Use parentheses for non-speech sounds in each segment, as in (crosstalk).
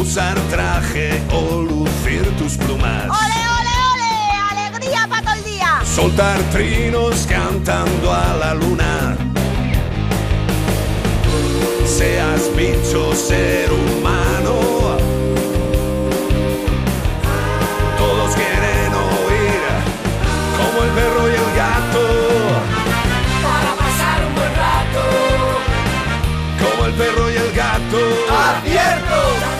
Usar traje o lucir tus plumas. ¡Ole, ole, ole! ¡Alegría para todo el día! Soltar trinos cantando a la luna. Seas bicho, ser humano. Todos quieren oír como el perro y el gato. Para pasar un buen rato. Como el perro y el gato. ¡Abierto!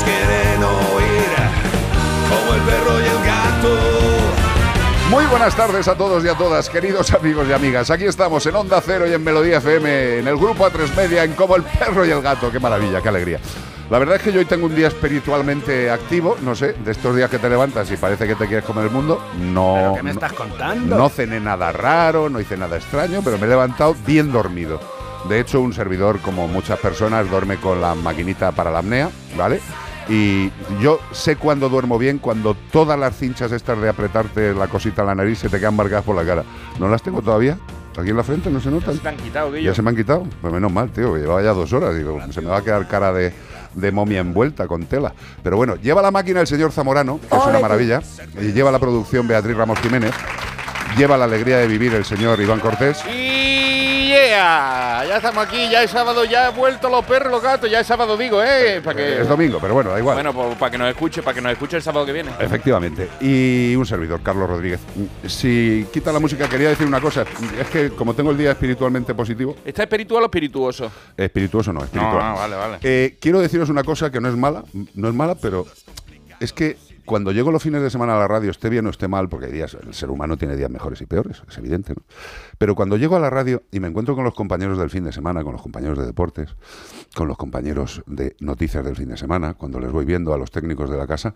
Todos quieren oír como el perro y el gato. Muy buenas tardes a todos y a todas, queridos amigos y amigas. Aquí estamos en Onda Cero y en Melodía FM, en el grupo A3 Media, en Como el Perro y el Gato. Qué maravilla, qué alegría. La verdad es que yo hoy tengo un día espiritualmente activo, no sé, de estos días que te levantas y parece que te quieres comer el mundo. No. ¿Pero qué me estás contando? No cené nada raro, no hice nada extraño, pero me he levantado bien dormido. De hecho, un servidor, como muchas personas, duerme con la maquinita para la apnea, ¿vale? Y yo sé cuando duermo bien, cuando todas las cinchas estas de apretarte la cosita en la nariz se te quedan marcadas por la cara. ¿No las tengo todavía? ¿Aquí en la frente no se notan? Se te han quitado, Ya Guillo. se me han quitado. Pues menos mal, tío, que llevaba ya dos horas. Digo, se me va a quedar cara de, de momia envuelta con tela. Pero bueno, lleva la máquina el señor Zamorano, que es una maravilla. Y lleva la producción Beatriz Ramos Jiménez. Lleva la alegría de vivir el señor Iván Cortés. Y ya estamos aquí, ya es sábado, ya he vuelto los perros, los gatos, ya es sábado, digo, ¿eh? Para que, Es domingo, pero bueno, da igual. bueno, pues, para que nos escuche, para que nos escuche el sábado que viene. Efectivamente. Y un servidor, Carlos Rodríguez. Si quita la música, quería decir una cosa. Es que como tengo el día espiritualmente positivo, ¿Está espiritual o espirituoso? espirituoso no, espiritual. No, ah, vale, vale. Eh, quiero deciros una cosa que no es mala, no es mala, pero es que cuando llego los fines de semana a la radio, esté bien o esté mal, porque hay días, el ser humano tiene días mejores y peores, es evidente, ¿no? Pero cuando llego a la radio y me encuentro con los compañeros del fin de semana, con los compañeros de deportes, con los compañeros de noticias del fin de semana, cuando les voy viendo a los técnicos de la casa,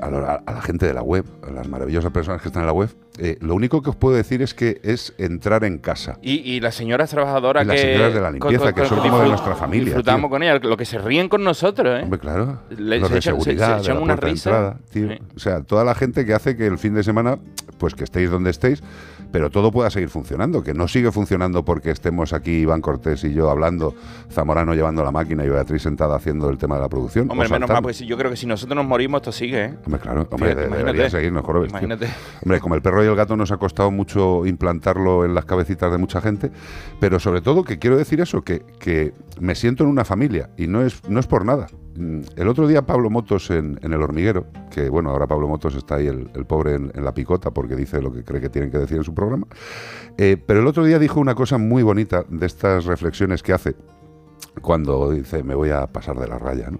a la, a la gente de la web, a las maravillosas personas que están en la web, eh, lo único que os puedo decir es que es entrar en casa. Y, y las señoras trabajadoras Y las que. señoras de la limpieza, que son como de nuestra familia, Disfrutamos tío. con ellas, lo que se ríen con nosotros, ¿eh? Hombre, claro. Los se de echan- se- se seguridad, de echan la una de risa. entrada, tío. Sí. O sea, toda la gente que hace que el fin de semana, pues que estéis donde estéis, pero todo pueda seguir funcionando. Que no sigue funcionando porque estemos aquí Iván Cortés y yo hablando, Zamorano llevando la máquina y Beatriz sentada haciendo el tema de la producción. Hombre, menos mal, porque si- yo creo que si nosotros nos morimos, esto sigue, ¿eh? Hombre, claro, hombre, Fíjate, de- jorobes, tío. Imagínate. Hombre, como el perro y el gato nos ha costado mucho implantarlo en las cabecitas de mucha gente, pero sobre todo que quiero decir eso, que, que me siento en una familia y no es, no es por nada. Mm, El otro día Pablo Motos en, El Hormiguero, que bueno, ahora Pablo Motos está ahí el, pobre en, la picota porque dice lo que cree que tienen que decir en su programa, eh, pero el otro día dijo una cosa muy bonita de estas reflexiones que hace cuando dice me voy a pasar de la raya.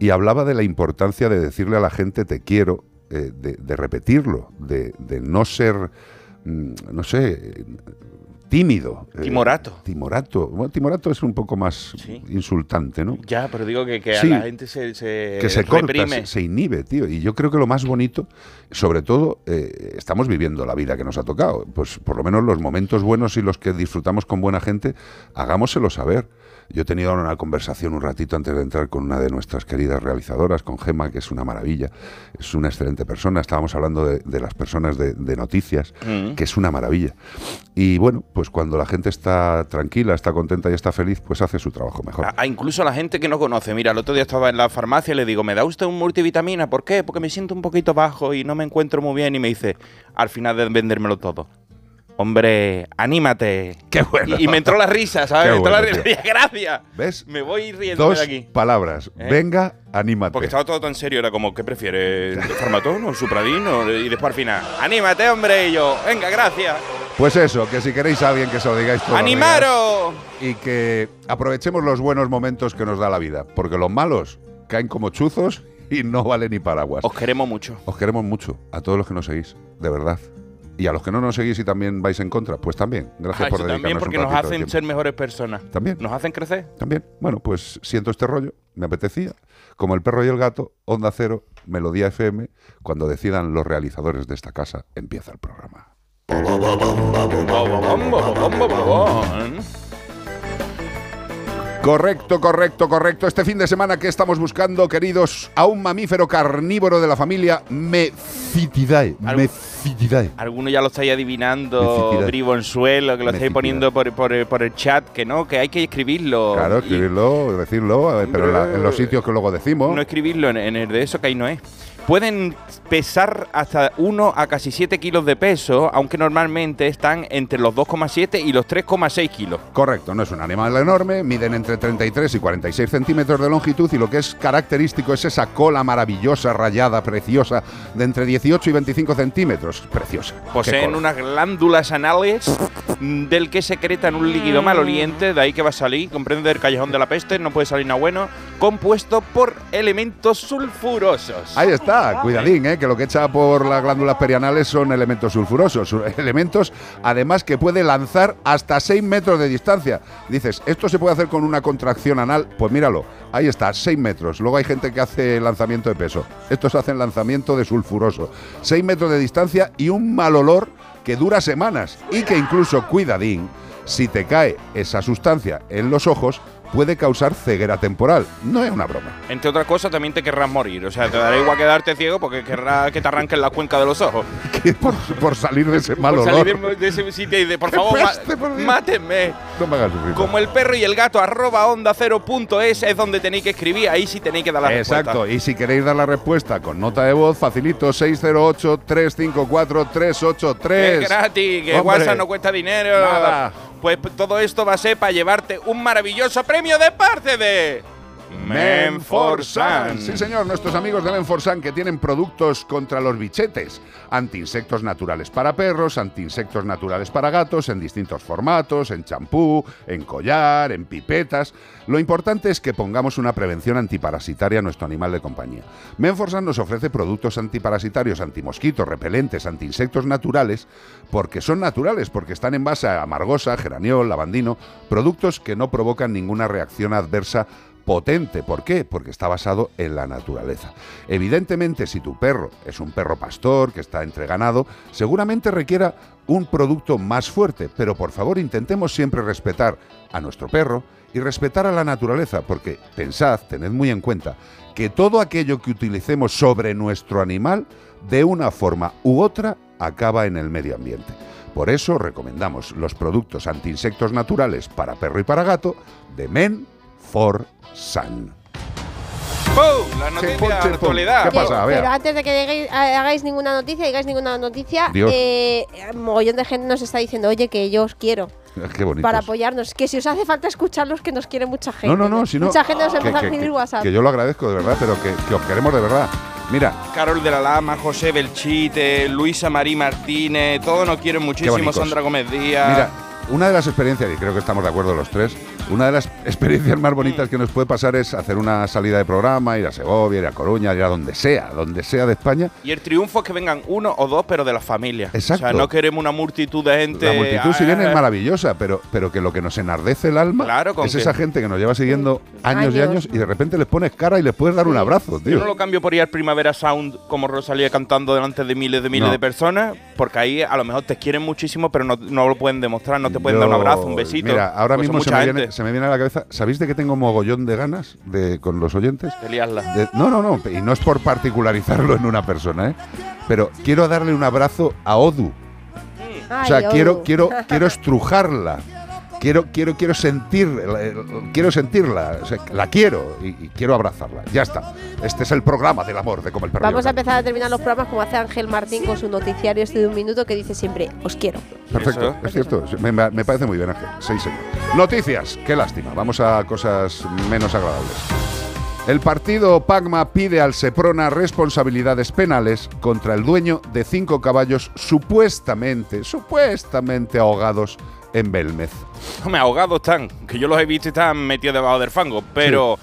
Y hablaba de la importancia de decirle a la gente te quiero, eh, de, de repetirlo, de, de no ser, mm, no sé, tímido. eh, Timorato. timorato. Bueno, timorato es un poco más Sí. insultante, ¿no? Ya, pero digo que, que Sí. a la gente se, se que se corta, reprime. se, se inhibe, tío. Y yo creo que lo más bonito, sobre todo, eh, estamos viviendo la vida que nos ha tocado. Pues por lo menos los momentos buenos y los que disfrutamos con buena gente, hagámoselo saber. Yo he tenido ahora una conversación un ratito antes de entrar con una de nuestras queridas realizadoras, con Gema, que es una maravilla, es una excelente persona. Estábamos hablando de, de las personas de, de noticias, Mm. que es una maravilla. Y bueno, pues cuando la gente está tranquila, está contenta y está feliz, pues hace su trabajo mejor. A, a incluso a la gente que no conoce. Mira, el otro día estaba en la farmacia y le digo, ¿me da usted un multivitamina? ¿Por qué? Porque me siento un poquito bajo y no me encuentro muy bien. Y me dice, al final de vendérmelo todo. Hombre, anímate. Qué bueno. Y, y me entró la risa, ¿sabes? Qué me entró la bueno, risa. (laughs) Gracias. ¿Ves? Me voy riendo Dos de aquí. palabras. ¿Eh? Venga, anímate. Porque estaba todo tan serio, era como, ¿qué prefieres? ¿Farmatón o Supradín? O- Y después al final, anímate, hombre, y yo, venga, gracias. Pues eso, que si queréis a alguien que se lo digáis días ¡Animaros! y que aprovechemos los buenos momentos que nos da la vida, porque los malos caen como chuzos y no vale ni paraguas. Os queremos mucho. Os queremos mucho, a todos los que nos seguís, de verdad. Y a los que no nos seguís y también vais en contra, pues también. Gracias Ah, por eso dedicarnos también porque un nos hacen ser mejores personas. También. Nos hacen crecer. También. Bueno, pues siento este rollo, me apetecía. Como el perro y el gato, Onda Cero, Melodía FM, cuando decidan los realizadores de esta casa, empieza el programa. Correcto, correcto, correcto. Este fin de semana que estamos buscando, queridos, a un mamífero carnívoro de la familia Mephitidae. Algo- Mephitidae. Algunos ya lo estáis adivinando, Necesidad. Bribonsuelo, que lo estáis poniendo por, por- por el chat, que no, que hay que escribirlo. Claro, Y escribirlo, decirlo, eh, pero en, la- en los sitios que luego decimos. No escribirlo en, en el de eso que ahí no es. Pueden pesar hasta 1 a casi 7 kilos de peso, aunque normalmente están entre los 2,7 y los 3,6 kilos. Correcto, no es un animal enorme, miden entre 33 y 46 centímetros de longitud y lo que es característico es esa cola maravillosa, rayada, preciosa, de entre 18 y 25 centímetros. Preciosa. Poseen unas glándulas anales mm, del que secretan un líquido maloliente, de ahí que va a salir, comprende del callejón de la peste, no puede salir nada bueno, compuesto por elementos sulfurosos. Ahí está, cuidadín, ¿eh? que lo que echa por las glándulas perianales son elementos sulfurosos, su- elementos además que puede lanzar hasta 6 metros de distancia. Dices, ¿esto se puede hacer con una contracción anal? Pues míralo, ahí está, 6 metros. Luego hay gente que hace lanzamiento de peso. Estos hacen lanzamiento de sulfuroso. 6 metros de distancia y un mal olor que dura semanas y que incluso, cuidadín, si te cae esa sustancia en los ojos, puede causar ceguera temporal. No es una broma. Entre otras cosas, también te querrás morir. O sea, te dará igual quedarte ciego porque querrás que te arranquen la cuenca de los ojos. (laughs) Por, por salir de ese mal por olor. salir de, de ese sitio y de, por (laughs) ¡Qué favor, peste, por mátenme. No me hagas sufrir. Como el perro y el gato, arroba onda cero punto es, es donde tenéis que escribir. Ahí sí tenéis que dar la Exacto, respuesta. y si queréis dar la respuesta con nota de voz, facilito 608-354-383. Que es gratis, que Hombre, WhatsApp no cuesta dinero. Nada. Pues todo esto va a ser para llevarte un maravilloso premio de parte de Menforsan. Sí, señor, nuestros amigos de Menforsan que tienen productos contra los bichetes. Antiinsectos naturales para perros, antiinsectos naturales para gatos, en distintos formatos, en champú, en collar, en pipetas. Lo importante es que pongamos una prevención antiparasitaria a nuestro animal de compañía. Menforsan nos ofrece productos antiparasitarios, antimosquitos, repelentes, antiinsectos naturales, porque son naturales, porque están en base a amargosa, geraniol, lavandino, productos que no provocan ninguna reacción adversa potente. ¿Por qué? Porque está basado en la naturaleza. Evidentemente, si tu perro es un perro pastor que está entre ganado, seguramente requiera un producto más fuerte, pero por favor intentemos siempre respetar a nuestro perro y respetar a la naturaleza, porque pensad, tened muy en cuenta, que todo aquello que utilicemos sobre nuestro animal, de una forma u otra, acaba en el medio ambiente. Por eso recomendamos los productos antiinsectos naturales para perro y para gato de Men for Sun. ¡Pum! La noticia de actualidad. ¿Qué pasa? A ver. Pero antes de que digáis- hagáis ninguna noticia, digáis ninguna noticia, eh, mogollón de gente nos está diciendo, oye, que yo os quiero Qué bonito. para apoyarnos. Que si os hace falta escucharlos, que nos quiere mucha gente. No, no, no, si no. Mucha gente nos que- empieza a que- escribir que- WhatsApp. Que yo lo agradezco de verdad, pero que, que os queremos de verdad. Mira, Carol de la Lama, José Belchite, Luisa Marí Martínez, todos nos quieren muchísimo. Sandra Gómez Díaz. Mira, una de las experiencias, y creo que estamos de acuerdo los tres, una de las experiencias más bonitas que nos puede pasar es hacer una salida de programa, ir a Segovia, ir a Coruña, ir a donde sea, donde sea de España. Y el triunfo es que vengan uno o dos, pero de la familia. Exacto. O sea, no queremos una multitud de gente. La multitud, si bien es ah, maravillosa, pero, pero que lo que nos enardece el alma Claro, es que- esa gente que nos lleva siguiendo años y Años. y de repente les pones cara y les puedes dar un abrazo, Yo tío. no lo cambio por ir al Primavera Sound como Rosalía cantando delante de miles de miles No. de personas, porque ahí a lo mejor te quieren muchísimo, pero no, no lo pueden demostrar, no te pueden dar un abrazo, un besito. Mira, ahora Pues mismo se me, viene, se me viene a la cabeza. ¿Sabéis de que tengo mogollón de ganas de, con los oyentes? De liarla. De- no, no, no. Y no es por particularizarlo en una persona, ¿eh? Pero quiero darle un abrazo a Odu. Ay, o sea, oh. quiero, quiero, (laughs) quiero estrujarla. Quiero, quiero, quiero sentir, eh, quiero sentirla, o sea, la quiero y, y quiero abrazarla. Ya está. Este es el programa del amor de como el perro. Vamos a empezar a terminar los programas como hace Ángel Martín con su noticiario este de un minuto que dice siempre, os quiero. Perfecto, Eso. es cierto. Me parece muy bien, Ángel. Sí, señor. Noticias, qué lástima. Vamos a cosas menos agradables. El partido Pagma pide al Seprona responsabilidades penales contra el dueño de cinco caballos supuestamente, supuestamente ahogados en Belmez. Hombre, ahogados están, que yo los he visto y están metidos debajo del fango, pero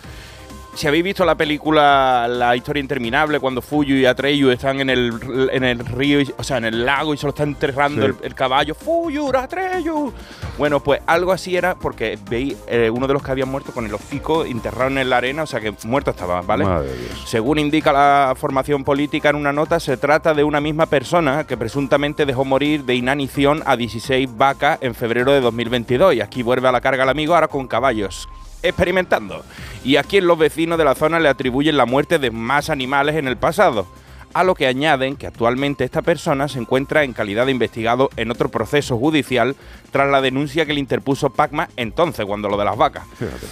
si habéis visto la película La historia interminable, cuando Fuyu y Atreyu están en el, en el río, o sea, en el lago y se lo está enterrando Sí. el, el caballo, Fuyu, Atreyu. Bueno, pues algo así era porque veis eh, uno de los que habían muerto con el hocico enterrado en la arena, o sea que muerto estaba, ¿vale? Madre. Según indica la formación política en una nota, se trata de una misma persona que presuntamente dejó morir de inanición a 16 vacas en febrero de 2022. Y aquí vuelve a la carga el amigo ahora con caballos. Experimentando. Y aquí los vecinos de la zona le atribuyen la muerte de más animales en el pasado. A lo que añaden que actualmente esta persona se encuentra en calidad de investigado en otro proceso judicial tras la denuncia que le interpuso Pacma entonces, cuando lo de las vacas. Fíjate.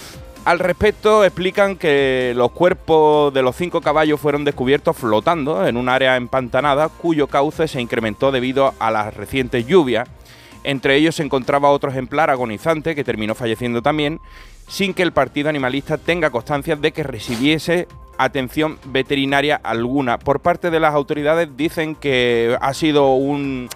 Al respecto, explican que los cuerpos de los cinco caballos fueron descubiertos flotando en un área empantanada cuyo cauce se incrementó debido a las recientes lluvias. Entre ellos se encontraba otro ejemplar agonizante que terminó falleciendo también, sin que el partido animalista tenga constancia de que recibiese atención veterinaria alguna. Por parte de las autoridades dicen que ha sido un,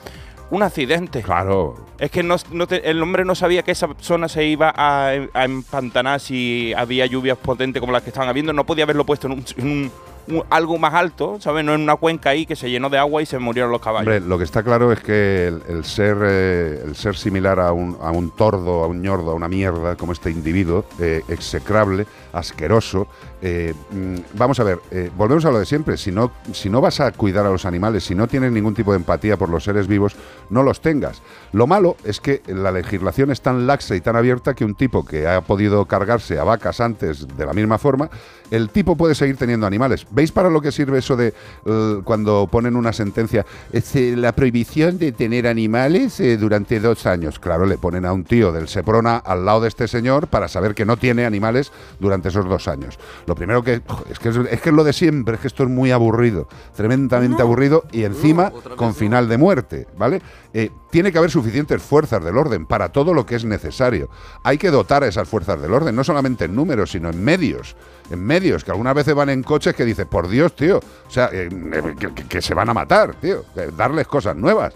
un accidente. Claro. Es que no, no te- el hombre no sabía que esa zona se iba a, a empantanar si había lluvias potentes como las que estaban habiendo. No podía haberlo puesto en, un, en un- un- algo más alto, ¿sabes? No en una cuenca ahí que se llenó de agua y se murieron los caballos. Lo que está claro es que el, el ser, eh, el ser similar a un, a un tordo, a un ñordo, a una mierda, como este individuo, eh, execrable, asqueroso. eh, mm, vamos a ver, eh, volvemos a lo de siempre. Si no, si no vas a cuidar a los animales, si no tienes ningún tipo de empatía por los seres vivos, no los tengas. Lo malo es que la legislación es tan laxa y tan abierta que un tipo que ha podido cargarse a vacas antes de la misma forma, el tipo puede seguir teniendo animales. ¿Veis para lo que sirve eso de eh, cuando ponen una sentencia? Es, eh, la prohibición de tener animales durante dos años. Claro, le ponen a un tío del Seprona al lado de este señor para saber que no tiene animales durante esos dos años. Lo primero que es que es, es que es lo de siempre, es que esto es muy aburrido, tremendamente aburrido y encima con final de muerte, ¿vale? Eh, tiene que haber suficientes fuerzas del orden para todo lo que es necesario. Hay que dotar a esas fuerzas del orden, no solamente en números, sino en medios. En medios, que algunas veces van en coches que dices, por Dios, tío, o sea, eh, que, que- que se van a matar, tío, eh, darles cosas nuevas.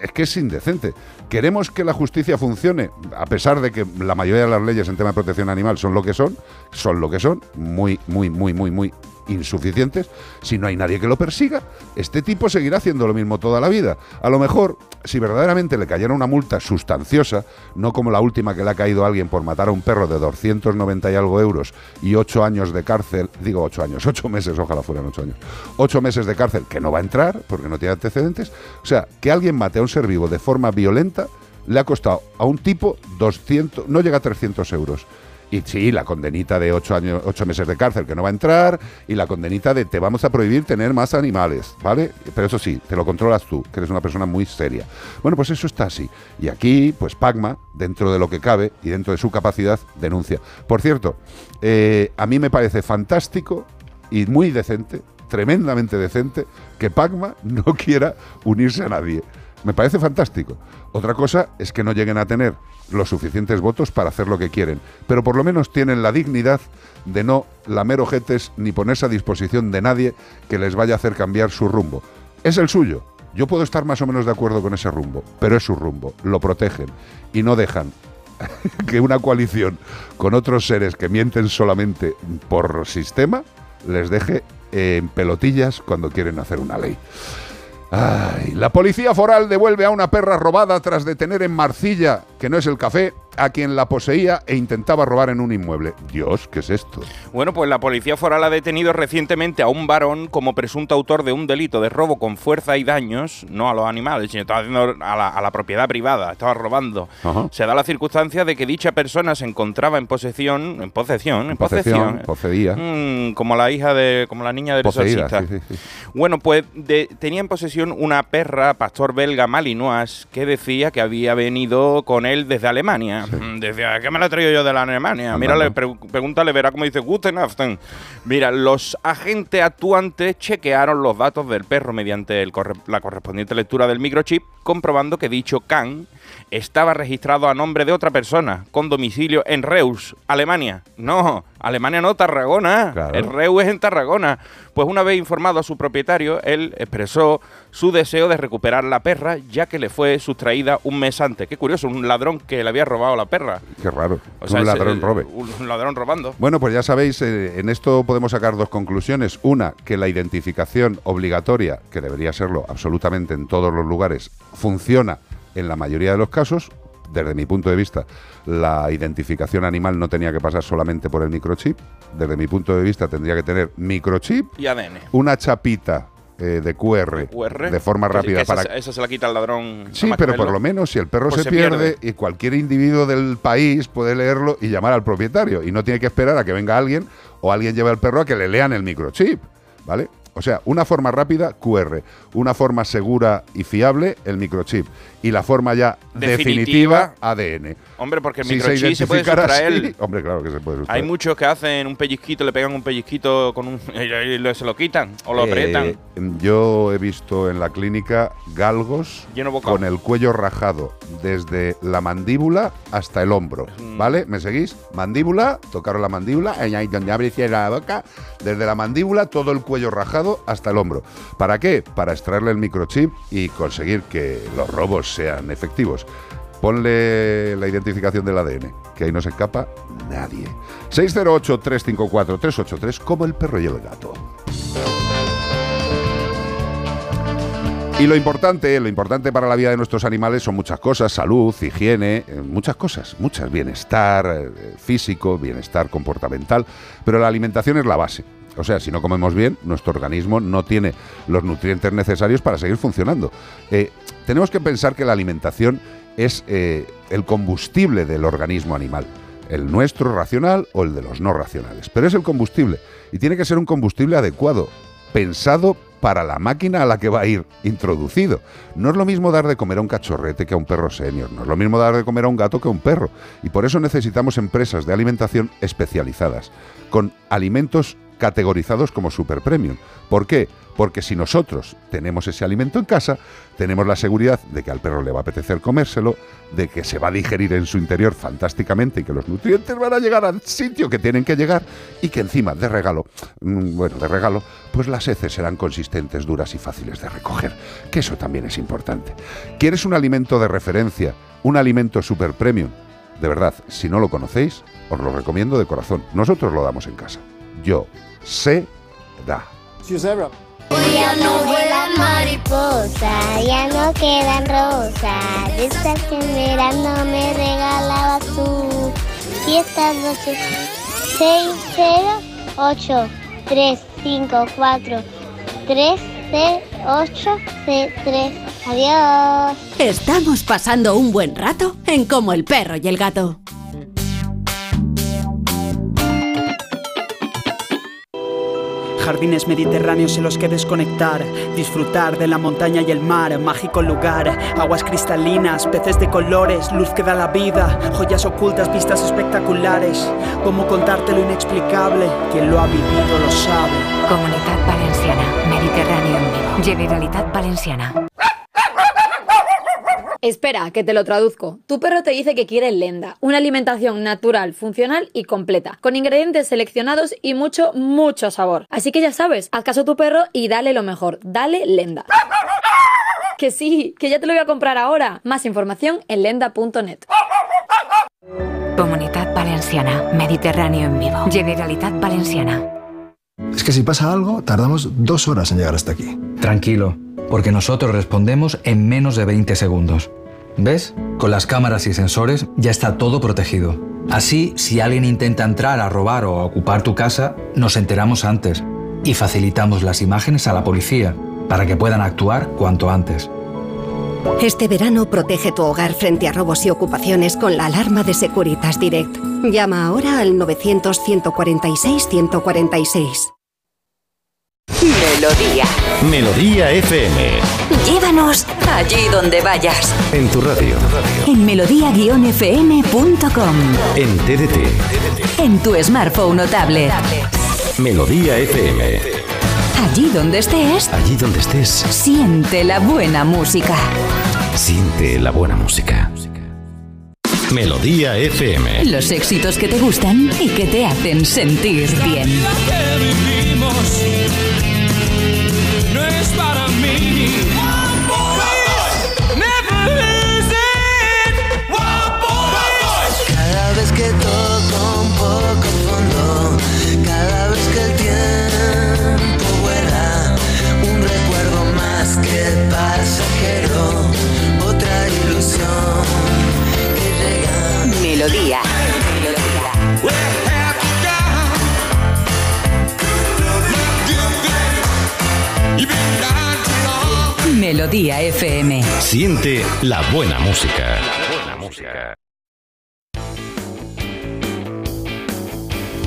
Es que es indecente. ¿Queremos que la justicia funcione? A pesar de que la mayoría de las leyes en tema de protección animal son lo que son, son lo que son, muy, muy, muy, muy, muy insuficientes. Si no hay nadie que lo persiga, este tipo seguirá haciendo lo mismo toda la vida. A lo mejor, si verdaderamente le cayera una multa sustanciosa, no como la última que le ha caído a alguien por matar a un perro de 290 y algo euros y 8 años de cárcel, digo 8 años, 8 meses, ojalá fueran 8 años, 8 meses de cárcel que no va a entrar porque no tiene antecedentes. O sea, que alguien mate a un ser vivo de forma violenta le ha costado a un tipo 200, no llega a 300 euros. Y sí, la condenita de 8 años, ocho meses de cárcel que no va a entrar y la condenita de te vamos a prohibir tener más animales, ¿vale? Pero eso sí, te lo controlas tú, que eres una persona muy seria. Bueno, pues eso está así. Y aquí, pues Pagma, dentro de lo que cabe y dentro de su capacidad, denuncia. Por cierto, eh, a mí me parece fantástico y muy decente, tremendamente decente, que Pagma (laughs) no quiera unirse a nadie. Me parece fantástico. Otra cosa es que no lleguen a tener los suficientes votos para hacer lo que quieren, pero por lo menos tienen la dignidad de no lamer ojetes ni ponerse a disposición de nadie que les vaya a hacer cambiar su rumbo. Es el suyo. Yo puedo estar más o menos de acuerdo con ese rumbo, pero es su rumbo. Lo protegen y no dejan (laughs) que una coalición con otros seres que mienten solamente por sistema les deje en pelotillas cuando quieren hacer una ley. Ay, la policía foral devuelve a una perra robada tras detener en Marcilla, que no es el café, a quien la poseía e intentaba robar en un inmueble. Dios, ¿qué es esto? Bueno, pues la policía foral ha detenido recientemente a un varón como presunto autor de un delito de robo con fuerza y daños, no a los animales, sino estaba haciendo a la, a la propiedad privada, estaba robando. Ajá. Se da la circunstancia de que dicha persona se encontraba en posesión, en posesión, en Posesión, posesión. poseía. Mm, como la hija de, como la niña del Poseída, exorcista. sí, sí, sí. Bueno, pues de- tenía en posesión una perra pastor belga malinois que decía que había venido con él desde Alemania. Alemania. Mm, Decía, ¿qué me la he traído yo de la Alemania? Mírale, pre- pregúntale, verá cómo dice Guten Abend. Mira, los agentes actuantes chequearon los datos del perro mediante el corre- la correspondiente lectura del microchip, comprobando que dicho can estaba registrado a nombre de otra persona, con domicilio en Reus, Alemania. No, Alemania no, Tarragona. Claro. El Reus es en Tarragona. Pues una vez informado a su propietario, él expresó su deseo de recuperar la perra, ya que le fue sustraída un mes antes. Qué curioso, un ladrón que le había robado la perra. Qué raro. O un sea, ladrón robe. Un ladrón robando. Bueno, pues ya sabéis, eh, en esto podemos sacar dos conclusiones. Una, que la identificación obligatoria, que debería serlo absolutamente en todos los lugares, funciona en la mayoría de los casos. Desde mi punto de vista, la identificación animal no tenía que pasar solamente por el microchip. Desde mi punto de vista, tendría que tener microchip, Y ADN. una chapita eh, de QR, QR. de forma rápida esa, para esa se la quita el ladrón. Sí, pero por lo menos si el perro Pues se, se pierde, pierde. y cualquier individuo del país puede leerlo y llamar al propietario y no tiene que esperar a que venga alguien o alguien lleve al perro a que le lean el microchip, ¿vale? O sea, una forma rápida, QR, una forma segura y fiable, el microchip, y la forma ya definitiva, Definitiva. ADN. Hombre, porque el Si microchip se, puede identificara sustraer. así- hombre, claro que se puede Hay sustraer. muchos que hacen un pellizquito, le pegan un pellizquito con un (laughs) y se lo quitan o lo Eh, aprietan. yo he visto en la clínica galgos Lleno con el cuello rajado desde la mandíbula hasta el hombro, Mm. ¿vale? ¿Me seguís? Mandíbula, tocaron la mandíbula, ahí ahí donde abre y cierra la boca, desde la mandíbula todo el cuello rajado hasta el hombro. ¿Para qué? Para extraerle el microchip y conseguir que los robos sean efectivos. Ponle la identificación del ADN, que ahí no se escapa nadie. 608-354-383, como el perro y el gato. Y lo importante, lo importante para la vida de nuestros animales son muchas cosas, salud, higiene, eh, muchas cosas, muchas, bienestar eh, físico, bienestar comportamental, pero la alimentación es la base. O sea, si no comemos bien, nuestro organismo no tiene los nutrientes necesarios para seguir funcionando. Eh, tenemos que pensar que la alimentación es eh, el combustible del organismo animal, el nuestro racional o el de los no racionales, pero es el combustible y tiene que ser un combustible adecuado, pensado para la máquina a la que va a ir introducido. No es lo mismo dar de comer a un cachorrete que a un perro senior, no es lo mismo dar de comer a un gato que a un perro. Y por eso necesitamos empresas de alimentación especializadas, con alimentos categorizados como super premium. ¿Por qué? Porque si nosotros tenemos ese alimento en casa, tenemos la seguridad de que al perro le va a apetecer comérselo, de que se va a digerir en su interior fantásticamente y que los nutrientes van a llegar al sitio que tienen que llegar y que encima de regalo, mm, bueno, de regalo, pues las heces serán consistentes, duras y fáciles de recoger, que eso también es importante. ¿Quieres un alimento de referencia, un alimento super premium? De verdad, si no lo conocéis, os lo recomiendo de corazón. Nosotros lo damos en casa. Yo sé da. Ya no vuelan mariposas, ya no quedan rosas. Estas que en verano me regalabas tú. Y estas noches, 6, 0, 8, 3, 5, 4, 3, 0, 8, 3. Adiós. Estamos pasando un buen rato en Como el perro y el gato. Jardines mediterráneos en los que desconectar, disfrutar de la montaña y el mar, mágico lugar, aguas cristalinas, peces de colores, luz que da la vida, joyas ocultas, vistas espectaculares. ¿Cómo contarte lo inexplicable? Quien lo ha vivido lo sabe. Comunitat Valenciana, Mediterráneo. Generalitat Valenciana. Espera, que te lo traduzco. Tu perro te dice que quiere Lenda, una alimentación natural, funcional y completa, con ingredientes seleccionados y mucho, mucho sabor. Así que ya sabes, haz caso a tu perro y dale lo mejor, dale Lenda. (laughs) Que sí, que ya te lo voy a comprar ahora. Más información en lenda.net. Comunitat Valenciana, Mediterráneo en vivo. Generalitat Valenciana. Es que si pasa algo, tardamos dos horas en llegar hasta aquí. Tranquilo, porque nosotros respondemos en menos de 20 segundos. ¿Ves? Con las cámaras y sensores ya está todo protegido. Así, si alguien intenta entrar a robar o ocupar tu casa, nos enteramos antes y facilitamos las imágenes a la policía para que puedan actuar cuanto antes. Este verano protege tu hogar frente a robos y ocupaciones con la alarma de Securitas Direct. Llama ahora al 900 146 146. Melodía. Melodía FM. Llévanos allí donde vayas. En tu radio. En melodía-fm.com. En TDT. En tu smartphone o tablet. Melodía FM. Allí donde estés. Allí donde estés. Siente la buena música. Siente la buena música. Melodía FM. Los éxitos que te gustan y que te hacen sentir bien. Melodía FM. Siente la buena música. La buena música.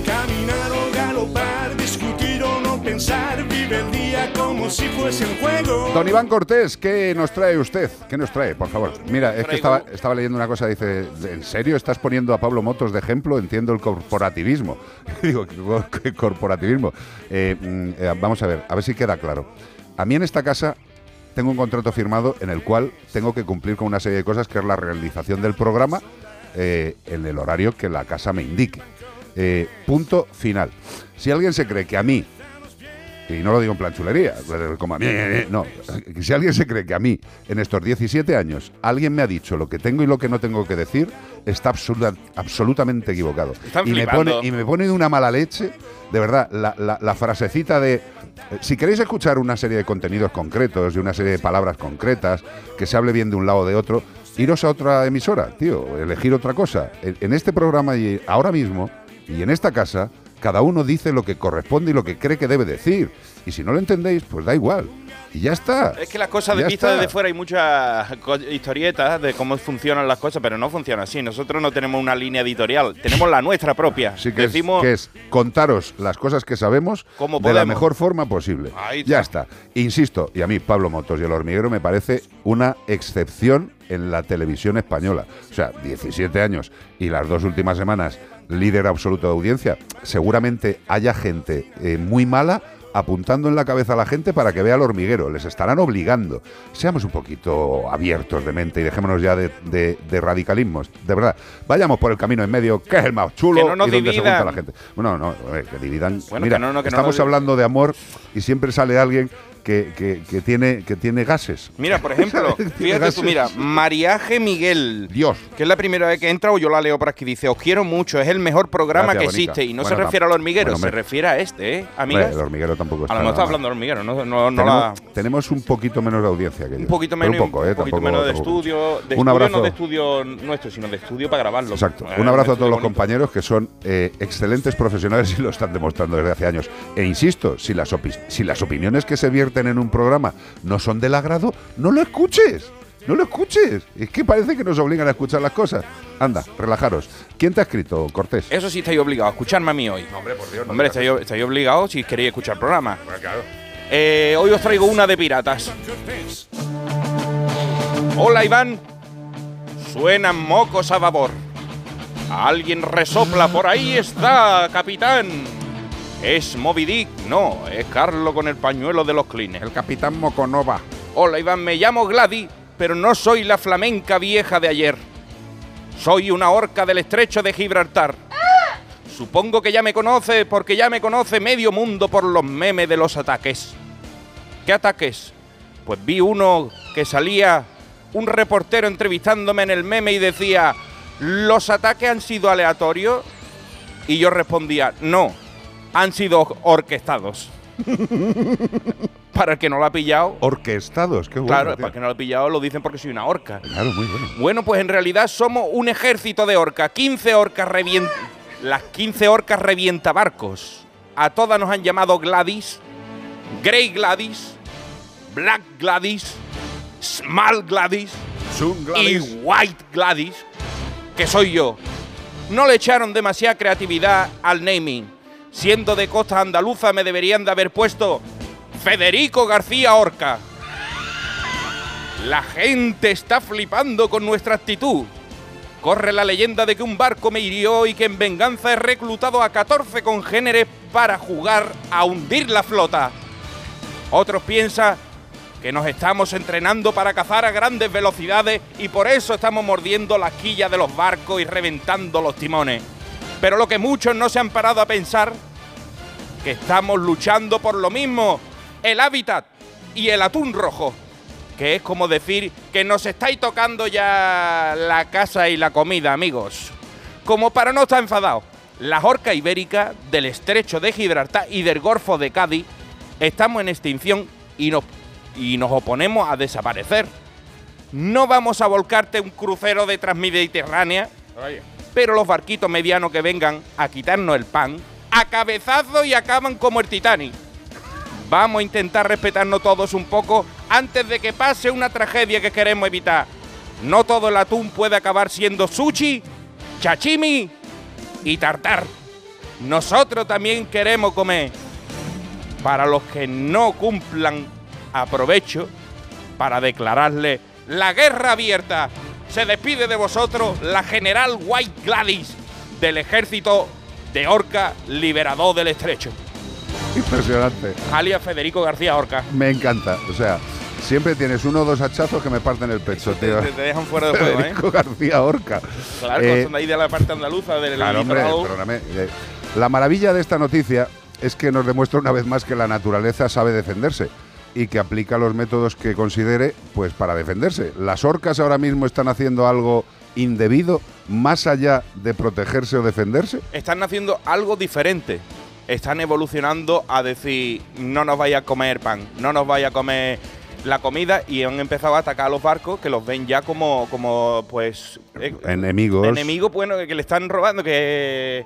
Caminar o galopar, discutir o no pensar, vive el día como si fuese un juego. Don Iván Cortés, ¿qué nos trae usted? ¿Qué nos trae, por favor? Mira, es que estaba, estaba leyendo una cosa, dice, ¿en serio estás poniendo a Pablo Motos de ejemplo? Entiendo el corporativismo. (laughs) Digo, ¿qué, qué corporativismo? Eh, mm, eh, vamos a ver, a ver si queda claro. A mí en esta casa tengo un contrato firmado en el cual tengo que cumplir con una serie de cosas, que es la realización del programa eh, en el horario que la casa me indique. Eh, punto final. Si alguien se cree que a mí, y no lo digo en plan chulería, como a mí, no, si alguien se cree que a mí, en estos 17 años, alguien me ha dicho lo que tengo y lo que no tengo que decir, está absoluta- absolutamente equivocado. Están y, me pone, y me pone de una mala leche, de verdad, la, la- la frasecita de, eh, si queréis escuchar una serie de contenidos concretos y una serie de palabras concretas, que se hable bien de un lado o de otro, iros a otra emisora, tío, elegir otra cosa. En, en este programa y ahora mismo, y en esta casa, cada uno dice lo que corresponde y lo que cree que debe decir. Y si no lo entendéis, pues da igual. Y ya está. Es que las cosas de vista desde fuera hay muchas historietas de cómo funcionan las cosas, pero no funciona así. Nosotros no tenemos una línea editorial, tenemos la nuestra propia. Así que, Decimos es, que es contaros las cosas que sabemos de la mejor forma posible. Ahí Ya está. Insisto, y a mí Pablo Motos y el hormiguero me parece una excepción en la televisión española. O sea, 17 años y las dos últimas semanas líder absoluto de audiencia. Seguramente haya gente eh, muy mala apuntando en la cabeza a la gente para que vea al hormiguero. Les estarán obligando. Seamos un poquito abiertos de mente y dejémonos ya de, de- de radicalismos. De verdad, vayamos por el camino en medio, que es el más chulo Que no nos y donde se junta la gente. Bueno, no, a ver, que dividan. Bueno, Mira, que no, no, que estamos hablando de amor y siempre sale alguien que, que- que tiene, que tiene gases. Mira, por ejemplo, (laughs) fíjate tú, mira, Mariaje Miguel. Dios. Que es la primera vez que entra o yo la leo por aquí. Dice, os quiero mucho, es el mejor programa Gracias, que existe. Y no Bueno, se refiere al hormiguero, bueno, se refiere a este, ¿eh? Amigas. el hormiguero tampoco está a lo mejor está hablando del hormiguero, no, no, no tenemos, la... tenemos un poquito menos de audiencia que yo. Un poquito menos, un poco, ¿eh? un poquito Tampoco- menos de tampoco estudio, de Un estudio abrazo. no de estudio nuestro, sino de estudio para grabarlo. Exacto. Eh, Un abrazo a todos los bonito. compañeros que son eh, excelentes profesionales y lo están demostrando desde hace años. E insisto, si las, opi- si las opiniones que se vierten en un programa no son del agrado, no lo escuches. No lo escuches. Es que parece que nos obligan a escuchar las cosas. Anda, relajaros. ¿Quién te ha escrito, Cortés? Eso sí estáis obligados a escucharme a mí hoy. hombre, por Dios. Hombre, estáis, estáis obligados si queréis escuchar el programa. Eh, hoy os traigo una de piratas. Hola, Iván. Suenan mocos a babor. Alguien resopla por ahí está, capitán. ¿Es Moby Dick? No, es Carlo con el pañuelo de los clines. El capitán Moconova. Hola, Iván, me llamo Gladys, pero no soy la flamenca vieja de ayer. Soy una orca del estrecho de Gibraltar. Supongo que ya me conoce porque ya me conoce medio mundo por los memes de los ataques. ¿Qué ataques? Pues vi uno que salía un reportero entrevistándome en el meme y decía, ¿los ataques han sido aleatorios? Y yo respondía, no, han sido orquestados. (laughs) para el que no lo ha pillado, Orquestados, qué bueno. claro, tío. para el que no lo ha pillado lo dicen porque soy una orca. Claro, muy bueno. Bueno, pues en realidad somos un ejército de orcas. 15 orcas revienta. Las 15 orcas revienta barcos. A todas nos han llamado Gladys, Grey Gladys, Black Gladys, Small Gladys, y White Gladys, que soy yo. No le echaron demasiada creatividad al naming. Siendo de costa andaluza me deberían de haber puesto Federico García Orca. La gente está flipando con nuestra actitud. Corre la leyenda de que un barco me hirió y que en venganza he reclutado a 14 congéneres para jugar a hundir la flota. Otros piensan que nos estamos entrenando para cazar a grandes velocidades y por eso estamos mordiendo la quilla de los barcos y reventando los timones. Pero lo que muchos no se han parado a pensar, que estamos luchando por lo mismo, el hábitat y el atún rojo, que es como decir que nos estáis tocando ya la casa y la comida, amigos. Como para no estar enfadados, la orca ibérica del estrecho de Gibraltar y del Golfo de Cádiz estamos en extinción y nos, y nos oponemos a desaparecer. No vamos a volcarte un crucero de Transmediterránea, pero los barquitos medianos que vengan a quitarnos el pan, a cabezazo y acaban como el Titanic. Vamos a intentar respetarnos todos un poco antes de que pase una tragedia que queremos evitar. No todo el atún puede acabar siendo sushi, chachimi y tartar. Nosotros también queremos comer. Para los que no cumplan, aprovecho para declararle la guerra abierta. Se despide de vosotros la general White Gladys del ejército de Orca Liberador del Estrecho. Impresionante. Alias Federico García Orca. Me encanta. O sea, siempre tienes uno o dos hachazos que me parten el pecho, (laughs) tío. Te, te dejan fuera de juego, ¿eh? Federico García Orca. Claro, Eh, son de ahí de la parte andaluza del Claro, hombre, perdóname. Eh, La maravilla de esta noticia es que nos demuestra una vez más que la naturaleza sabe defenderse y que aplica los métodos que considere pues para defenderse. Las orcas ahora mismo están haciendo algo indebido más allá de protegerse o defenderse. Están haciendo algo diferente. Están evolucionando a decir, no nos vaya a comer pan, no nos vaya a comer la comida y han empezado a atacar a los barcos que los ven ya como, como pues... eh, Enemigos Enemigos, bueno, que le están robando, que...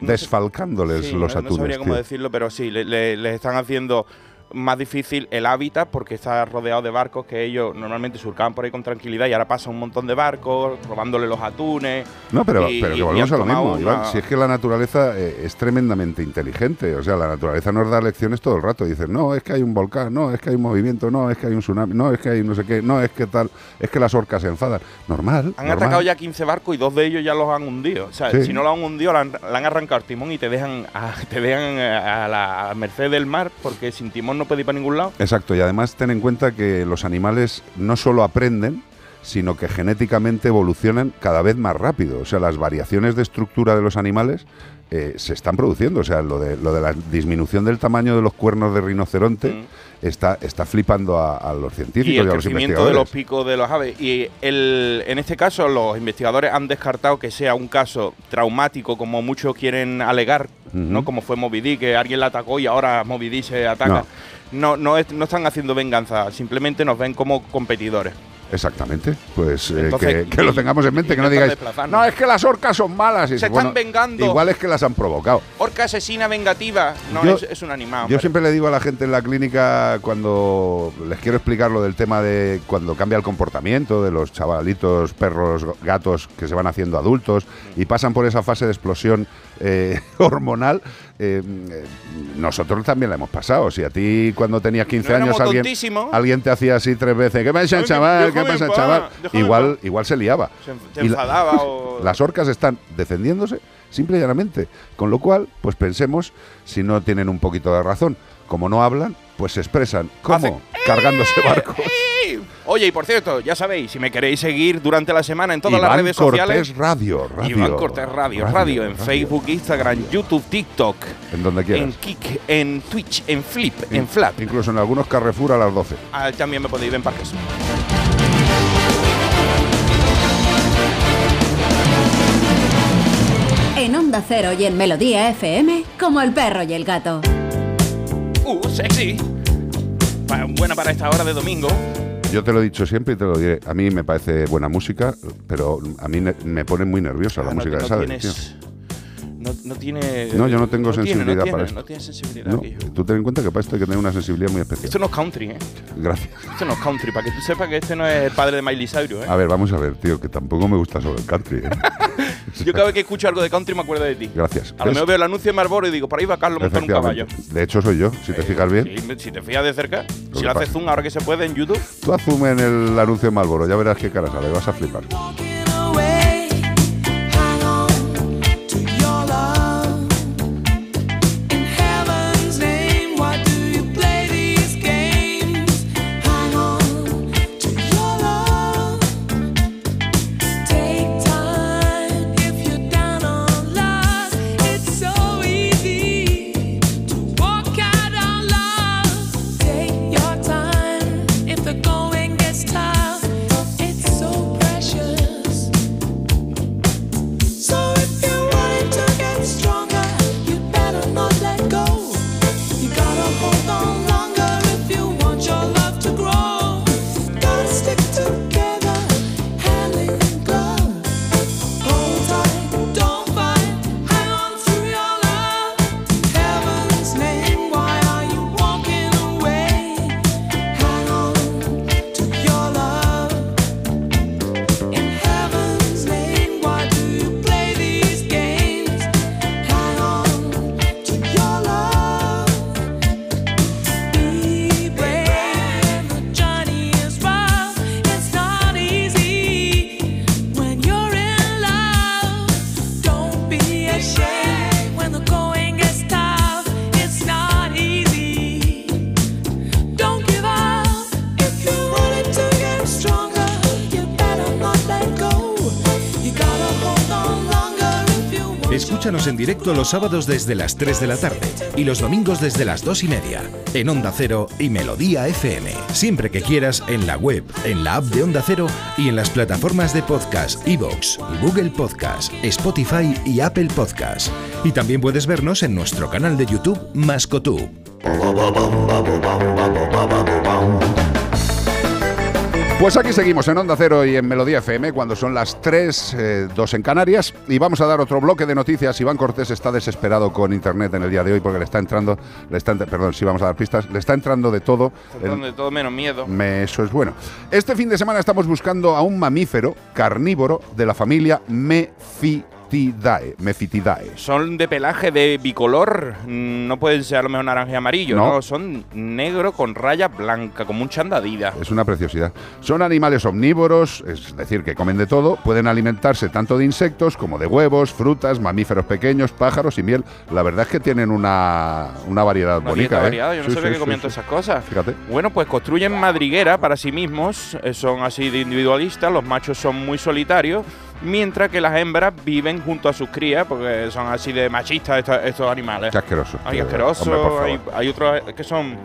desfalcándoles Sí, los no, no atunes. sabría cómo decirlo, pero sí, le- le- les están haciendo más difícil el hábitat porque está rodeado de barcos que ellos normalmente surcaban por ahí con tranquilidad y ahora pasa un montón de barcos robándole los atunes. No, pero, y- pero que volvemos a lo mismo, tomado Iván. una- Si es que la naturaleza eh, es tremendamente inteligente. O sea, la naturaleza nos da lecciones todo el rato. Dices, no, es que hay un volcán, no, es que hay un movimiento, no, es que hay un tsunami, no, es que hay no sé qué, no, es que tal, es que las orcas se enfadan. Normal. Han normal. atacado ya 15 barcos y dos de ellos ya los han hundido. O sea, Sí. si no lo han hundido, le han, arrancado el timón y te dejan, a, (laughs) te dejan a la a merced del mar porque sin timón no puede para ningún lado. Exacto, y además ten en cuenta que los animales no solo aprenden, sino que genéticamente evolucionan cada vez más rápido. O sea, las variaciones de estructura de los animales eh, se están produciendo. O sea, lo de, lo de la disminución del tamaño de los cuernos de rinoceronte está, está flipando a, a los científicos Mm. y a los crecimiento de los investigadores. picos de los aves. Y el, en este caso, los investigadores han descartado que sea un caso traumático, como muchos quieren alegar, ¿no? Como fue Moby Dick, que alguien la atacó y ahora Moby Dick se ataca. No, no, es- no están haciendo venganza, simplemente nos ven como competidores. Exactamente, pues eh, Entonces, que, que lo tengamos en mente, que no digáis, no, es que las orcas son malas. Y Se están vengando. Igual es que las han provocado. Orca asesina vengativa, no, Yo- es, es un animal. Yo hombre. siempre le digo a la gente en la clínica cuando les quiero explicar lo del tema de cuando cambia el comportamiento de los chavalitos, perros, gatos que se van haciendo adultos y pasan por esa fase de explosión eh, (laughs) hormonal. eh, eh, nosotros también la hemos pasado. Si a ti cuando tenías 15 No años alguien, alguien te hacía así tres veces, ¿qué pasa, chaval? ¿Qué pasa, paz, chaval? déjame en Igual, igual se liaba. Se, la- enfadaba o... (laughs) Las orcas están defendiéndose simple y llanamente. Con lo cual, pues pensemos si no tienen un poquito de razón. Como no hablan, pues se expresan. ¿Cómo? Cargándose barcos. Oye, y por cierto, ya sabéis, si me queréis seguir durante la semana en todas las redes Cortés sociales. Radio, radio. Iván Cortés Radio, radio, en radio. Facebook, Instagram, YouTube, TikTok, En donde quieras. en Kik, en Twitch, en Flip, en Flap. Incluso en algunos Carrefour a las 12. Ah, también me podéis ver en Parques. En Onda Cero y en Melodía FM, como el perro y el gato. Uh, sexy. Pa- buena para esta hora de domingo. Yo te lo he dicho siempre y te lo diré. A mí me parece buena música, pero a mí me pone muy nerviosa la Ah, no música de no Sabes, tienes-. No, no tiene. No, yo no tengo sensibilidad tiene, para esto. No tiene sensibilidad. Tú ten en cuenta que para esto hay que tener una sensibilidad muy especial. Esto no es country, ¿eh? Gracias. Esto no es country, para que tú sepas que este no es el padre de Miley Cyrus, ¿eh? A ver, vamos a ver, tío, que tampoco me gusta sobre el country. ¿eh? (laughs) (laughs) Yo cada vez que escucho algo de country me acuerdo de ti. Gracias. A lo mejor veo el anuncio de Marlboro y digo, por ahí va Carlos montando un caballo. De hecho, soy yo, si te fijas bien. Sí, si te fijas de cerca, Lo si lo haces zoom ahora que se puede en YouTube, Tú haz zoom en el anuncio de Marlboro, ya verás qué cara sale, vas a flipar. Directo los sábados desde las 3 de la tarde y los domingos desde las 2 y media en Onda Cero y Melodía FM. Siempre que quieras en la web, en la app de Onda Cero y en las plataformas de podcast iVoox, Google Podcast, Spotify y Apple Podcast. Y también puedes vernos en nuestro canal de YouTube Mascotube. Pues aquí seguimos en Onda Cero y en Melodía FM cuando son las 3, eh, 2 en Canarias y vamos a dar otro bloque de noticias. Iván Cortés está desesperado con Internet en el día de hoy porque le está entrando, le está, perdón, si vamos a dar pistas, le está entrando de todo. El- donde todo menos miedo. me- eso es bueno. Este fin de semana estamos buscando a un mamífero carnívoro de la familia Mephitidae. Son de pelaje de bicolor, mm, no pueden ser a lo mejor naranja y amarillo, No. no, son negro con raya blanca, como un chandadida. Es una preciosidad. Son animales omnívoros, es decir, que comen de todo. Pueden alimentarse tanto de insectos como de huevos, frutas, mamíferos pequeños, pájaros y miel. La verdad es que tienen una, una variedad Una bonita. ¿eh? variada, yo no Sí, sabía sí, que comían sí. todas esas cosas. Fíjate. Bueno, pues construyen madriguera para sí mismos, eh, son así de individualistas, los machos son muy solitarios, mientras que las hembras viven junto a sus crías, porque son así de machistas estos, estos animales. Qué asqueroso. Hay asquerosos, Hombre, hay, hay otros que son...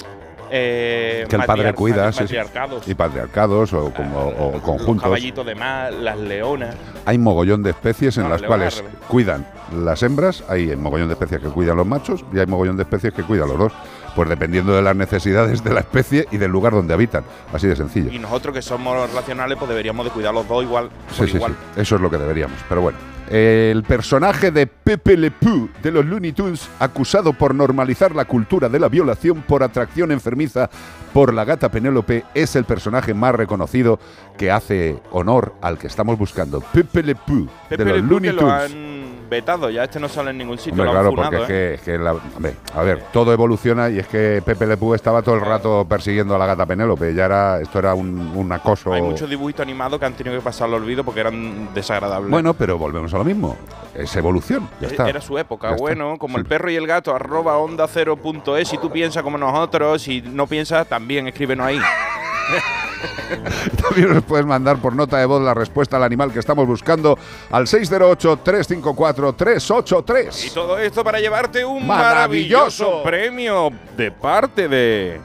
eh, que el padre cuida, matri- sí, sí. y patriarcados o, como, o Los conjuntos. caballitos de mar, las leonas. Hay mogollón de especies en No, las cuales cuidan las hembras, hay mogollón de especies que cuidan los machos y hay mogollón de especies que cuidan los dos. Pues dependiendo de las necesidades de la especie y del lugar donde habitan. Así de sencillo. Y nosotros que somos racionales, pues deberíamos de cuidar los dos igual. Sí, sí, igual. sí. Eso es lo que deberíamos. Pero bueno. El personaje de Pepe Le Pew de los Looney Tunes, acusado por normalizar la cultura de la violación por atracción enfermiza por la gata Penélope, es el personaje más reconocido que hace honor al que estamos buscando. Pepe Le Pew Pepe de los Le Pew Looney Tunes. Vetado, ya este no sale en ningún sitio, Hombre, lo han claro, funado, porque es ¿eh? que, es que la- hombre, a ver, todo evoluciona y es que Pepe Le Pew estaba todo el rato persiguiendo a la gata Penélope. Ya era, esto era un, un acoso. Hay muchos dibujitos animados que han tenido que pasar al olvido porque eran desagradables. Bueno, pero volvemos a lo mismo. Es evolución, ya E- está. Era su época, Ya está. bueno, como el perro y el gato, arroba onda cero punto es, si tú piensas como nosotros, si no piensas, también escríbenos ahí. (laughs) (laughs) También nos puedes mandar por nota de voz la respuesta al animal que estamos buscando al 608-354-383. Y todo esto para llevarte un Maravilloso. maravilloso premio de parte de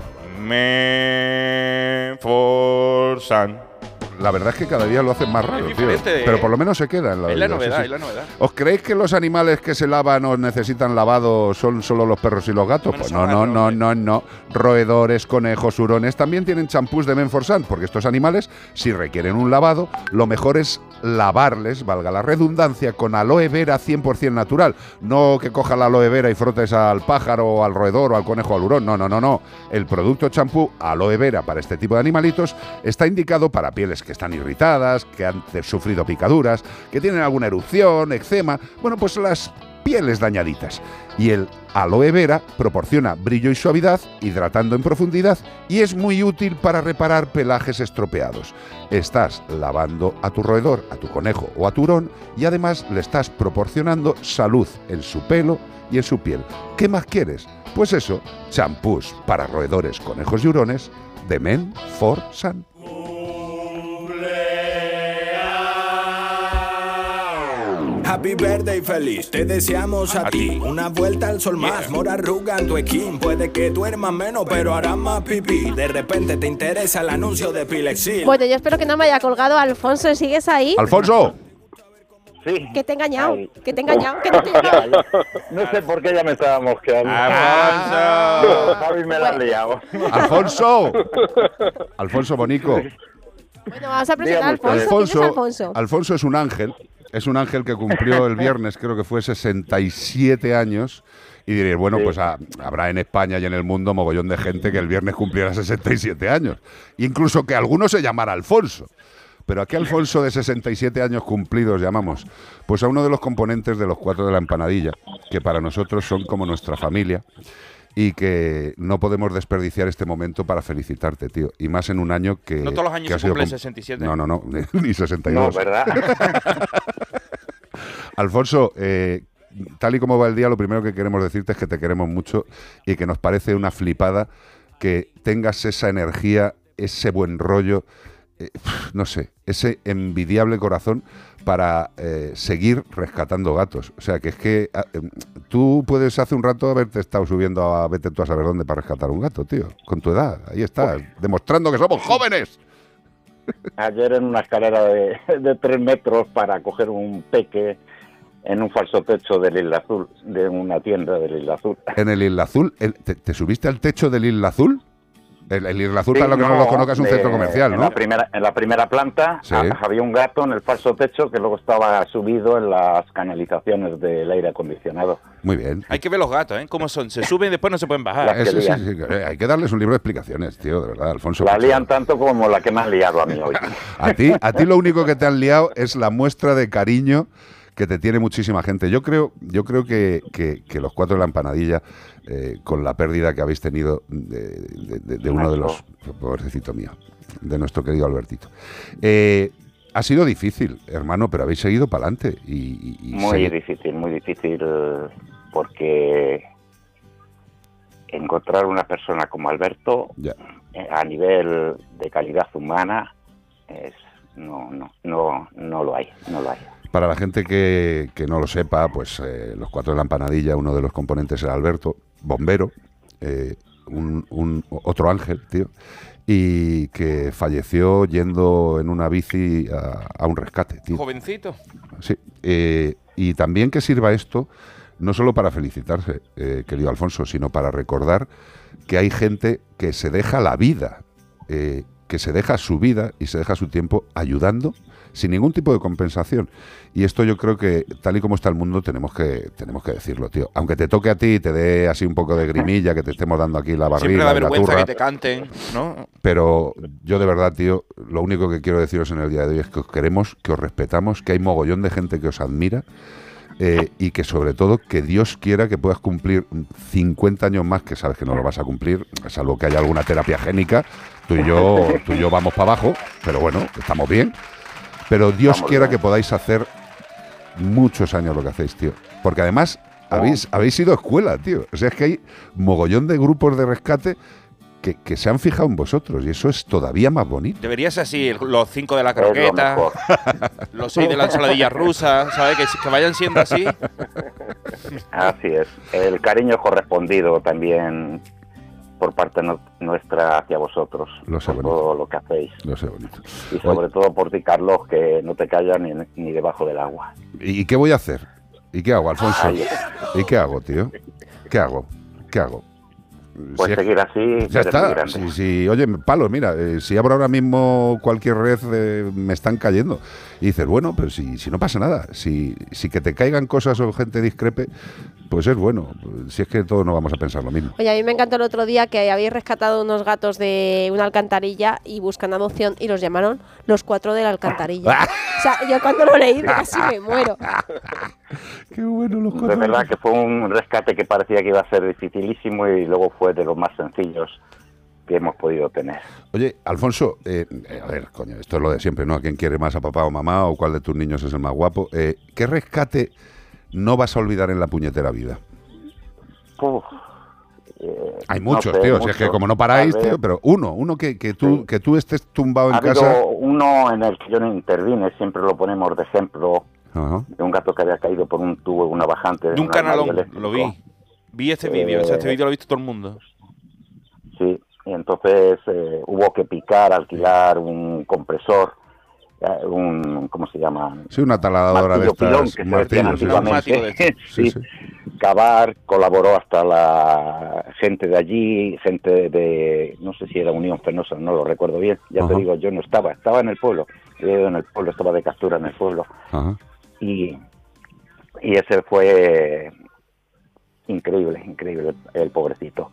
Menforsan. La verdad es que cada día lo hacen más raro, tío. Pero eh. por lo menos se queda en la Es la vida, sí, novedad, sí. es la novedad. ¿Os creéis que los animales que se lavan o necesitan lavado son solo los perros y los gatos? Pues no, no, no, no, no. Roedores, conejos, hurones también tienen champús de Menforsan, porque estos animales, si requieren un lavado, lo mejor es lavarles, valga la redundancia, con aloe vera 100% natural. No que coja la aloe vera y frotes al pájaro, al roedor o al conejo al hurón. No, no, no, no. El producto champú aloe vera para este tipo de animalitos está indicado para pieles que están irritadas, que han sufrido picaduras, que tienen alguna erupción, eczema, bueno, pues las pieles dañaditas. Y el aloe vera proporciona brillo y suavidad, hidratando en profundidad y es muy útil para reparar pelajes estropeados. Estás lavando a tu roedor, a tu conejo o a tu hurón y además le estás proporcionando salud en su pelo y en su piel. ¿Qué más quieres? Pues eso, champús para roedores, conejos y hurones de Men for Sun. Happy birthday feliz, te deseamos a, ti. Una vuelta al sol más, mora arruga en tu skin. Puede que duermas menos, pero harás más pipí. De repente te interesa el anuncio de Pilexil. Bueno, yo espero que no me haya colgado Alfonso. ¿Sigues ahí? ¡Alfonso! Sí. Que te he engañado, que te he engañado, que no te he engañado. (laughs) No sé por qué ya me estaba mosqueando. ¡Alfonso! Javi me la ha liado. ¡Alfonso! (laughs) Alfonso Bonico. Bueno, vamos a presentar a Dígame usted. Alfonso. ¿Quién es Alfonso, Alfonso? Alfonso es un ángel, es un ángel que cumplió el viernes, creo que fue 67 años. Y diréis, bueno, pues ha- habrá en España y en el mundo mogollón de gente que el viernes cumpliera 67 años. Incluso que alguno se llamara Alfonso. Pero ¿a qué Alfonso de 67 años cumplidos llamamos? Pues a uno de los componentes de los cuatro de la empanadilla, que para nosotros son como nuestra familia y que no podemos desperdiciar este momento para felicitarte, tío. Y más en un año que. No todos los años que ha se com- 67. No, no, no, (laughs) ni 62. No, ¿verdad? (laughs) Alfonso, eh, tal y como va el día, lo primero que queremos decirte es que te queremos mucho y que nos parece una flipada que tengas esa energía, ese buen rollo, eh, no sé, ese envidiable corazón para eh, seguir rescatando gatos. O sea, que es que ah, em, tú puedes hace un rato haberte estado subiendo a vete tú a saber dónde para rescatar un gato, tío, con tu edad. Ahí estás, demostrando que somos jóvenes. Ayer en una escalera de, de tres metros para coger un peque en un falso techo del Isla Azul, de una tienda del Isla Azul. En el Isla Azul, te, te subiste al techo del Isla Azul? El, el Isla Azul, Sí, para los que no, lo conozcan, es un de- centro comercial, en ¿no? La primera, en la primera planta Sí. ha- había un gato en el falso techo que luego estaba subido en las canalizaciones del aire acondicionado. Muy bien. Hay que ver los gatos, ¿eh? ¿Cómo son? Se suben y después no se pueden bajar. Eso sí, sí, eh, hay que darles un libro de explicaciones, tío, de verdad, Alfonso. La lían tanto como la que me han liado a mí hoy. (laughs) A ti, a ti lo único que te han liado es la muestra de cariño que te tiene muchísima gente. Yo creo, yo creo que, que- que los cuatro de la empanadilla, eh, con la pérdida que habéis tenido de, de- de- de uno de los, pobrecito mío, de nuestro querido Albertito, eh, ha sido difícil, hermano, pero habéis seguido para adelante. Y, y- y Muy difícil, muy difícil, porque encontrar una persona como Alberto Ya. eh, a nivel de calidad humana es no no no no lo hay, no lo hay. Para la gente que, que no lo sepa, pues eh, los cuatro de la empanadilla, uno de los componentes era Alberto, bombero, eh, un, un- otro ángel, tío, y que falleció yendo en una bici a, a un rescate, tío. Jovencito. Sí, eh, y también que sirva esto no solo para felicitarse, eh, querido Alfonso, sino para recordar que hay gente que se deja la vida, eh, que se deja su vida y se deja su tiempo ayudando sin ningún tipo de compensación. Y esto yo creo que, tal y como está el mundo, tenemos que, tenemos que decirlo, tío. Aunque te toque a ti y te dé así un poco de grimilla, que te estemos dando aquí la Siempre barriga y la vergüenza turra. que te canten, ¿no? Pero yo de verdad, tío, lo único que quiero deciros en el día de hoy es que os queremos, que os respetamos, que hay mogollón de gente que os admira eh, y que sobre todo que Dios quiera que puedas cumplir 50 años más, que sabes que no lo vas a cumplir, salvo que haya alguna terapia génica. Tú y yo, tú y yo vamos para abajo, pero bueno, estamos bien. Pero Dios Estamos quiera bien. que podáis hacer muchos años lo que hacéis, tío. Porque además habéis, habéis ido a escuela, tío. O sea, es que hay mogollón de grupos de rescate que, que se han fijado en vosotros y eso es todavía más bonito. Debería ser así, los cinco de la lo croqueta, mejor. (laughs) los seis de la ensaladilla rusa, ¿sabes? Que, que vayan siendo así. Así es. El cariño correspondido también por parte no- nuestra hacia vosotros, Lo sé por bonito. todo lo que hacéis. Lo sé bonito. Y sobre todo por ti, Carlos, que no te callas ni, ni debajo del agua. ¿Y qué voy a hacer? ¿Y qué hago, Alfonso? ¿Y qué hago, tío? ¿Qué hago? ¿Qué hago? Pues si es- seguir así, Ya está. si- oye, Palo, mira, eh, si abro ahora mismo cualquier red, eh, me están cayendo. Y dices, bueno, pero si, si no pasa nada, si, si que te caigan cosas o gente discrepe, pues es bueno. Si es que todos no vamos a pensar lo mismo. Oye, a mí me encantó el otro día que habéis rescatado unos gatos de una alcantarilla y buscan adopción y los llamaron los cuatro de la alcantarilla. (laughs) o sea, yo cuando lo leí casi me muero. (laughs) Qué bueno los De verdad que fue un rescate que parecía que iba a ser dificilísimo y luego fue de los más sencillos que hemos podido tener. Oye, Alfonso, eh, eh, a ver, coño, esto es lo de siempre, ¿no? ¿A quién quiere más, a papá o mamá? ¿O cuál de tus niños es el más guapo? Eh, ¿Qué rescate no vas a olvidar en la puñetera vida? Uf, eh, Hay no muchos, sé, tío. Si es muchos. que como no paráis, tío, pero uno, uno que, que tú, que tú estés tumbado en Ha casa. uno en el que yo no intervine, siempre lo ponemos de ejemplo, Ajá. de un gato que había caído por un tubo una bajante. De un canalón, lo vi. Vi este vídeo, este Eh, vídeo lo ha visto todo el mundo. Sí, y entonces eh, hubo que picar, alquilar un compresor, eh, un, ¿cómo se llama? Sí, una taladradora de Martillo pilón, estas. que se decían martillos, sí. (laughs) Sí, Sí, sí. Cavar, colaboró hasta la gente de allí, gente de, no sé si era Unión Fenosa, no lo recuerdo bien, ya te digo, yo no estaba, estaba en el pueblo, ido en el pueblo, estaba de captura en el pueblo, Ajá. Y, y ese fue increíble, increíble, el pobrecito.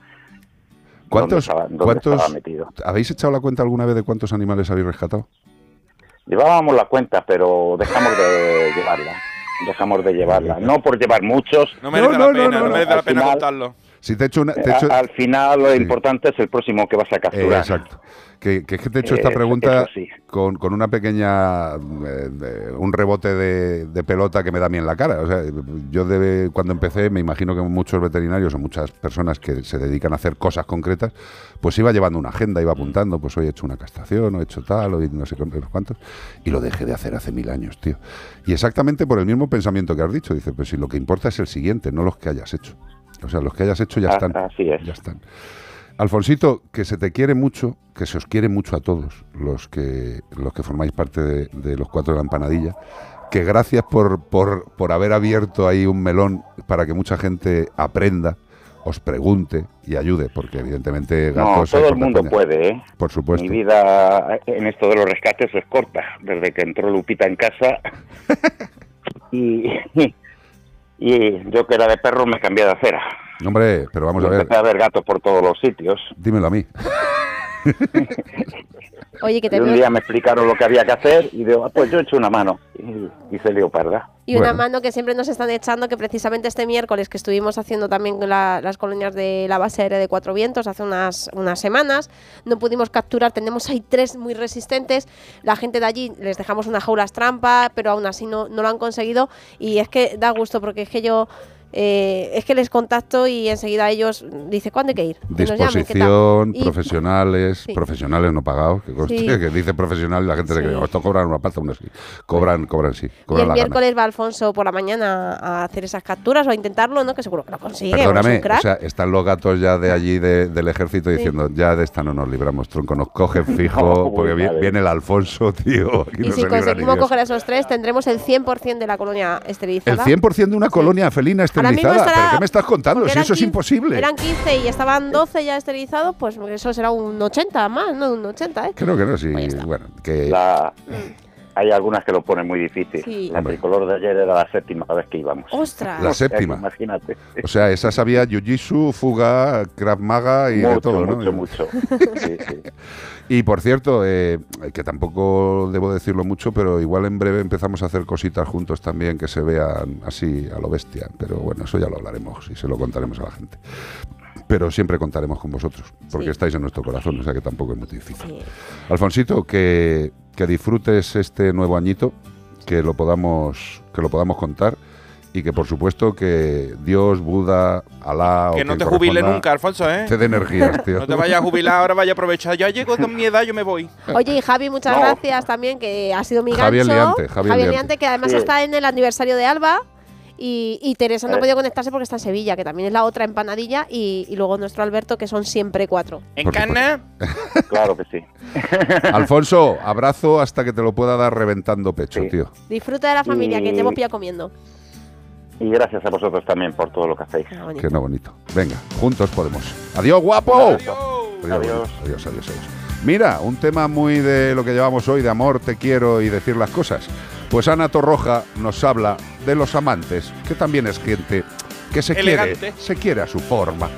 ¿Cuántos, ¿Dónde estaba- dónde cuántos habéis echado la cuenta alguna vez de cuántos animales habéis rescatado? Llevábamos la cuenta, pero dejamos de (laughs) llevarla. Dejamos de llevarla. No por llevar muchos. No merece No, la no, pena, no, no, no, no. merece la pena final- contarlo. Si te una. Te hecho- al final lo Sí. importante es el próximo que vas a Eh, capturar. exacto. Que, que es que te he hecho Eh, esta eso- pregunta sí. con, con una pequeña. eh, de- un rebote de, de pelota que me da a mí en la cara. O sea, yo de, cuando empecé, me imagino que muchos veterinarios o muchas personas que se dedican a hacer cosas concretas, pues iba llevando una agenda, iba apuntando, pues hoy he hecho una castración, o he hecho tal, hoy no sé cu- no sé cuántos. Y lo dejé de hacer hace mil años, tío. Y exactamente por el mismo pensamiento que has dicho. Dice, pues si lo que importa es el siguiente, no los que hayas hecho. O sea, los que hayas hecho ya Ah, están. Así es. Ya están. Alfonsito, que se te quiere mucho, que se os quiere mucho a todos los que, los que formáis parte de, de los cuatro de la empanadilla, que gracias por, por, por haber abierto ahí un melón para que mucha gente aprenda, os pregunte y ayude, porque evidentemente No, todo el mundo España. puede, ¿eh? Por supuesto. Mi vida en esto de los rescates es corta. Desde que entró Lupita en casa (laughs) y, y yo que era de perro me cambié de acera. Hombre, pero vamos a ver, Empecé a ver gatos por todos los sitios. dímelo a mí. (laughs) Oye, que Y te un veo- día me explicaron lo que había que hacer y digo, ah, pues yo he hecho una mano. Y hice leoparda. Y una Bueno. mano que siempre nos están echando, que precisamente este miércoles que estuvimos haciendo también la- las colonias de la base aérea de Cuatro Vientos hace unas, unas semanas, no pudimos capturar, tenemos ahí tres muy resistentes, la gente de allí les dejamos unas jaulas trampa, pero aún así no, no lo han conseguido y es que da gusto porque es que yo... eh, es que les contacto y enseguida ellos dice cuándo hay que ir. que nos llamen, qué tal?". Disposición, Y- profesionales, Sí. profesionales no pagados, que, conste, Sí. que dice profesional y la gente se Sí. cree, "Oh, esto cobran una pasta, aún así. Cobran, cobran sí, Y cobran el la gana. miércoles va Alfonso por la mañana a hacer esas capturas o a intentarlo, ¿no? Que seguro que lo consigue. porque es Perdóname, un crack. o sea, están los gatos ya de allí de- del ejército diciendo, ya de esta no nos libramos, tronco, nos cogen (laughs) fijo, No, porque muy vi- mal. viene el Alfonso, (laughs) tío. aquí Y no si se conseguimos coger a esos tres, tendremos el 100% de la colonia El esterilizada. 100% de una colonia felina mismo esterilizada. estará- ¿Pero qué me estás contando? Si eran eso es 15 imposible. Eran 15 y estaban 12 ya esterilizados, pues eso será un 80 más, ¿no? Un 80, ¿eh? Creo que no, sí. Bueno, que... La- hay algunas que lo ponen muy difícil. Sí. La tricolor de ayer era la séptima vez que íbamos. ¡Ostras! La O sea, que séptima. Imagínate. O sea, esa sabía jiu-jitsu, fuga, krav maga y de mucho, todo, ¿no? mucho, mucho. (laughs) Sí, sí. Y por cierto, eh, que tampoco debo decirlo mucho, pero igual en breve empezamos a hacer cositas juntos también que se vean así a lo bestia. Pero bueno, eso ya lo hablaremos y se lo contaremos a la gente. Pero siempre contaremos con vosotros, porque Sí. estáis en nuestro corazón, o sea que tampoco es muy difícil. Alfonsito, que, que disfrutes este nuevo añito, que lo podamos, que lo podamos contar. Y que por supuesto que Dios, Buda, Alá o Que no quien te jubiles corresponda, nunca, Alfonso, ¿eh? Te dé energías, (laughs) tío. No te vayas a jubilar, ahora vaya a aprovechar. Ya llego con mi edad, yo me voy. Oye, y Javi, muchas No. gracias también, que ha sido mi gancho. liante, Javi el liante. que además Sí. está en el aniversario de Alba. Y, y Teresa no ha podido conectarse porque está en Sevilla, que también es la otra empanadilla. Y, y luego nuestro Alberto, que son siempre cuatro. ¿En Por Cana? Claro que sí. (laughs) Alfonso, abrazo hasta que te lo pueda dar reventando pecho, Sí. tío. Disfruta de la familia, que te hemos pillado comiendo. Y gracias a vosotros también por todo lo que hacéis. Que no bonito. Venga, juntos podemos. Adiós, guapo. Adiós. Adiós, adiós, adiós, adiós. Mira, un tema muy de lo que llevamos hoy, de amor, te quiero y decir las cosas. Pues Ana Torroja nos habla de los amantes, que también es gente que se Elegante. quiere, se quiere a su forma.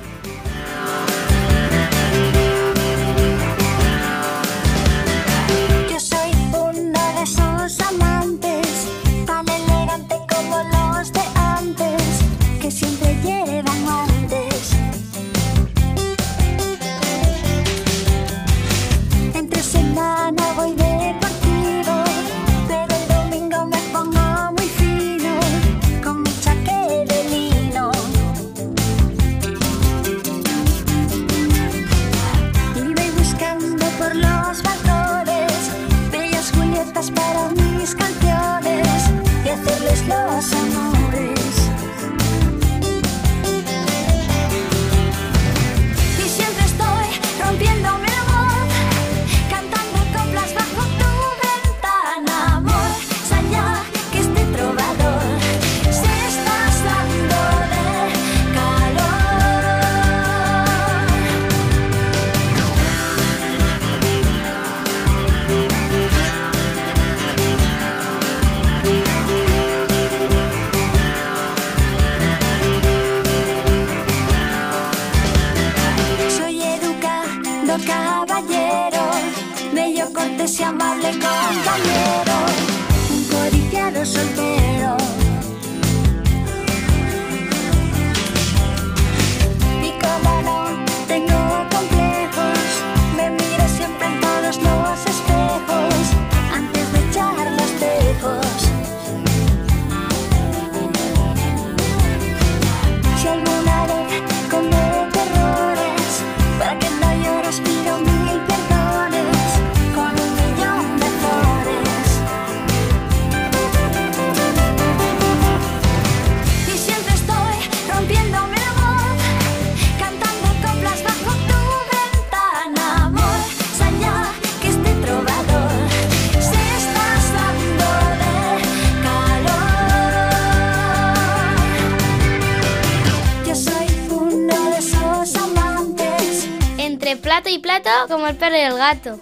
Plato y plato, como el perro y el gato.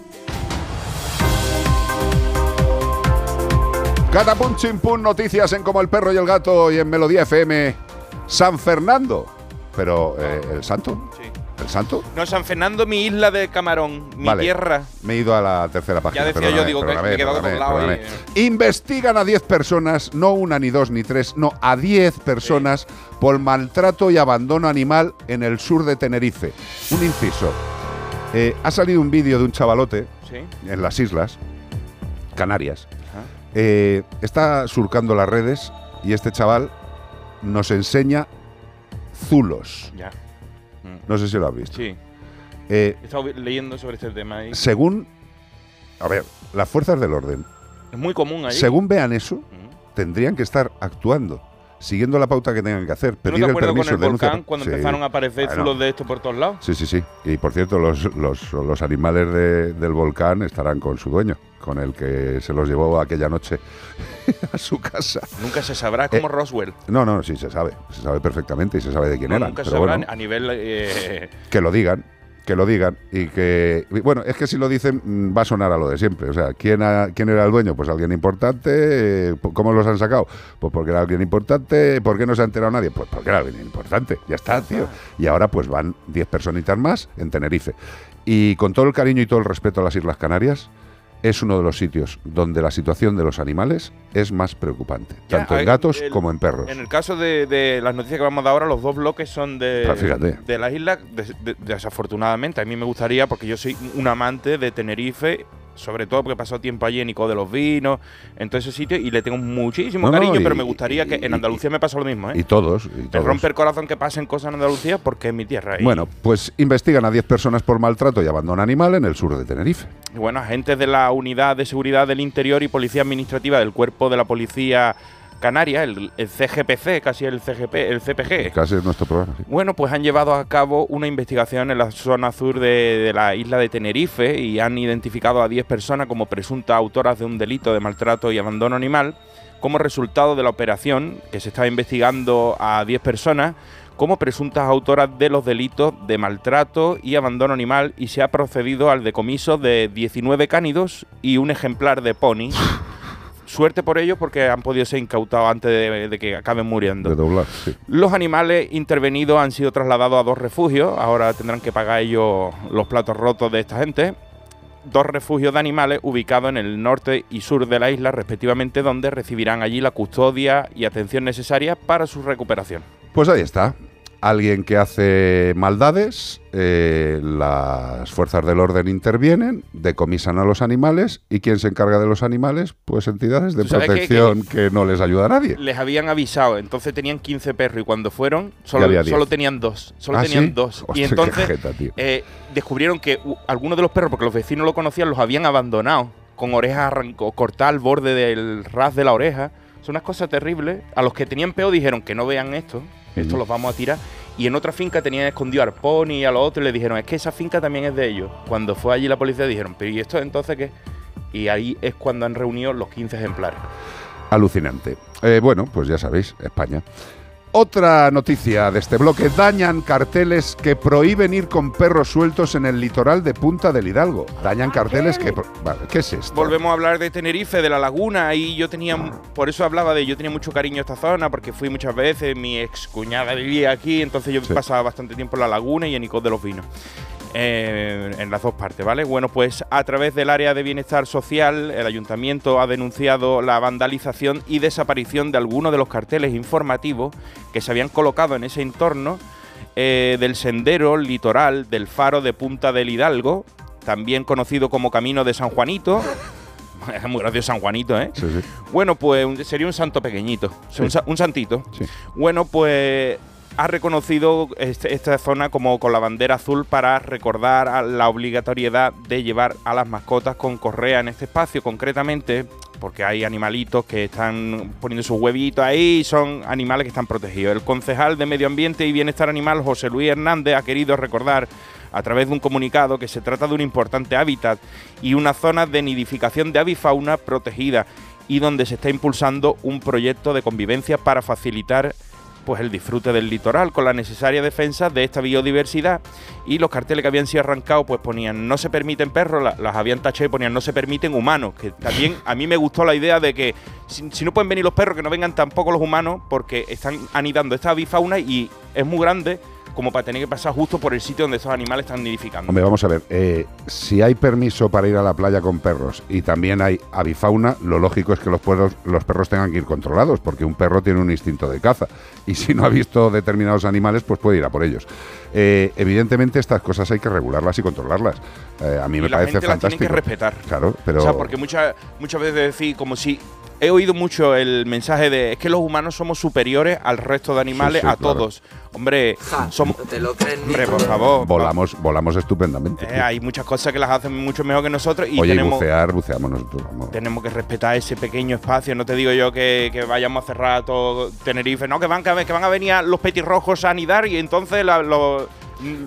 Catapum chimpum, noticias en Como el perro y el gato y en Melodía FM. San Fernando. Pero, eh, ¿el santo? ¿El santo? No, San Fernando, mi isla de Camarón, mi Vale. tierra. Me he ido a la tercera página. decía perdóname, yo, digo, que me he quedado doblado ahí. perdóname. Investigan a 10 personas, no una, ni dos, ni tres, no, a 10 personas por maltrato y abandono animal en el sur de Tenerife. Un inciso. Eh, ha salido un vídeo de un chavalote Sí. en las islas Canarias. Eh, está surcando las redes y este chaval nos enseña zulos. Ya. No sé si lo has visto. Sí. Eh, He estado leyendo sobre este tema y según, a ver, las fuerzas del orden, es muy común allí. según vean eso, tendrían que estar actuando, siguiendo la pauta que tengan que hacer, ¿Tú no pedir te el con permiso, el denunciar- volcán cuando Sí, empezaron a aparecer zulos de esto por todos lados? Sí, sí, sí. Y por cierto, los, los, los animales de- del volcán estarán con su dueño, con el que se los llevó aquella noche (laughs) a su casa. Nunca se sabrá, como Eh, Roswell. No, no, sí se sabe, se sabe perfectamente y se sabe de quién No, eran. nunca se sabrá bueno, a nivel... eh, que lo digan, que lo digan y que bueno, es que si lo dicen mm, va a sonar a lo de siempre, o sea, ¿quién, ha- quién era el dueño? Pues alguien importante, eh, ¿cómo los han sacado? Pues porque era alguien importante, ¿por qué no se ha enterado nadie? Pues porque era alguien importante, ya está, tío. Y ahora pues van 10 personitas más en Tenerife. Y con todo el cariño y todo el respeto a las Islas Canarias, es uno de los sitios donde la situación de los animales es más preocupante, Ya, tanto en gatos el- como en perros. En el caso de, de las noticias que vamos a dar ahora, los dos bloques son de, Ah, de las islas, des- de- desafortunadamente. A mí me gustaría, porque yo soy un amante de Tenerife, sobre todo porque he pasado tiempo allí en Nico de los Vinos, en todo ese sitio, y le tengo muchísimo No, no, cariño, y- pero me gustaría que en Andalucía me pase lo mismo. ¿eh? Y todos, y Me todos. rompe el corazón que pasen cosas en Andalucía porque es mi tierra. Bueno, pues investigan a 10 personas por maltrato y abandono animal en el sur de Tenerife. y bueno, agentes de la Unidad de Seguridad del Interior y Policía Administrativa del Cuerpo de la Policía Canaria, el, el CGPC, casi el CGP, el CPG. Casi es nuestro programa. sí. Bueno, pues han llevado a cabo una investigación en la zona sur de, de la isla de Tenerife y han identificado a 10 personas como presuntas autoras de un delito de maltrato y abandono animal como resultado de la operación que se estaba investigando a 10 personas como presuntas autoras de los delitos de maltrato y abandono animal y se ha procedido al decomiso de 19 cánidos y un ejemplar de pony. (laughs) Suerte por ellos porque han podido ser incautados antes de, de que acaben muriendo. De doblar, sí. Los animales intervenidos han sido trasladados a dos refugios. Ahora tendrán que pagar ellos los platos rotos de esta gente. Dos refugios de animales ubicados en el norte y sur de la isla, respectivamente, donde recibirán allí la custodia y atención necesaria para su recuperación. Pues ahí está. Alguien que hace maldades, eh, las fuerzas del orden intervienen, decomisan a los animales y ¿quién se encarga de los animales? Pues entidades de ¿Tú sabes que- protección que, no les ayuda a nadie. Les habían avisado, entonces tenían 15 perros y cuando fueron solo, había 10. solo tenían dos. Solo ¿Ah, tenían sí? dos. Hostia, y entonces jeta, eh, descubrieron que uh, algunos de los perros, porque los vecinos lo conocían, los habían abandonado con orejas cortadas al borde del ras de la oreja. Son unas cosas terribles. A los que tenían peo dijeron que no vean esto, esto Ujú. los vamos a tirar. Y en otra finca tenían escondido al pony y a los otros y le dijeron, es que esa finca también es de ellos. Cuando fue allí la policía dijeron, pero ¿y esto entonces qué? Y ahí es cuando han reunido los 15 ejemplares. Alucinante. Eh, bueno, pues ya sabéis, España. Otra noticia de este bloque. Dañan carteles que prohíben ir con perros sueltos en el litoral de Punta del Hidalgo. Dañan carteles que... Vale, ¿Qué es esto? Volvemos a hablar de Tenerife, de la laguna, y yo tenía, por eso hablaba de, yo tenía mucho cariño a esta zona, porque fui muchas veces, mi ex cuñada vivía aquí, entonces yo Sí. pasaba bastante tiempo en la laguna y en Icod de los Vinos. Eh, en las dos partes, ¿vale? Bueno, pues a través del área de bienestar social, el ayuntamiento ha denunciado la vandalización y desaparición de algunos de los carteles informativos que se habían colocado en ese entorno eh, del sendero litoral del faro de Punta del Hidalgo, también conocido como Camino de San Juanito. (laughs) Es muy gracioso San Juanito, ¿eh? Sí, sí. Bueno, pues sería un santo pequeñito, un, Sí. un santito. Sí. Bueno, pues ha reconocido este- esta zona como con la bandera azul para recordar a la obligatoriedad de llevar a las mascotas con correa en este espacio, concretamente porque hay animalitos que están poniendo sus huevitos ahí y son animales que están protegidos. El concejal de Medio Ambiente y Bienestar Animal, José Luis Hernández, ha querido recordar a través de un comunicado que se trata de un importante hábitat y una zona de nidificación de avifauna protegida y donde se está impulsando un proyecto de convivencia para facilitar pues el disfrute del litoral con la necesaria defensa de esta biodiversidad. Y los carteles que habían sido arrancados pues ponían no se permiten perros, la- las habían tachado y ponían no se permiten humanos, que también a mí me gustó la idea de que si no pueden venir los perros que no vengan tampoco los humanos porque están anidando esta avifauna y es muy grande como para tener que pasar justo por el sitio donde estos animales están nidificando. Hombre, vamos a ver, eh, si hay permiso para ir a la playa con perros y también hay avifauna, lo lógico es que los perros, los perros tengan que ir controlados, porque un perro tiene un instinto de caza y si no ha visto determinados animales, pues puede ir a por ellos. Eh, evidentemente estas cosas hay que regularlas y controlarlas. Eh, a mí y me la parece gente las tiene fantástico. que respetar. Claro, pero O sea, porque muchas muchas veces decir como si he oído mucho el mensaje de es que los humanos somos superiores al resto de animales, sí, a claro. todos. Hombre, somos te lo crees Hombre, por favor. volamos, volamos estupendamente. eh, hay muchas cosas que las hacen mucho mejor que nosotros y Oye, y tenemos bucear, buceamos nosotros. vamos. tenemos que respetar ese pequeño espacio. No te digo yo que, que vayamos a cerrar todo Tenerife, no, que van, que van a venir a los petirrojos a anidar y entonces la- los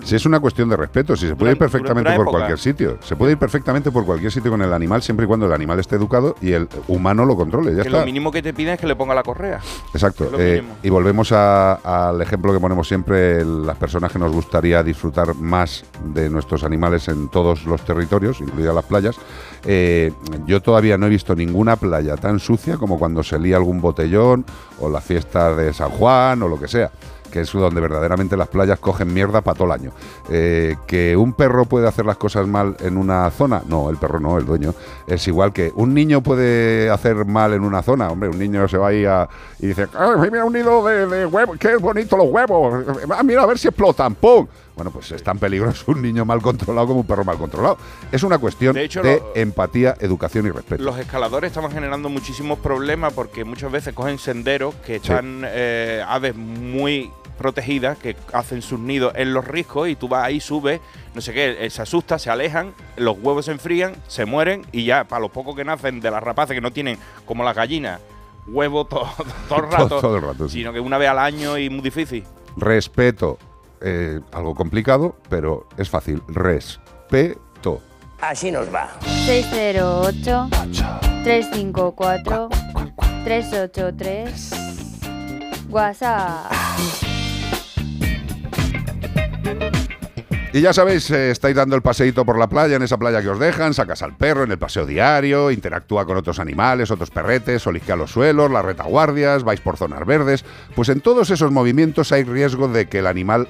Si es una cuestión de respeto, si se puede ir perfectamente por cualquier sitio. Se puede ir perfectamente por cualquier sitio con el animal, siempre y cuando el animal esté educado y el humano lo controle. Ya que está. lo mínimo que te piden es que le ponga la correa. Exacto. Eh, y volvemos a- al ejemplo que ponemos siempre, las personas que nos gustaría disfrutar más de nuestros animales en todos los territorios, incluidas las playas. Eh, yo todavía no he visto ninguna playa tan sucia como cuando se lía algún botellón o la fiesta de San Juan o lo que sea que es donde verdaderamente las playas cogen mierda para todo el año. Eh, que un perro puede hacer las cosas mal en una zona, no, el perro no, el dueño. Es igual que un niño puede hacer mal en una zona, hombre, un niño se va ahí a, y dice, "Ay, mira un nido de, de huevos, qué bonito los huevos, Ah, mira a ver si explotan, ¡pum! Bueno, pues es tan peligroso un niño mal controlado como un perro mal controlado. Es una cuestión De de, hecho, lo- empatía, educación y respeto. Los escaladores estaban generando muchísimos problemas porque muchas veces cogen senderos que están eh, aves muy protegidas que hacen sus nidos en los riscos y tú vas ahí, subes, no sé qué, eh, se asusta, se alejan, los huevos se enfrían, se mueren y ya para los pocos que nacen de las rapaces que no tienen como las gallinas huevo todo, (laughs) todo el (laughs) rato, Todo el rato, sí. sino que una vez al año y muy difícil. Respeto, eh, algo complicado, pero es fácil. Respeto. Así nos va. 608 354 383 WhatsApp. Y ya sabéis, eh, estáis dando el paseíto por la playa, en esa playa que os dejan, sacas al perro en el paseo diario, interactúa con otros animales, otros perretes, olisquea los suelos, las retaguardias, vais por zonas verdes. Pues en todos esos movimientos hay riesgo de que el animal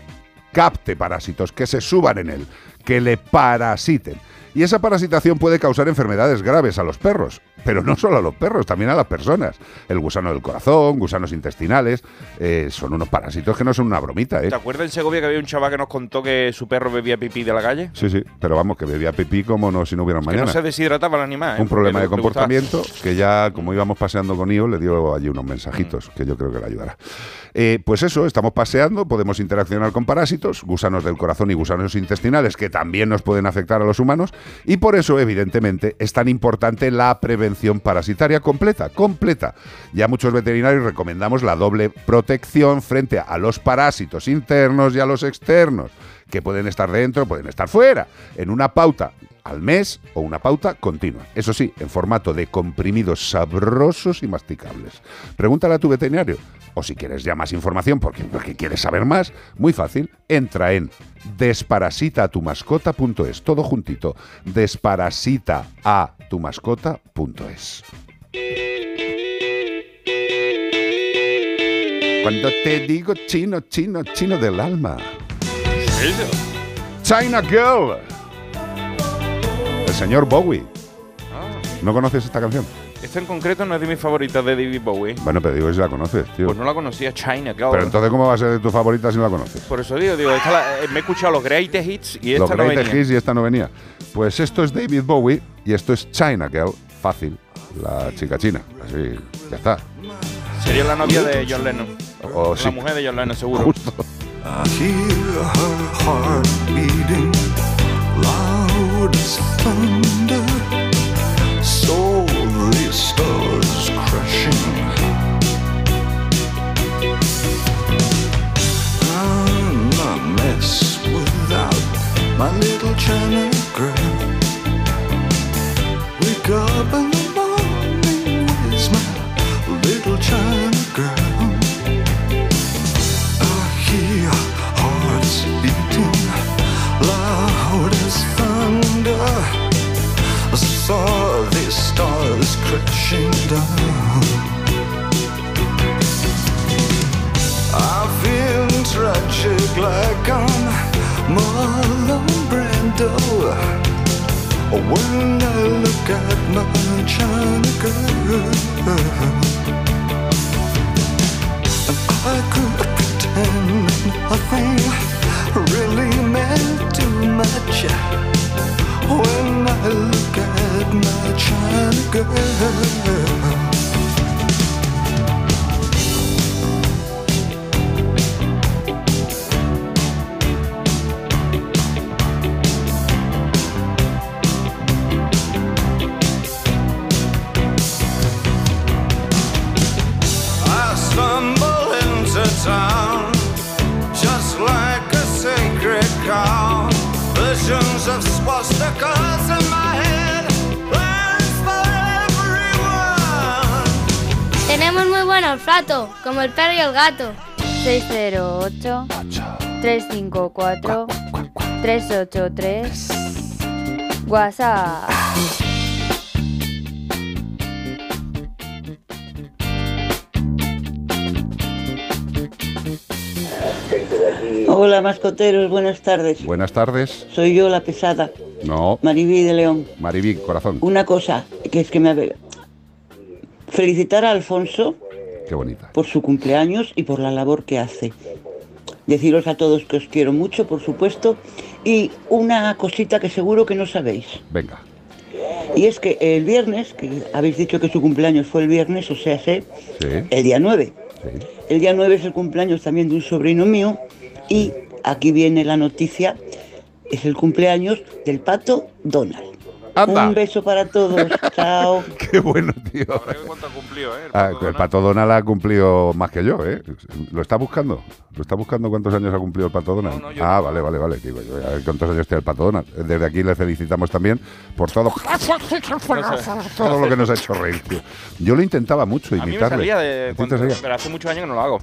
capte parásitos, que se suban en él, que le parasiten. Y esa parasitación puede causar enfermedades graves a los perros, pero no solo a los perros, también a las personas. El gusano del corazón, gusanos intestinales, eh, son unos parásitos que no son una bromita, ¿eh? ¿Te acuerdas en Segovia que había un chaval que nos contó que su perro bebía pipí de la calle? Sí, sí, pero vamos, que bebía pipí como no, si no hubiera Que mañana. no se deshidrataba el animal. ¿eh? un problema de comportamiento que ya, como íbamos paseando con Io, le dio allí unos mensajitos que yo creo que le ayudará. Eh, pues eso, estamos paseando, podemos interaccionar con parásitos, gusanos del corazón y gusanos intestinales que también nos pueden afectar a los humanos y por eso, evidentemente, es tan importante la prevención parasitaria completa, completa. Ya muchos veterinarios recomendamos la doble protección frente a los parásitos internos y a los externos que pueden estar dentro, pueden estar fuera, en una pauta al mes o una pauta continua. Eso sí, en formato de comprimidos sabrosos y masticables. Pregúntale a tu veterinario. O si quieres ya más información porque, porque quieres saber más, muy fácil, entra en desparasitaatumascota.es. Todo juntito. Desparasitaatumascota.es. Cuando te digo chino, chino, chino del alma. China Girl. El señor Bowie. ¿No conoces esta canción? Esta en concreto no es de mis favoritas de David Bowie. Bueno, pero digo si la conoces, tío. Pues no la conocía, China Girl. Pero entonces, ¿cómo va a ser de tu favorita si no la conoces? Por eso digo, digo, esta la- eh, me he escuchado los greatest hits y Los esta no Greatest venía. Hits y esta no venía. Pues esto es David Bowie y esto es China Girl. Fácil. La chica china. Así, ya está. Sería la novia de John Lennon. O la sí. mujer de John Lennon, seguro. Justo. I hear her heart beating loud as thunder. Gato. 608 354 383 WhatsApp. Hola mascoteros, buenas tardes. Buenas tardes. Soy yo la pesada, No. Maribí de León. Maribí, corazón. Una cosa, que es que me... Felicitar a Alfonso Qué bonita. por su cumpleaños y por la labor que hace. Deciros a todos que os quiero mucho, por supuesto. Y una cosita que seguro que no sabéis. Venga. Y es que el viernes, que habéis dicho que su cumpleaños fue el viernes, o sea, sé, Sí. el día 9. El día 9 es el cumpleaños también de un sobrino mío y aquí viene la noticia, es el cumpleaños del pato Donald. Anda. Un beso para todos. (laughs) Chao. Qué bueno, tío. ¿Cuánto ha cumplido, eh? Ah, el Pato Donald ha cumplido más que yo, ¿eh? ¿Lo está buscando? ¿Lo está buscando cuántos años ha cumplido el Pato Donald? ah, vale, vale, vale. Digo, yo, a ver cuántos años tiene el Pato Donald. Desde aquí le felicitamos también por todo, todo lo que nos ha hecho reír, tío. Yo lo intentaba mucho A mí me imitarle. salía de ¿A ti te cuando- pero hace muchos años que no lo hago.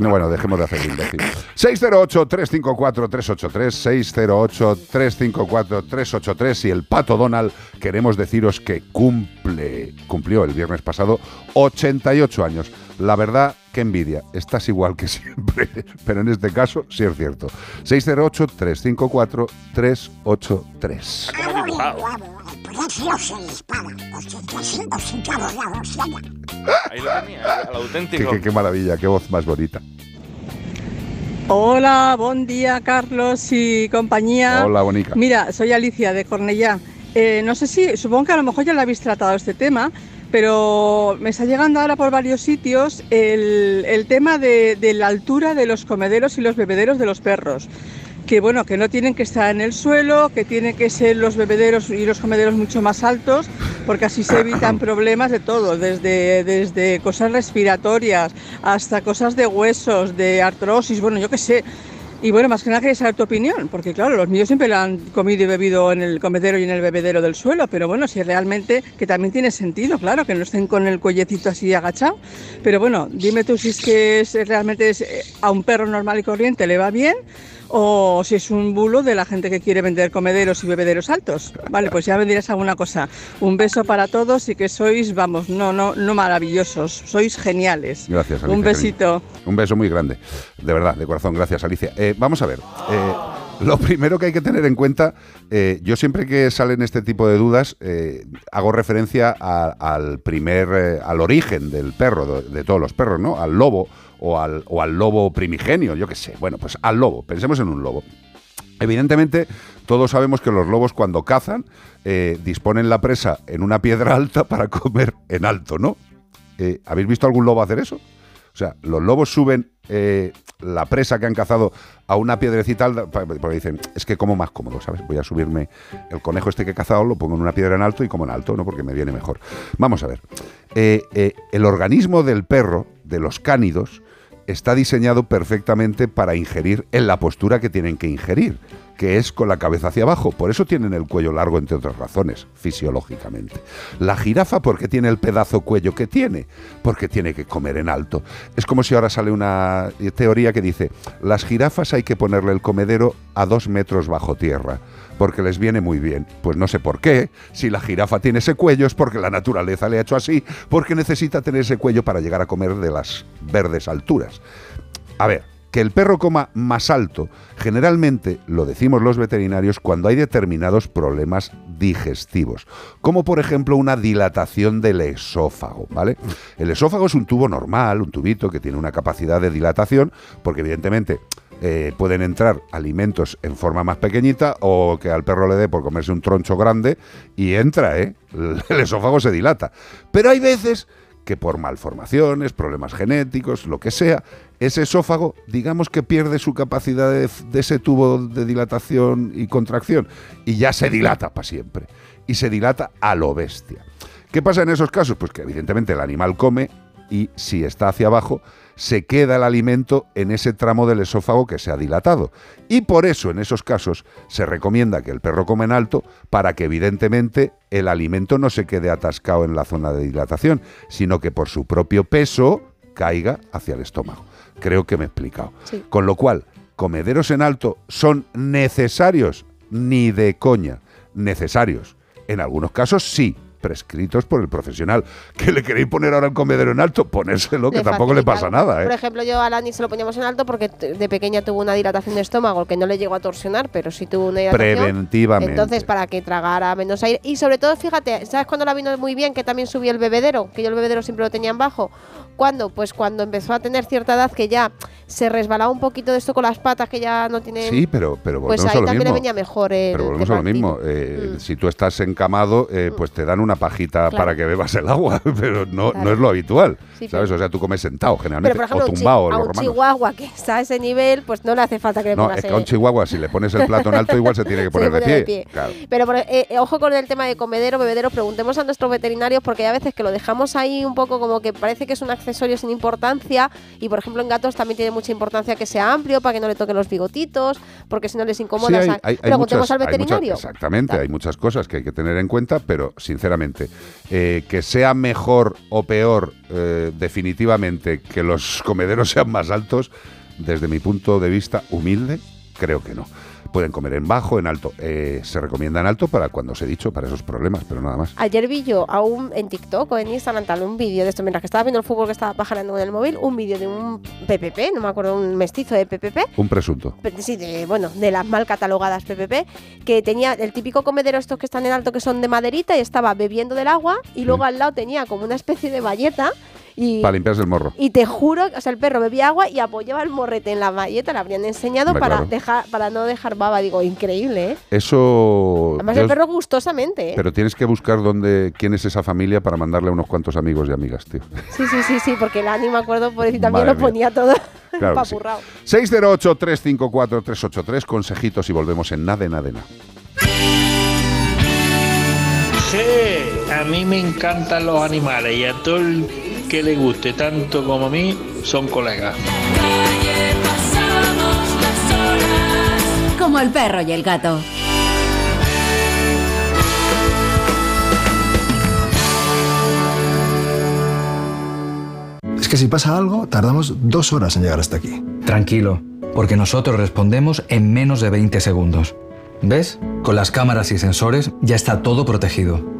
No, Bueno, dejemos de hacer el imbécil. 608-354-383, 608-354-383 y el Pato Donald queremos deciros que cumple, cumplió el viernes pasado 88 años. La verdad, que envidia, estás igual que (laughs) siempre, pero en este caso sí es cierto. 608-354-383. precio se dispara. Los 700 centavos la docena. Ahí lo tenía, al Qué, auténtico. qué- qué maravilla, qué voz más bonita. Hola, buen día Carlos y compañía. Hola, bonica. Mira, soy Alicia de Cornellá. Eh, no sé si, supongo que a lo mejor ya lo habéis tratado este tema, pero me está llegando ahora por varios sitios el, el tema de, de la altura de los comederos y los bebederos de los perros. Que bueno, que no tienen que estar en el suelo, que tienen que ser los bebederos y los comederos mucho más altos, porque así se evitan (coughs) problemas de todo, desde, desde cosas respiratorias hasta cosas de huesos, de artrosis, bueno, yo qué sé. Y bueno, más que nada quería saber tu opinión, porque claro, los míos siempre lo han comido y bebido en el comedero y en el bebedero del suelo, pero bueno, si realmente, que también tiene sentido, claro, que no estén con el cuellecito así agachado. Pero bueno, dime tú si es que es, realmente es, eh, a un perro normal y corriente le va bien o si es un bulo de la gente que quiere vender comederos y bebederos altos. Vale, pues ya me dirás alguna cosa. Un beso para todos y que sois, vamos, no, no, no maravillosos, sois geniales. Gracias, Alicia. Un besito. Un beso muy grande. De verdad, de corazón. Gracias, Alicia. Eh, vamos a ver. eh, lo primero que hay que tener en cuenta, eh, yo siempre que salen este tipo de dudas, eh, hago referencia a- al primer, eh, al origen del perro, de, de todos los perros, ¿no? Al lobo o al, o al lobo primigenio, yo qué sé. Bueno, pues al lobo. Pensemos en un lobo. Evidentemente, todos sabemos que los lobos cuando cazan eh, disponen la presa en una piedra (laughs) alta para comer en alto, ¿no? Eh, ¿Habéis visto algún lobo hacer eso? O sea, los lobos suben eh, la presa que han cazado a una piedrecita alta, porque dicen, es que como más cómodo, ¿sabes? Voy a subirme el conejo este que he cazado, lo pongo en una piedra en alto y como en alto, ¿no? Porque me viene mejor. Vamos a ver. El organismo del perro, de los cánidos, está diseñado perfectamente para ingerir en la postura que tienen que ingerir, que es con la cabeza hacia abajo. Por eso tienen el cuello largo, entre otras razones, fisiológicamente. La jirafa, ¿por qué tiene el pedazo cuello que tiene? Porque tiene que comer en alto. Es como si ahora sale una teoría que dice, las jirafas hay que ponerle el comedero a dos metros bajo tierra porque les viene muy bien. Pues no sé por qué. Si la jirafa tiene ese cuello es porque la naturaleza le ha hecho así, porque necesita tener ese cuello para llegar a comer de las verdes alturas. A ver, que el perro coma más alto, generalmente lo decimos los veterinarios cuando hay determinados problemas digestivos, como por ejemplo una dilatación del esófago, ¿vale? El esófago es un tubo normal, un tubito que tiene una capacidad de dilatación, porque evidentemente eh, pueden entrar alimentos en forma más pequeñita o que al perro le dé por comerse un troncho grande y entra, ¿eh? (laughs) El esófago se dilata. Pero hay veces que por malformaciones, problemas genéticos, lo que sea, ese esófago, digamos que pierde su capacidad de, de ese tubo de dilatación y contracción y ya se dilata para siempre. Y se dilata a lo bestia. ¿Qué pasa en esos casos? Pues que evidentemente el animal come y si está hacia abajo, se queda el alimento en ese tramo del esófago que se ha dilatado. Y por eso en esos casos se recomienda que el perro come en alto para que evidentemente el alimento no se quede atascado en la zona de dilatación, sino que por su propio peso caiga hacia el estómago. Creo que me he explicado. Sí. Con lo cual, comederos en alto son necesarios, ni de coña, necesarios. En algunos casos sí, prescritos por el profesional. ¿Que le queréis poner ahora el comedero en alto? Ponérselo, que Le tampoco le pasa nada, Por ¿eh? ejemplo, yo a Lani se lo poníamos en alto porque de pequeña tuvo una dilatación de estómago que no le llegó a torsionar, pero sí tuvo una dilatación. Preventivamente. Entonces, para que tragara menos aire. Y sobre todo, fíjate, ¿sabes cuándo la vino muy bien? Que también subió el bebedero, que yo el bebedero siempre lo tenía en bajo. ¿Cuándo? Pues cuando empezó a tener cierta edad que ya se resbalaba un poquito de esto con las patas que ya no tienen... Sí, pero, pero Pues volvemos ahí a lo también le mismo. venía mejor el Pero volvemos a lo mismo. eh, Mm. Si tú estás encamado, eh, pues te dan una pajita Claro. para que bebas el agua, (laughs) pero no, Claro. no es lo habitual. Sí, ¿Sabes? pero- O sea, tú comes sentado Pero generalmente, por ejemplo, o a un, tumbado, a los un romanos. chihuahua que está a ese nivel, pues no le hace falta que le No, es que a un chihuahua, si le pones el plato en alto, igual se tiene que (laughs) poner de pie. de pie. Claro. Pero eh, eh, ojo con el tema de comedero, bebedero, preguntemos a nuestros veterinarios porque hay a veces que lo dejamos ahí un poco como que parece que es un accesorio sin importancia y por ejemplo en gatos también tiene mucha importancia que sea amplio para que no le toquen los bigotitos, porque si no les incomoda. Sí, hay- hay- preguntemos muchas- al muchas- veterinario. exactamente, hay muchas cosas que hay que tener en cuenta, pero sinceramente, eh, que sea mejor o peor eh, definitivamente que los comederos sean más altos, desde mi punto de vista humilde, creo que no. Pueden comer en bajo, en alto. Eh, se recomienda en alto para cuando os he dicho, para esos problemas, pero nada más. Ayer vi yo a un, en TikTok o en Instagram tal, un vídeo de esto, mientras que estaba viendo el fútbol que estaba pajareando en el móvil, un vídeo de un PPP, no me acuerdo, un mestizo de PPP, Un presunto. Sí, de, bueno, de las mal catalogadas PPP, que tenía el típico comedero estos que están en alto que son de maderita y estaba bebiendo del agua y luego al lado tenía como una especie de valleta y, Para limpiarse el morro. y te juro, o sea, el perro bebía agua y apoyaba el morrete en la valleta, le habrían enseñado para claro. dejar para no dejar baba, digo, increíble, ¿eh? Eso. Además el perro gustosamente, ¿eh? Pero tienes que buscar dónde, quién es esa familia para mandarle a unos cuantos amigos y amigas, tío. Sí, sí, sí, sí, porque el Ani, me acuerdo, por decir, también Madre lo mía. ponía todo (laughs) Claro que sí. papurrao. 608-354-383, consejitos y volvemos en nada, nada, nada. Sí, a mí me encantan los animales y a todo el que le guste tanto como a mí son colegas. Como el perro y el gato. Es que si pasa algo, tardamos dos horas en llegar hasta aquí. Tranquilo, porque nosotros respondemos en menos de 20 segundos. ¿Ves? Con las cámaras y sensores ya está todo protegido.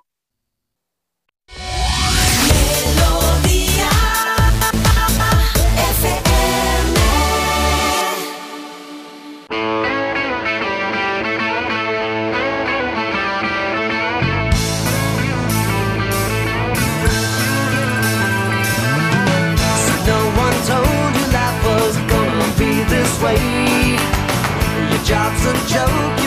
Job's a joke,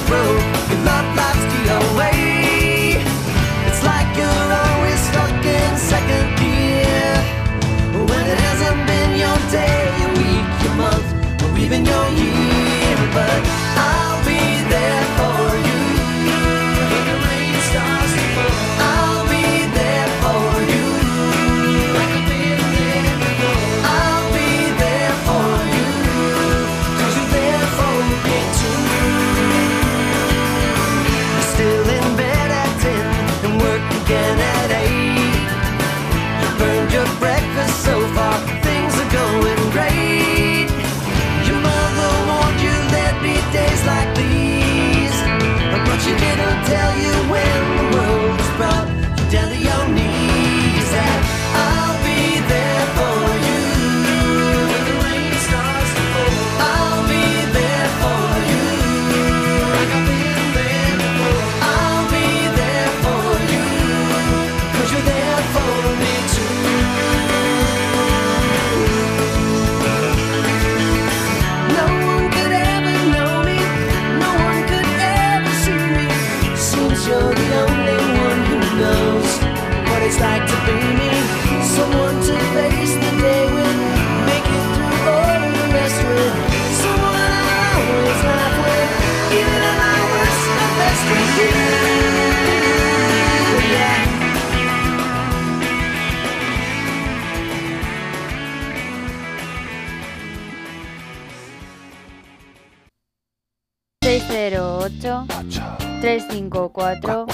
454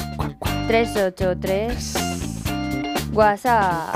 383 WhatsApp.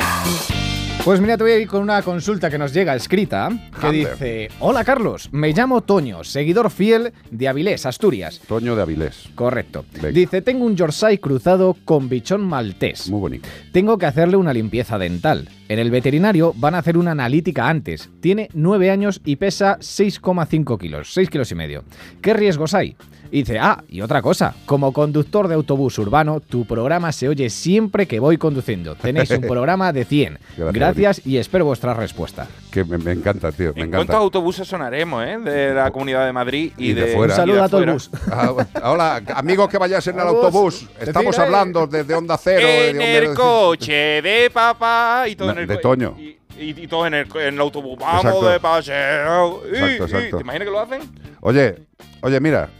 Pues mira, te voy a ir con una consulta que nos llega escrita que dice: Hola Carlos, me llamo Toño, seguidor fiel de Avilés, Asturias. Toño de Avilés. Correcto. Dice: Tengo un Yorkshire cruzado con bichón maltés. Muy bonito. Tengo que hacerle una limpieza dental. En el veterinario van a hacer una analítica antes. Tiene 9 años y pesa 6,5 kilos, 6 kilos y medio. ¿Qué riesgos hay? Y dice, ah, y otra cosa, como conductor de autobús urbano, tu programa se oye siempre que voy conduciendo. Tenéis un (laughs) programa de 100. Gracias, Gracias y espero vuestra respuesta. Que me, me encanta, tío. Me ¿En encanta. cuántos autobuses sonaremos, eh? De la Comunidad de Madrid y, Y de fuera. y Un de saludo a todo fuera. el bus. Ah, hola, amigos que vayáis en el autobús. Estamos hablando desde Onda Cero. En de el coche de papá y todo No, en el de Toño. Y, y- y todo en el, en el autobús. Vamos Exacto. de paseo. Y- Exacto, exacto. ¿Te imaginas que lo hacen? Oye, oye, mira,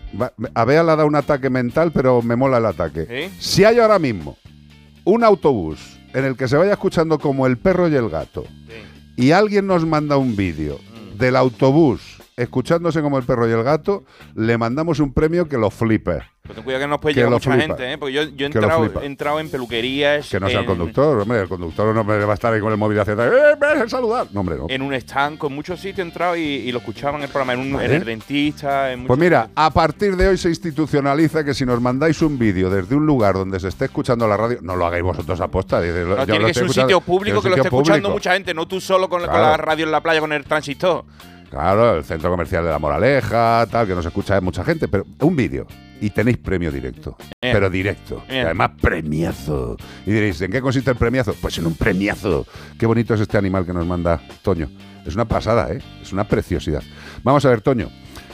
a Bea le ha dado un ataque mental, pero me mola el ataque. ¿Sí? Si hay ahora mismo un autobús en el que se vaya escuchando como el perro y el gato, y alguien nos manda un vídeo Mm. del autobús escuchándose como el perro y el gato, le mandamos un premio que lo flipe. Pero ten cuidado que nos puede Que llegar mucha flipa. gente, ¿eh? Porque yo, yo he, entrado, he entrado en peluquerías. Que no sea el conductor, hombre, el conductor no me va a estar ahí con el móvil haciendo ¡Eh, ven a saludar! No, hombre, no. En un stand, con muchos sitios he entrado y, y lo escuchaban en el programa, en, un, Vale. en el dentista, en Pues mira, a partir de hoy se institucionaliza que si nos mandáis un vídeo desde un lugar donde se esté escuchando la radio, no lo hagáis vosotros aposta. dice, No, yo tiene lo que ser un sitio público que lo esté escuchando mucha gente, no tú solo con, la radio en la playa con el transistor. Claro, el centro comercial de la Moraleja, tal, que nos escucha mucha gente, pero un vídeo y tenéis premio directo. Bien. Pero directo. Y además, premiazo. Y diréis, ¿en qué consiste el premiazo? Pues en un premiazo. Qué bonito es este animal que nos manda Toño. Es una pasada, ¿eh? Es una preciosidad. Vamos a ver, Toño.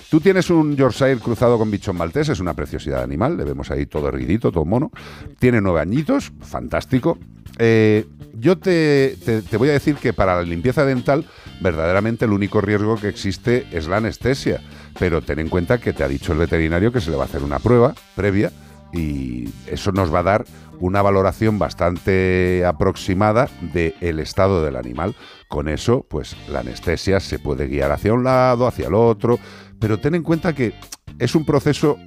Tú tienes un Yorkshire cruzado con bichón maltés, es una preciosidad de animal, le vemos ahí todo erguidito, todo mono. Tiene nueve añitos, fantástico. Eh, yo te, te- te voy a decir que para la limpieza dental, verdaderamente el único riesgo que existe es la anestesia. Pero ten en cuenta que te ha dicho el veterinario que se le va a hacer una prueba previa y eso nos va a dar una valoración bastante aproximada del estado del animal. Con eso, pues la anestesia se puede guiar hacia un lado, hacia el otro, pero ten en cuenta que es un proceso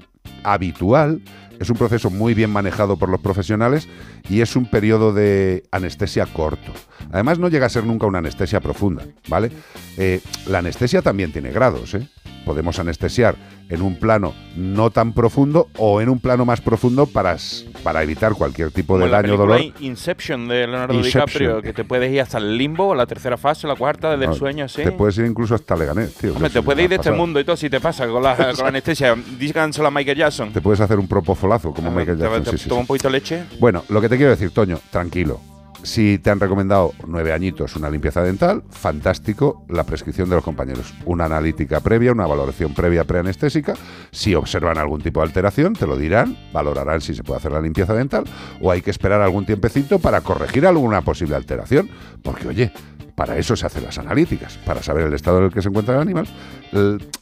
habitual, es un proceso muy bien manejado por los profesionales y es un periodo de anestesia corto. Además, no llega a ser nunca una anestesia profunda, ¿vale? Eh, la anestesia también tiene grados, ¿eh? Podemos anestesiar en un plano no tan profundo o en un plano más profundo para, para evitar cualquier tipo de daño o dolor. In- Inception de Leonardo Inception. DiCaprio, que te puedes ir hasta el limbo, la tercera fase, la cuarta, desde el sueño, así. Te puedes ir incluso hasta Leganés, tío. Hombre, te es puedes ir de este mundo y todo si te pasa con la, (laughs) con la anestesia. Díganselo a Michael Jackson. Te puedes hacer un propofolazo como Michael Jackson. te- sí, sí, toma sí. un poquito de leche. Bueno, lo que te quiero decir, Toño, tranquilo. Si te han recomendado nueve añitos una limpieza dental, fantástico la prescripción de los compañeros. Una analítica previa, una valoración previa preanestésica. Si observan algún tipo de alteración, te lo dirán, valorarán si se puede hacer la limpieza dental o hay que esperar algún tiempecito para corregir alguna posible alteración. Porque, oye, para eso se hacen las analíticas, para saber el estado en el que se encuentra el animal.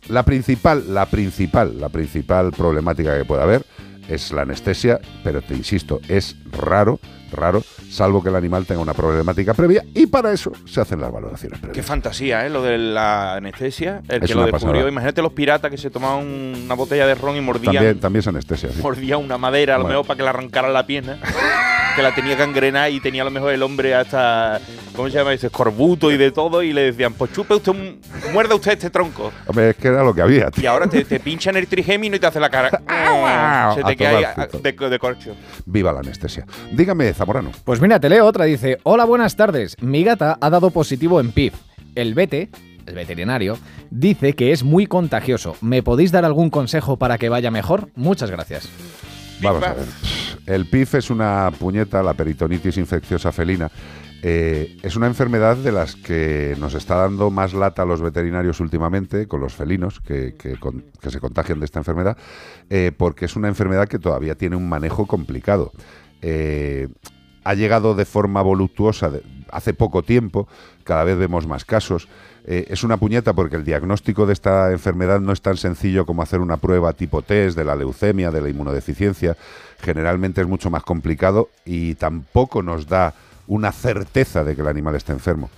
La principal, la principal, la principal problemática que puede haber es la anestesia, pero te insisto, es raro, raro, salvo que el animal tenga una problemática previa y para eso se hacen las valoraciones Qué previas. fantasía, ¿eh? Lo de la anestesia. El Es que lo descubrió. pasada. Imagínate los piratas que se tomaban una botella de ron y mordían, También, también es anestesia. sí. mordían una madera, a lo Bueno. mejor para que le arrancaran la pierna. (laughs) que la tenía gangrenada y tenía a lo mejor el hombre hasta, ¿cómo se llama? Ese escorbuto y de todo. Y le decían, pues chupe usted, un, muerda usted este tronco. Hombre, es que era lo que había, Y tío. ahora te, te pinchan el trigémino y te hace la cara. (laughs) se A te de, de corcho. Viva la anestesia. Dígame, Zamorano. Pues mira, te leo otra. Dice: Hola, buenas tardes. Mi gata ha dado positivo en PIF. El vete, el veterinario, dice que es muy contagioso. ¿Me podéis dar algún consejo para que vaya mejor? Muchas gracias. Vamos a ver. El PIF es una puñeta, la peritonitis infecciosa felina. Eh, es una enfermedad de las que nos está dando más lata a los veterinarios últimamente, con los felinos que, se contagian de esta enfermedad, eh, porque es una enfermedad que todavía tiene un manejo complicado. Eh, ha llegado de forma voluptuosa hace poco tiempo, cada vez vemos más casos. Es una puñeta porque el diagnóstico de esta enfermedad no es tan sencillo como hacer una prueba tipo test de la leucemia, de la inmunodeficiencia. Generalmente es mucho más complicado y tampoco nos da una certeza de que el animal está enfermo.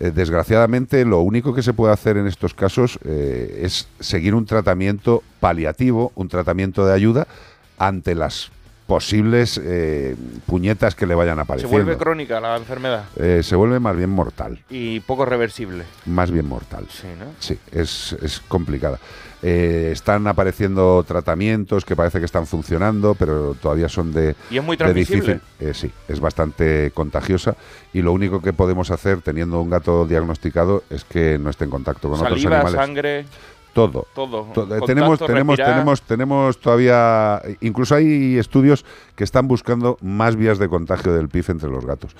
Eh, desgraciadamente, lo único que se puede hacer en estos casos eh, es seguir un tratamiento paliativo, un tratamiento de ayuda ante las posibles eh, puñetas que le vayan Se apareciendo. vuelve crónica la enfermedad Eh, se vuelve más bien mortal. y poco reversible. Más bien mortal. Sí, ¿no? Sí, es, es complicada. Eh, están apareciendo tratamientos que parece que están funcionando, pero todavía son de. ¿Y es muy transmisible? eh, sí, es bastante contagiosa. Y lo único que podemos hacer teniendo un gato diagnosticado es que no esté en contacto con otros Saliva, animales. sangre. Todo. Todo. To- eh, tenemos, tenemos, respirar. tenemos, tenemos todavía, incluso hay estudios que están buscando más vías de contagio del PIF entre los gatos.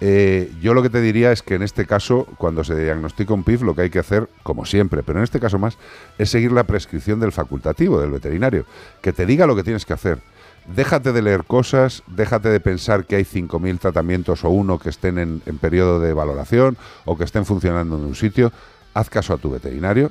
Eh, yo lo que te diría es que en este caso, cuando se diagnostica un PIF, lo que hay que hacer, como siempre, pero en este caso más, es seguir la prescripción del facultativo, del veterinario, que te diga lo que tienes que hacer. Déjate de leer cosas, déjate de pensar que hay 5.000 tratamientos o uno que estén en, en periodo de valoración o que estén funcionando en un sitio. Haz caso a tu veterinario,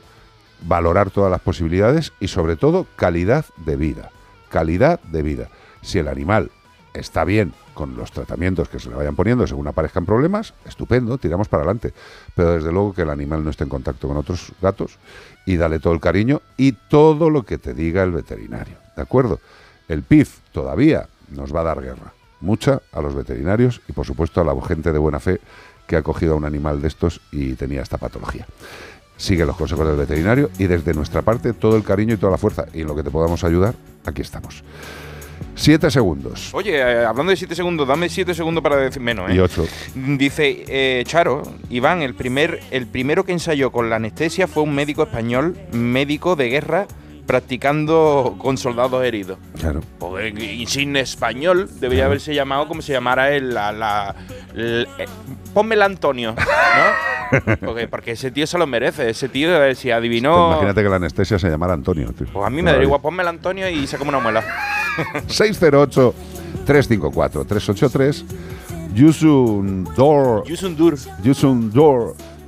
valorar todas las posibilidades y sobre todo calidad de vida. Calidad de vida. Si el animal está bien con los tratamientos que se le vayan poniendo según aparezcan problemas, estupendo, tiramos para adelante. Pero desde luego que el animal no esté en contacto con otros gatos y dale todo el cariño y todo lo que te diga el veterinario. ¿De acuerdo? El PIF todavía nos va a dar guerra. Mucha a los veterinarios y por supuesto a la gente de buena fe que ha cogido a un animal de estos y tenía esta patología. Sigue los consejos del veterinario y desde nuestra parte todo el cariño y toda la fuerza. Y en lo que te podamos ayudar, aquí estamos. Siete segundos. Oye, eh, hablando de 7 segundos, dame 7 segundos para decir menos, ¿eh? Y ocho. Dice eh, Charo, Iván, el, primer, el primero que ensayó con la anestesia fue un médico español, médico de guerra, practicando con soldados heridos. Claro. Pues, insigne español, debería haberse llamado como se llamara el, la, la- el- eh, ponme el Antonio, ¿no? (laughs) Porque, porque ese tío se lo merece, ese tío, eh, si adivinó... Imagínate que la anestesia se llamara Antonio. tío. Pues a mí me daría igual, ponme el Antonio y sacame una muela. 608 354 383 Yusun Dor Yusun Dur. Yusun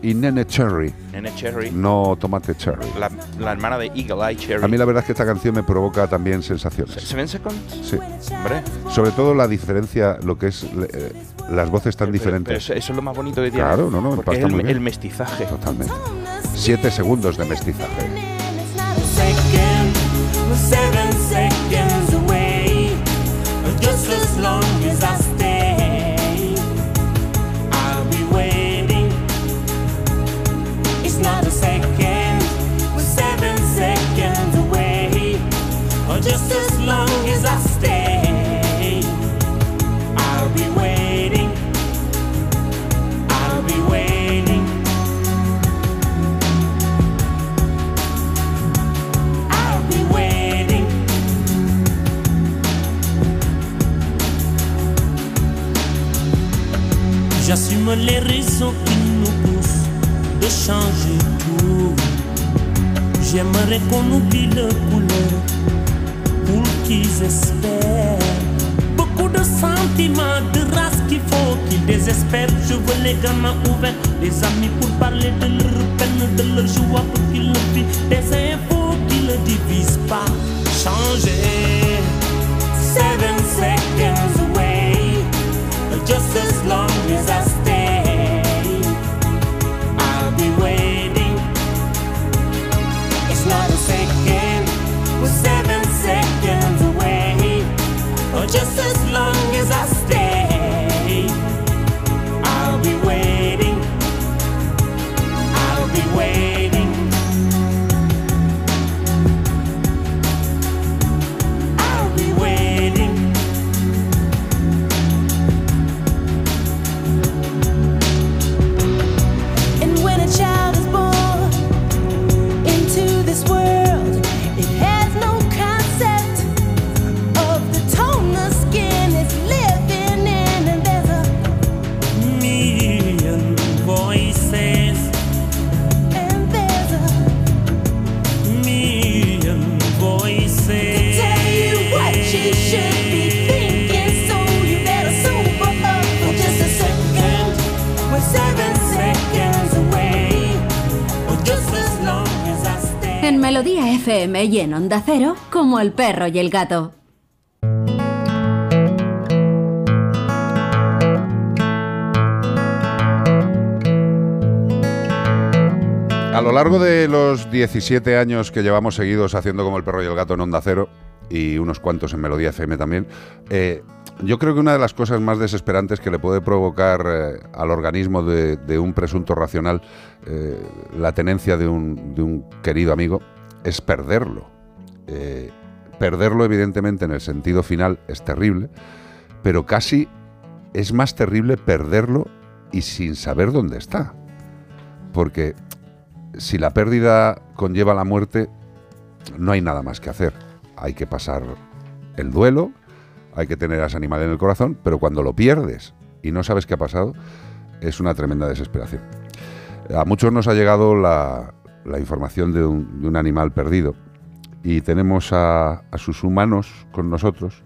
y Nene Cherry. Nene Cherry. No tomate cherry. La, la hermana de Eagle Eye Cherry. A mí la verdad es que esta canción me provoca también sensaciones. ¿Seven Seconds? Sí. Hombre. Sobre todo la diferencia, lo que es eh, las voces tan Pero diferentes. eso, eso es lo más bonito que tiene. Claro, no, no, Porque es el, muy bien. el mestizaje. Totalmente. Siete segundos de mestizaje. Changer tout. J'aimerais qu'on oublie le couleur pour qu'ils espèrent. Beaucoup de sentiments, de race qu'il faut qu'ils désespèrent. Je veux les gamins ouverts, des amis pour parler de leur peine, de leur joie pour qu'ils le vivent. Des infos qui ne divisent pas. Changer. Seven seconds away. Just as long as I Melodía FM y en Onda Cero, como el perro y el gato. A lo largo de los 17 años que llevamos seguidos haciendo como el perro y el gato en Onda Cero, y unos cuantos en Melodía FM también. Eh, yo creo que una de las cosas más desesperantes que le puede provocar eh, al organismo de, un presunto racional eh, la tenencia de un querido amigo es perderlo. Eh, perderlo, evidentemente, en el sentido final es terrible, pero casi es más terrible perderlo y sin saber dónde está. Porque si la pérdida conlleva la muerte, no hay nada más que hacer. Hay que pasar el duelo, hay que tener a ese animal en el corazón, pero cuando lo pierdes y no sabes qué ha pasado, es una tremenda desesperación. A muchos nos ha llegado la, la información de un, de un animal perdido y tenemos a, a sus humanos con nosotros,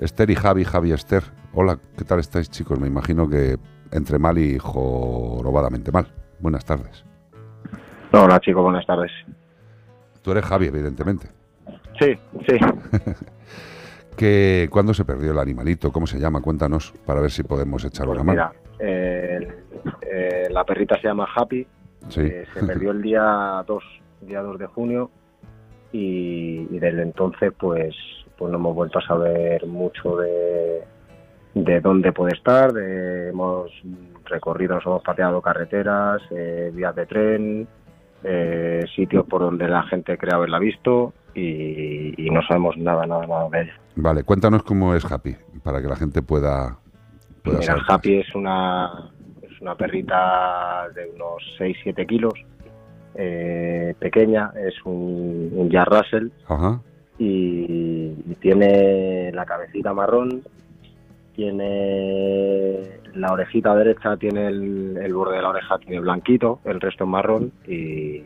Esther y Javi, Javi Esther. Hola, ¿qué tal estáis chicos? Me imagino que entre mal y jorobadamente mal. Buenas tardes. Hola chicos, buenas tardes. Tú eres Javi, evidentemente. Sí, sí. (laughs) que, ¿Cuándo se perdió el animalito? ¿Cómo se llama? Cuéntanos para ver si podemos echar Pues una mano. mira, eh, eh, la perrita se llama Happy. Sí. eh, se perdió el día 2, día 2 de junio y, y desde entonces pues pues no hemos vuelto a saber mucho de, de dónde puede estar. de- hemos recorrido, nos hemos pateado carreteras, eh, vías de tren, eh, sitios por donde la gente cree haberla visto y, y no sabemos nada, nada, nada de ella. Vale, cuéntanos cómo es Happy, para que la gente pueda, pueda Mira, saber. Happy es una, una perrita de unos 6-7 kilos, eh, pequeña, es un, un Jack Russell Ajá. y, y tiene la cabecita marrón, tiene la orejita derecha, tiene el, el borde de la oreja tiene blanquito, el resto es marrón y,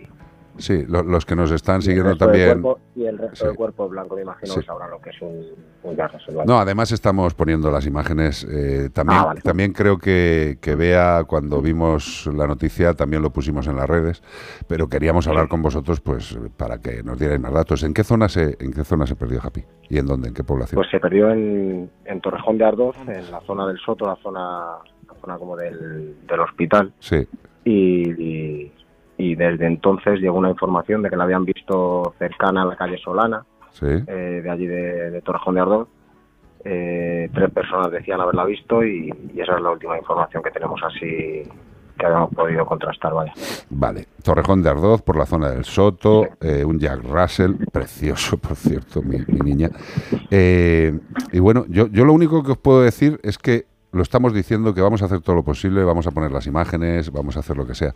Sí, lo- los que nos están siguiendo también. cuerpo, y el resto Sí. del cuerpo blanco, me imagino Sí. sabrán lo que es un, un. ¿vale? No, además estamos poniendo las imágenes. eh, también, Ah, vale. también creo que, que Bea, cuando vimos la noticia, también lo pusimos en las redes. Pero queríamos hablar con vosotros, pues, para que nos dierais más datos. ¿En qué zona se, en qué zona se perdió Happy? ¿Y en dónde? ¿En qué población? Pues se perdió en, en Torrejón de Ardoz, en la zona del Soto, la zona, la zona como del, del hospital. Sí. Y, y, y desde entonces llegó una información de que la habían visto cercana a la calle Solana, Sí. eh, de allí de, de Torrejón de Ardoz. Eh, tres personas decían haberla visto y, y esa es la última información que tenemos así que habíamos podido contrastar, vaya. Vale. Torrejón de Ardoz, por la zona del Soto. eh, un Jack Russell, precioso, (laughs) por cierto, mi, mi niña. Eh, y bueno, yo, yo lo único que os puedo decir es que lo estamos diciendo que vamos a hacer todo lo posible, vamos a poner las imágenes, vamos a hacer lo que sea.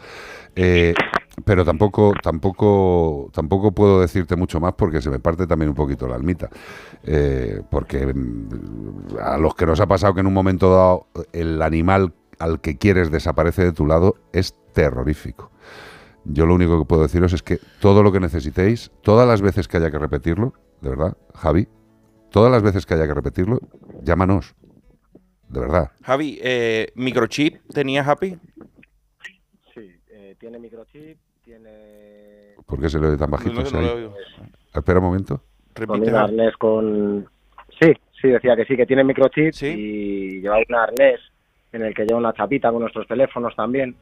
Eh, pero tampoco, tampoco, tampoco puedo decirte mucho más porque se me parte también un poquito la almita. Eh, porque mm, a los que nos ha pasado que en un momento dado el animal al que quieres desaparece de tu lado es terrorífico. Yo lo único que puedo deciros es que todo lo que necesitéis, todas las veces que haya que repetirlo, de verdad, Javi, todas las veces que haya que repetirlo, llámanos. De verdad. Javi, eh, ¿microchip tenía Happy? Sí, eh, tiene microchip, tiene... ¿Por qué se le oye tan bajito? No, lo. Espera un momento. con un arnés con... Sí, sí, decía que sí, que tiene microchip y lleva un arnés en el que lleva una chapita con nuestros teléfonos también.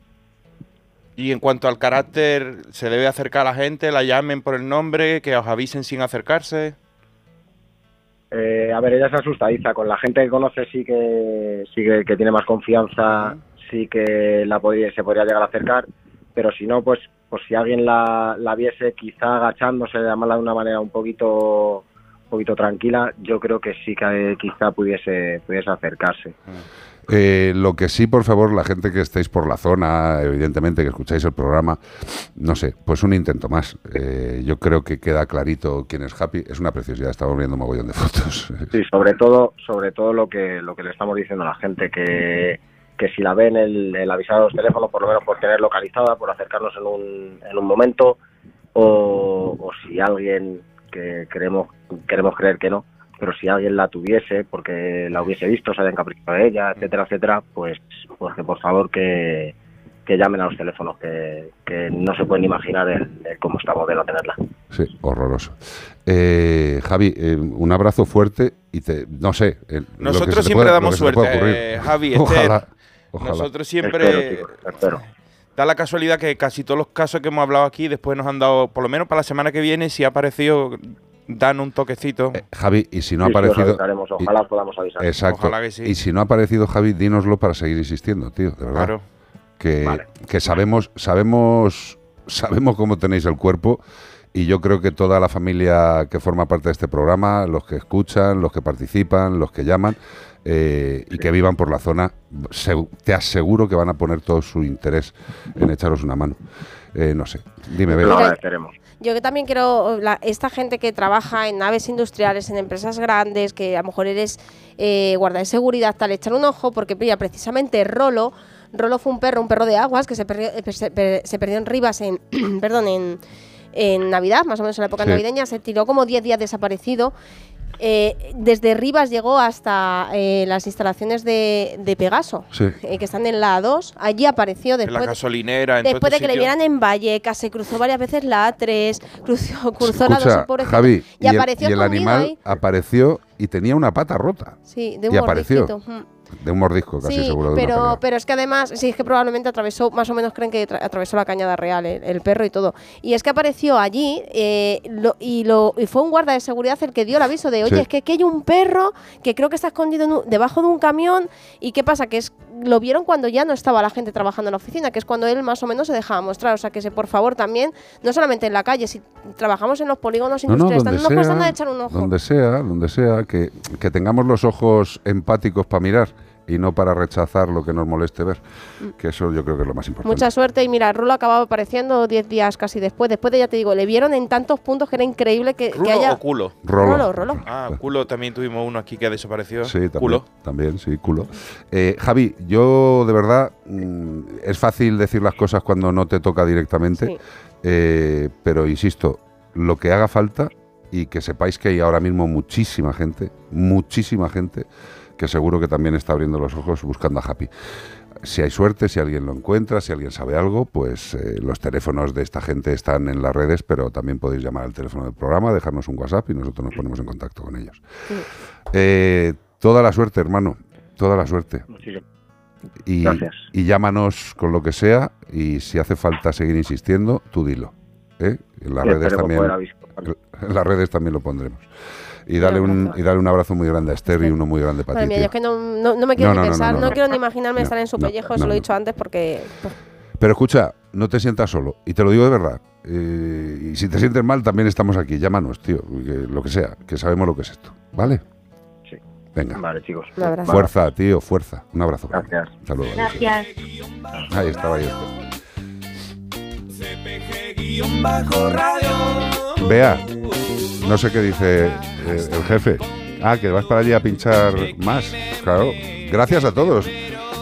Y en cuanto al carácter, ¿se debe acercar a la gente? ¿La llamen por el nombre? ¿Que os avisen sin acercarse? Eh, a ver, ella es asustadiza. Con la gente que conoce sí que sí que, que tiene más confianza, sí que la podría, se podría llegar a acercar. Pero si no, pues pues si alguien la, la viese quizá agachándose, llamarla de una manera un poquito un poquito tranquila, yo creo que sí que quizá pudiese pudiese acercarse. Eh, lo que sí, por favor, la gente que estéis por la zona, evidentemente que escucháis el programa, no sé, pues un intento más. Eh, yo creo que queda clarito quién es Happy. Es una preciosidad, estamos viendo un mogollón de fotos. Sí, sobre todo, sobre todo lo que lo que le estamos diciendo a la gente que, que si la ven el, el avisar a los teléfonos, por lo menos por tener localizada, por acercarnos en un, en un momento, o, o si alguien que queremos queremos creer que no, pero si alguien la tuviese, porque la hubiese visto, se haya encaprichado de ella, etcétera, etcétera, pues, pues que por favor que, que llamen a los teléfonos, que, que no se pueden imaginar el, el cómo estamos de no tenerla. Sí, horroroso. Eh, Javi, eh, un abrazo fuerte y te, no sé. lo que Nosotros siempre damos lo que suerte, eh, Javi, (laughs) Esther. Ojalá, ojalá. Nosotros siempre... Da la casualidad que casi todos los casos que hemos hablado aquí después nos han dado, por lo menos para la semana que viene, si ha aparecido dan un toquecito. Javi, y si no ha Sí, aparecido... Ojalá podamos avisar. Exacto. Ojalá que sí. Y si no ha aparecido Javi, dínoslo para seguir insistiendo, tío, de verdad. Claro. Que, Vale. que sabemos, sabemos, sabemos cómo tenéis el cuerpo y yo creo que toda la familia que forma parte de este programa, los que escuchan, los que participan, los que llaman eh, y que vivan por la zona, se- te aseguro que van a poner todo su interés en echaros una mano. Eh, no sé, dime, Lo agradeceremos. Yo que también quiero, la- esta gente que trabaja en naves industriales, en empresas grandes, que a lo mejor eres eh, guarda de seguridad, tal, echar un ojo, porque precisamente Rolo, Rolo fue un perro, un perro de aguas, que se perdió, eh, se, per- se perdió en Rivas, en, (clears throat) perdón, en, en Navidad, más o menos en la época Sí. navideña, se tiró como 10 días desaparecido. Eh, desde Rivas llegó hasta eh, las instalaciones de, de Pegaso, Sí. eh, que están en la A2. Allí apareció En la después. gasolinera, en todo Después de que le sitio. vieran en Vallecas, se cruzó varias veces la A3, cruzó, cruzó la 2 Escucha, el pobrecito, Javi, y, el- apareció y el animal ahí. apareció y tenía una pata rota. Sí, de un y apareció. mm. De un mordisco, casi Sí, seguro. De pero, pero es que además, sí, es que probablemente atravesó, más o menos creen que tra- atravesó la cañada real, el, el perro y todo. Y es que apareció allí eh, lo- y, lo, y fue un guarda de seguridad el que dio el aviso de, oye, Sí. es que aquí hay un perro que creo que está escondido un- debajo de un camión. ¿Y qué pasa? Que es lo vieron cuando ya no estaba la gente trabajando en la oficina, que es cuando él más o menos se dejaba mostrar. O sea, que se, por favor, también, no solamente en la calle, si trabajamos en los polígonos No, no, industriales, no nos cuesta sea, nada echar un ojo. donde sea, donde sea, que, que tengamos los ojos empáticos para mirar y no para rechazar lo que nos moleste ver. Que eso yo creo que es lo más importante. Mucha suerte y mira, Rulo acababa apareciendo 10 días casi después. Después de, ya te digo, le vieron en tantos puntos que era increíble que, que ¿Rulo haya... o culo? Rolo. Rolo, Rolo. Ah, culo también tuvimos uno aquí que desapareció. Sí, también, Culo. también, sí, culo. Eh, Javi, yo de verdad, mm, es fácil decir las cosas cuando no te toca directamente, Sí. eh, pero insisto, lo que haga falta y que sepáis que hay ahora mismo muchísima gente, muchísima gente que seguro que también está abriendo los ojos buscando a Happy. Si hay suerte, si alguien lo encuentra, si alguien sabe algo, pues eh, los teléfonos de esta gente están en las redes, pero también podéis llamar al teléfono del programa, dejarnos un WhatsApp y nosotros nos ponemos en contacto con ellos. Eh, toda la suerte, hermano, toda la suerte. Y, Gracias. y llámanos con lo que sea y si hace falta seguir insistiendo, tú dilo. ¿eh? En las Sí, redes también. En las redes también lo pondremos. Y dale un y dale un abrazo muy grande a Esther y uno muy grande para Madre ti. mía, yo es que no, no, no me quiero No, ni no, pensar, no, no, no. quiero ni imaginarme No, estar en su pellejo, no, se lo he dicho antes porque... pues, Pero escucha, no te sientas solo. Y te lo digo de verdad. Eh, y si te sientes mal, también estamos aquí. Llámanos, tío. que lo que sea, que sabemos lo que es esto. ¿vale? Sí. Venga. Vale, chicos. Un abrazo. Fuerza, tío, fuerza. Un abrazo. Gracias. Hasta luego. Gracias. Ahí estaba ahí. bajo radio. Vea, no sé qué dice eh, el jefe. Ah, que vas para allí a pinchar más. Claro. Gracias a todos.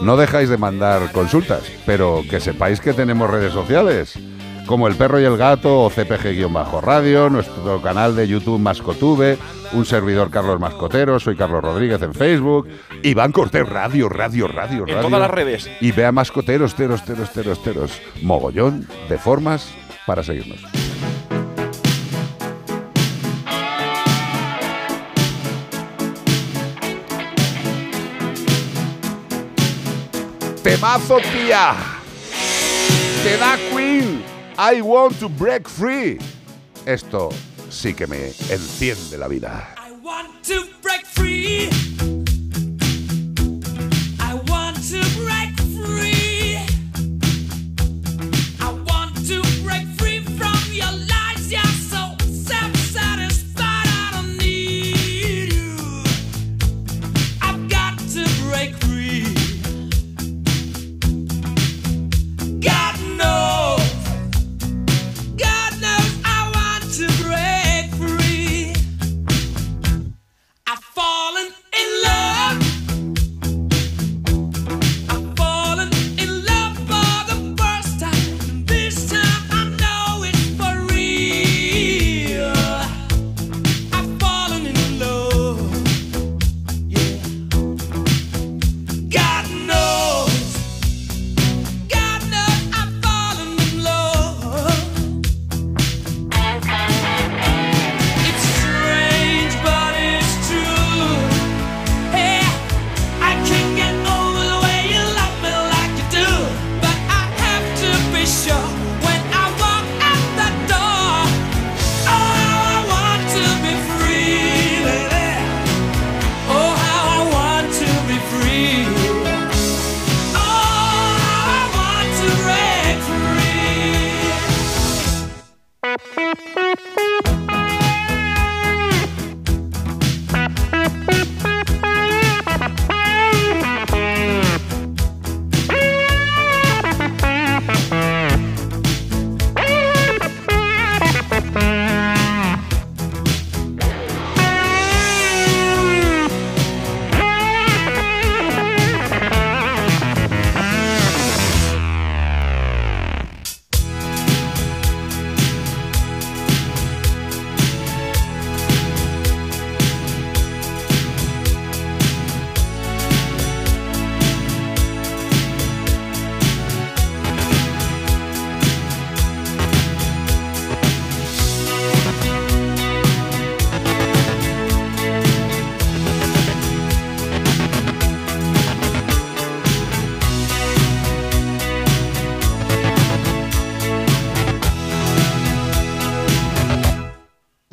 No dejáis de mandar consultas, pero que sepáis que tenemos redes sociales. Como El Perro y el Gato o CPG-Radio, nuestro canal de YouTube Mascotube, un servidor Carlos Mascotero, soy Carlos Rodríguez en Facebook, Iván Cortés Radio, Radio, Radio, En Radio. todas las redes. Y vea Mascoteros, teros, teros, teros, teros. Mogollón de formas para seguirnos. Temazo, tía. Te da Queen. I want to break free. Esto sí que me enciende la vida. want to break free.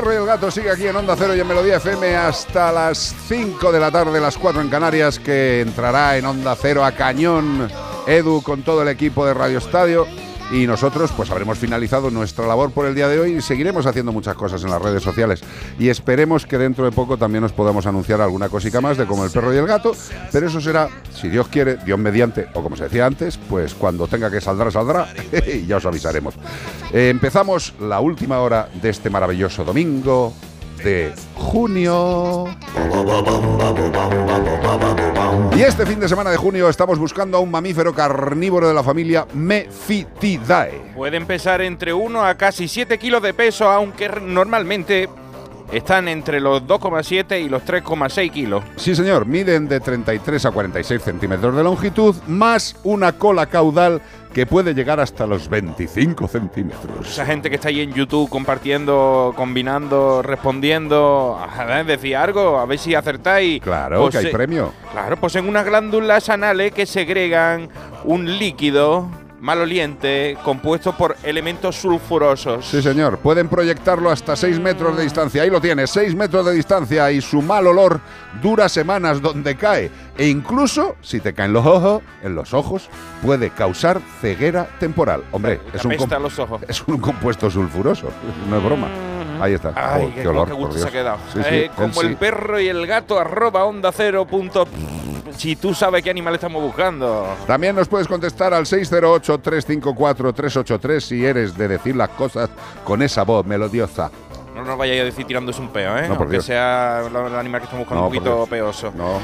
Perro el gato sigue aquí en Onda Cero y en Melodía FM hasta las 5 de la tarde, las 4 en Canarias, que entrará en Onda Cero a cañón Edu con todo el equipo de Radio Estadio. Y nosotros pues habremos finalizado nuestra labor por el día de hoy y seguiremos haciendo muchas cosas en las redes sociales. Y esperemos que dentro de poco también nos podamos anunciar alguna cosica más de como el perro y el gato. Pero eso será, si Dios quiere, Dios mediante, o como se decía antes, pues cuando tenga que saldrá, saldrá. (laughs) y ya os avisaremos. Eh, empezamos la última hora de este maravilloso domingo de junio. Y este fin de semana de junio estamos buscando a un mamífero carnívoro de la familia Mephitidae. Pueden pesar entre 1 a casi 7 kilos de peso, aunque normalmente están entre los 2,7 y los 3,6 kilos. Sí, señor, miden de 33 a 46 centímetros de longitud, más una cola caudal que puede llegar hasta los 25 centímetros. Esa gente que está ahí en YouTube compartiendo, combinando, respondiendo, decía algo, a ver si acertáis. Claro, que hay Pose- premio. Claro, poseen unas glándulas anales que segregan un líquido maloliente compuesto por elementos sulfurosos. Sí, señor. Pueden proyectarlo hasta 6 metros de distancia. Ahí lo tienes, 6 metros de distancia y su mal olor dura semanas donde cae. E incluso, si te caen los ojos, en los ojos, puede causar ceguera temporal. Hombre, es un, los ojos. es un compuesto sulfuroso. No es broma. Ahí está. Ay, Oh, qué, qué olor, qué por gusto Dios. se ha quedado. Sí, sí, Eh, como sí. el perro y el gato, arroba onda cero punto. Si tú sabes qué animal estamos buscando. También nos puedes contestar al 608-354-383 si eres de decir las cosas con esa voz melodiosa. No nos vayáis a decir tirándose un peo, ¿eh? No, Aunque Dios. sea el animal que estamos buscando No, un poquito peoso. No,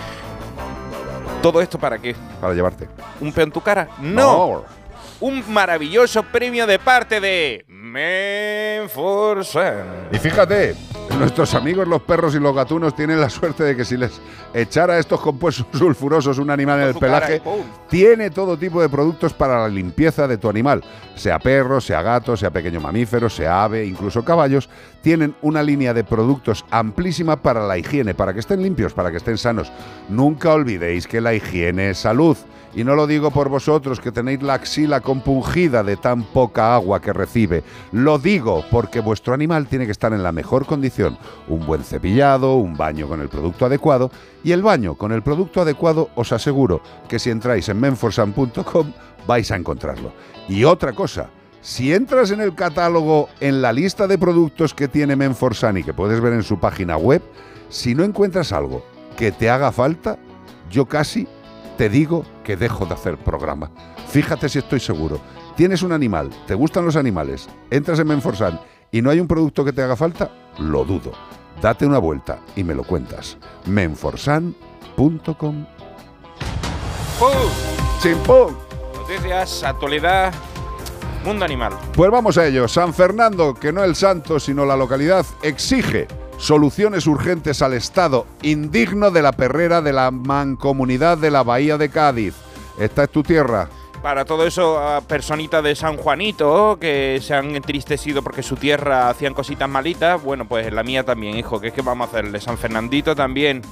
¿Todo esto para qué? para llevarte. ¿Un peo en tu cara? ¡No! Un maravilloso premio de parte de Menforsan. Y fíjate, nuestros amigos los perros y los gatunos tienen la suerte de que si les echara estos compuestos (laughs) sulfurosos un animal en el pelaje, tiene todo tipo de productos para la limpieza de tu animal. Sea perro, sea gato, sea pequeño mamífero, sea ave, incluso caballos, tienen una línea de productos amplísima para la higiene, para que estén limpios, para que estén sanos. Nunca olvidéis que la higiene es salud. Y no lo digo por vosotros que tenéis la axila compungida de tan poca agua que recibe. Lo digo porque vuestro animal tiene que estar en la mejor condición. Un buen cepillado, un baño con el producto adecuado. Y el baño con el producto adecuado os aseguro que si entráis en menforsan.com vais a encontrarlo. Y otra cosa, si entras en el catálogo, en la lista de productos que tiene Menforsan y que puedes ver en su página web, si no encuentras algo que te haga falta, yo casi te digo que dejo de hacer programa. Fíjate si estoy seguro. Tienes un animal, te gustan los animales, entras en Menforsan y no hay un producto que te haga falta, lo dudo. Date una vuelta y me lo cuentas. Menforsan.com ¡Pum! ¡Chimpum! Noticias, actualidad, mundo animal. Pues vamos a ello. San Fernando, que no el santo, sino la localidad, exige soluciones urgentes al estado indigno de la perrera de la mancomunidad de la Bahía de Cádiz. Esta es tu tierra. Para todo eso, personitas de San Juanito que se han entristecido porque su tierra hacían cositas malitas, bueno, pues la mía también, hijo, que es que vamos a hacerle. San Fernandito también.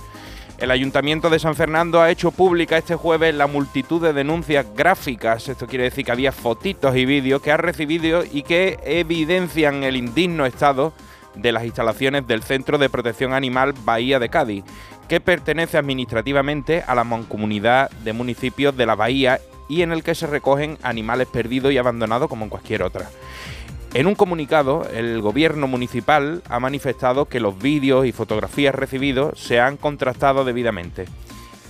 El Ayuntamiento de San Fernando ha hecho pública este jueves la multitud de denuncias gráficas, esto quiere decir que había fotitos y vídeos que ha recibido y que evidencian el indigno estado de las instalaciones del Centro de Protección Animal Bahía de Cádiz, que pertenece administrativamente a la mancomunidad de municipios de la Bahía y en el que se recogen animales perdidos y abandonados como en cualquier otra. En un comunicado, el gobierno municipal ha manifestado que los vídeos y fotografías recibidos se han contrastado debidamente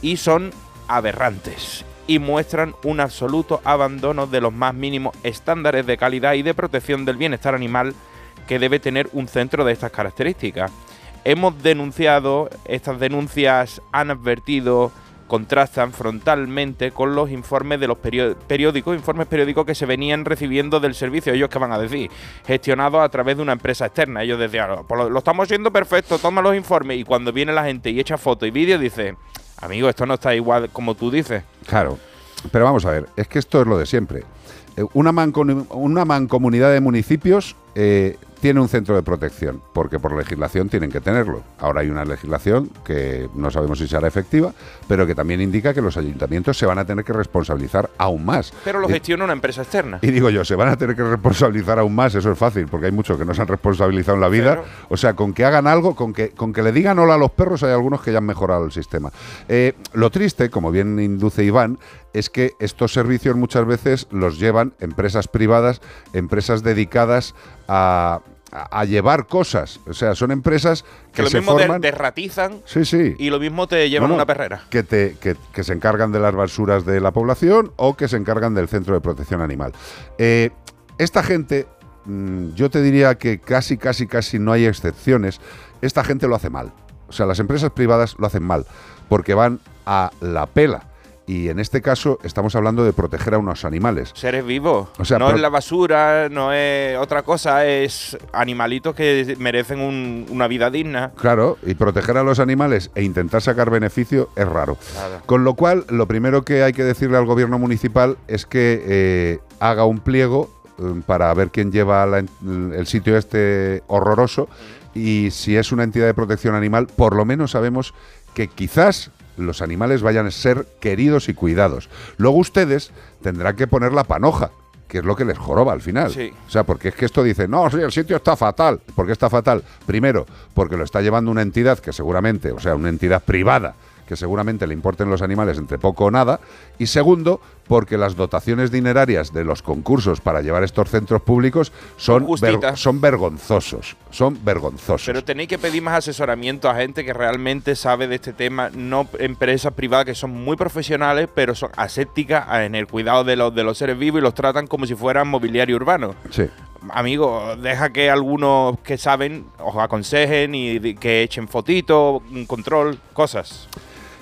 y son aberrantes y muestran un absoluto abandono de los más mínimos estándares de calidad y de protección del bienestar animal que debe tener un centro de estas características. Hemos denunciado, estas denuncias han advertido, contrastan frontalmente con los informes de los periódicos, informes periódicos que se venían recibiendo del servicio, ellos que van a decir, gestionados a través de una empresa externa. Ellos decían, "Oh, pues lo, estamos haciendo perfecto, toma los informes y cuando viene la gente y echa fotos y vídeos dice, amigo, esto no está igual como tú dices. Claro. Pero vamos a ver, es que esto es lo de siempre. Eh, una mancomunidad de municipios eh, tiene un centro de protección, porque por legislación tienen que tenerlo. Ahora hay una legislación que no sabemos si será efectiva, pero que también indica que los ayuntamientos se van a tener que responsabilizar aún más. Pero lo gestiona una empresa externa. y digo yo, se van a tener que responsabilizar aún más, eso es fácil, porque hay muchos que no se han responsabilizado en la vida. O sea, con que hagan algo, con que, con que le digan hola a los perros, hay algunos que ya han mejorado el sistema. Eh, lo triste, como bien induce Iván, es que estos servicios muchas veces los llevan empresas privadas, empresas dedicadas a, llevar cosas. O sea, son empresas que, Que lo se mismo forman... derratizan Sí, sí. y lo mismo te llevan No, no, una perrera. Que, te, que, que se encargan de las basuras de la población o que se encargan del centro de protección animal. Eh, esta gente, mm, yo te diría que casi, casi, casi no hay excepciones. Esta gente lo hace mal. O sea, las empresas privadas lo hacen mal porque van a la pela. Y en este caso estamos hablando de proteger a unos animales. Seres vivos. O sea, no es la basura, no es otra cosa, es animalitos que merecen un- una vida digna. Claro, y proteger a los animales e intentar sacar beneficio es raro. Claro. Con lo cual, lo primero que hay que decirle al gobierno municipal es que eh, haga un pliego eh, para ver quién lleva la en- el sitio este horroroso y si es una entidad de protección animal, por lo menos sabemos que quizás los animales vayan a ser queridos y cuidados. Luego ustedes tendrán que poner la panoja, que es lo que les joroba al final. Sí. O sea, porque es que esto dice, no, sí, el sitio está fatal. ¿Por qué está fatal? Primero, porque lo está llevando una entidad que seguramente, o sea, una entidad privada, que seguramente le importen los animales entre poco o nada. Y segundo, porque las dotaciones dinerarias de los concursos para llevar estos centros públicos son, ver- son vergonzosos. Son vergonzosos. Pero tenéis que pedir más asesoramiento a gente que realmente sabe de este tema, no empresas privadas que son muy profesionales, pero son asépticas en el cuidado de los, de los seres vivos y los tratan como si fueran mobiliario urbano. Sí. Amigo, deja que algunos que saben os aconsejen y que echen fotitos, un control, cosas.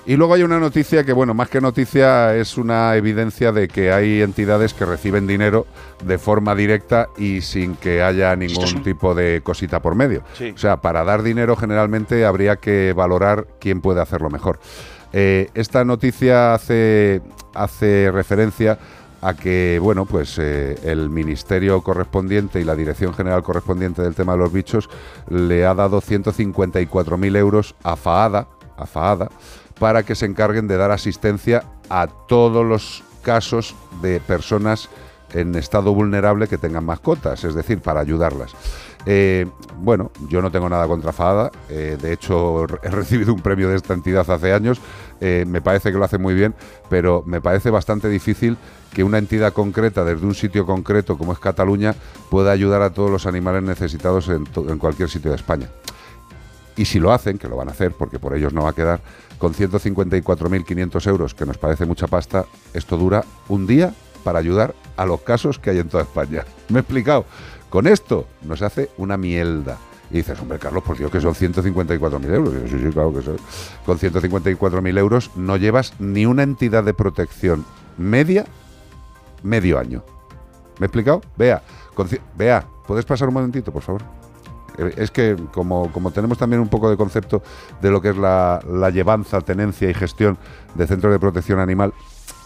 Y luego hay una noticia que, bueno, más que noticia es una evidencia de que hay entidades que reciben dinero de forma directa y sin que haya ningún tipo de cosita por medio. Sí. O sea, para dar dinero generalmente habría que valorar quién puede hacerlo mejor. Eh, esta noticia hace, hace referencia a que, bueno, pues eh, el ministerio correspondiente y la dirección general correspondiente del tema de los bichos le ha dado 154.000 euros a FAADA, a FAADA para que se encarguen de dar asistencia a todos los casos de personas en estado vulnerable que tengan mascotas, es decir, para ayudarlas. Eh, bueno, yo no tengo nada contra FADA, eh, de hecho (laughs) he recibido un premio de esta entidad hace años, eh, me parece que lo hace muy bien, pero me parece bastante difícil que una entidad concreta, desde un sitio concreto como es Cataluña, pueda ayudar a todos los animales necesitados en, cualquier sitio de España. Y si lo hacen, que lo van a hacer porque por ellos no va a quedar, con 154.500 euros, que nos parece mucha pasta, esto dura un día para ayudar a los casos que hay en toda España. (laughs) ¿Me he explicado? Con esto nos hace una mierda. Y dices, hombre, Carlos, por Dios, que son 154.000 euros. Yo, sí, sí, claro que son. Con 154.000 euros no llevas ni una entidad de protección media medio año. ¿Me he explicado? Vea, vea, ¿puedes pasar un momentito, por favor? Eh, Es que como, tenemos también un poco de concepto de lo que es la, la llevanza, tenencia y gestión de centros de protección animal,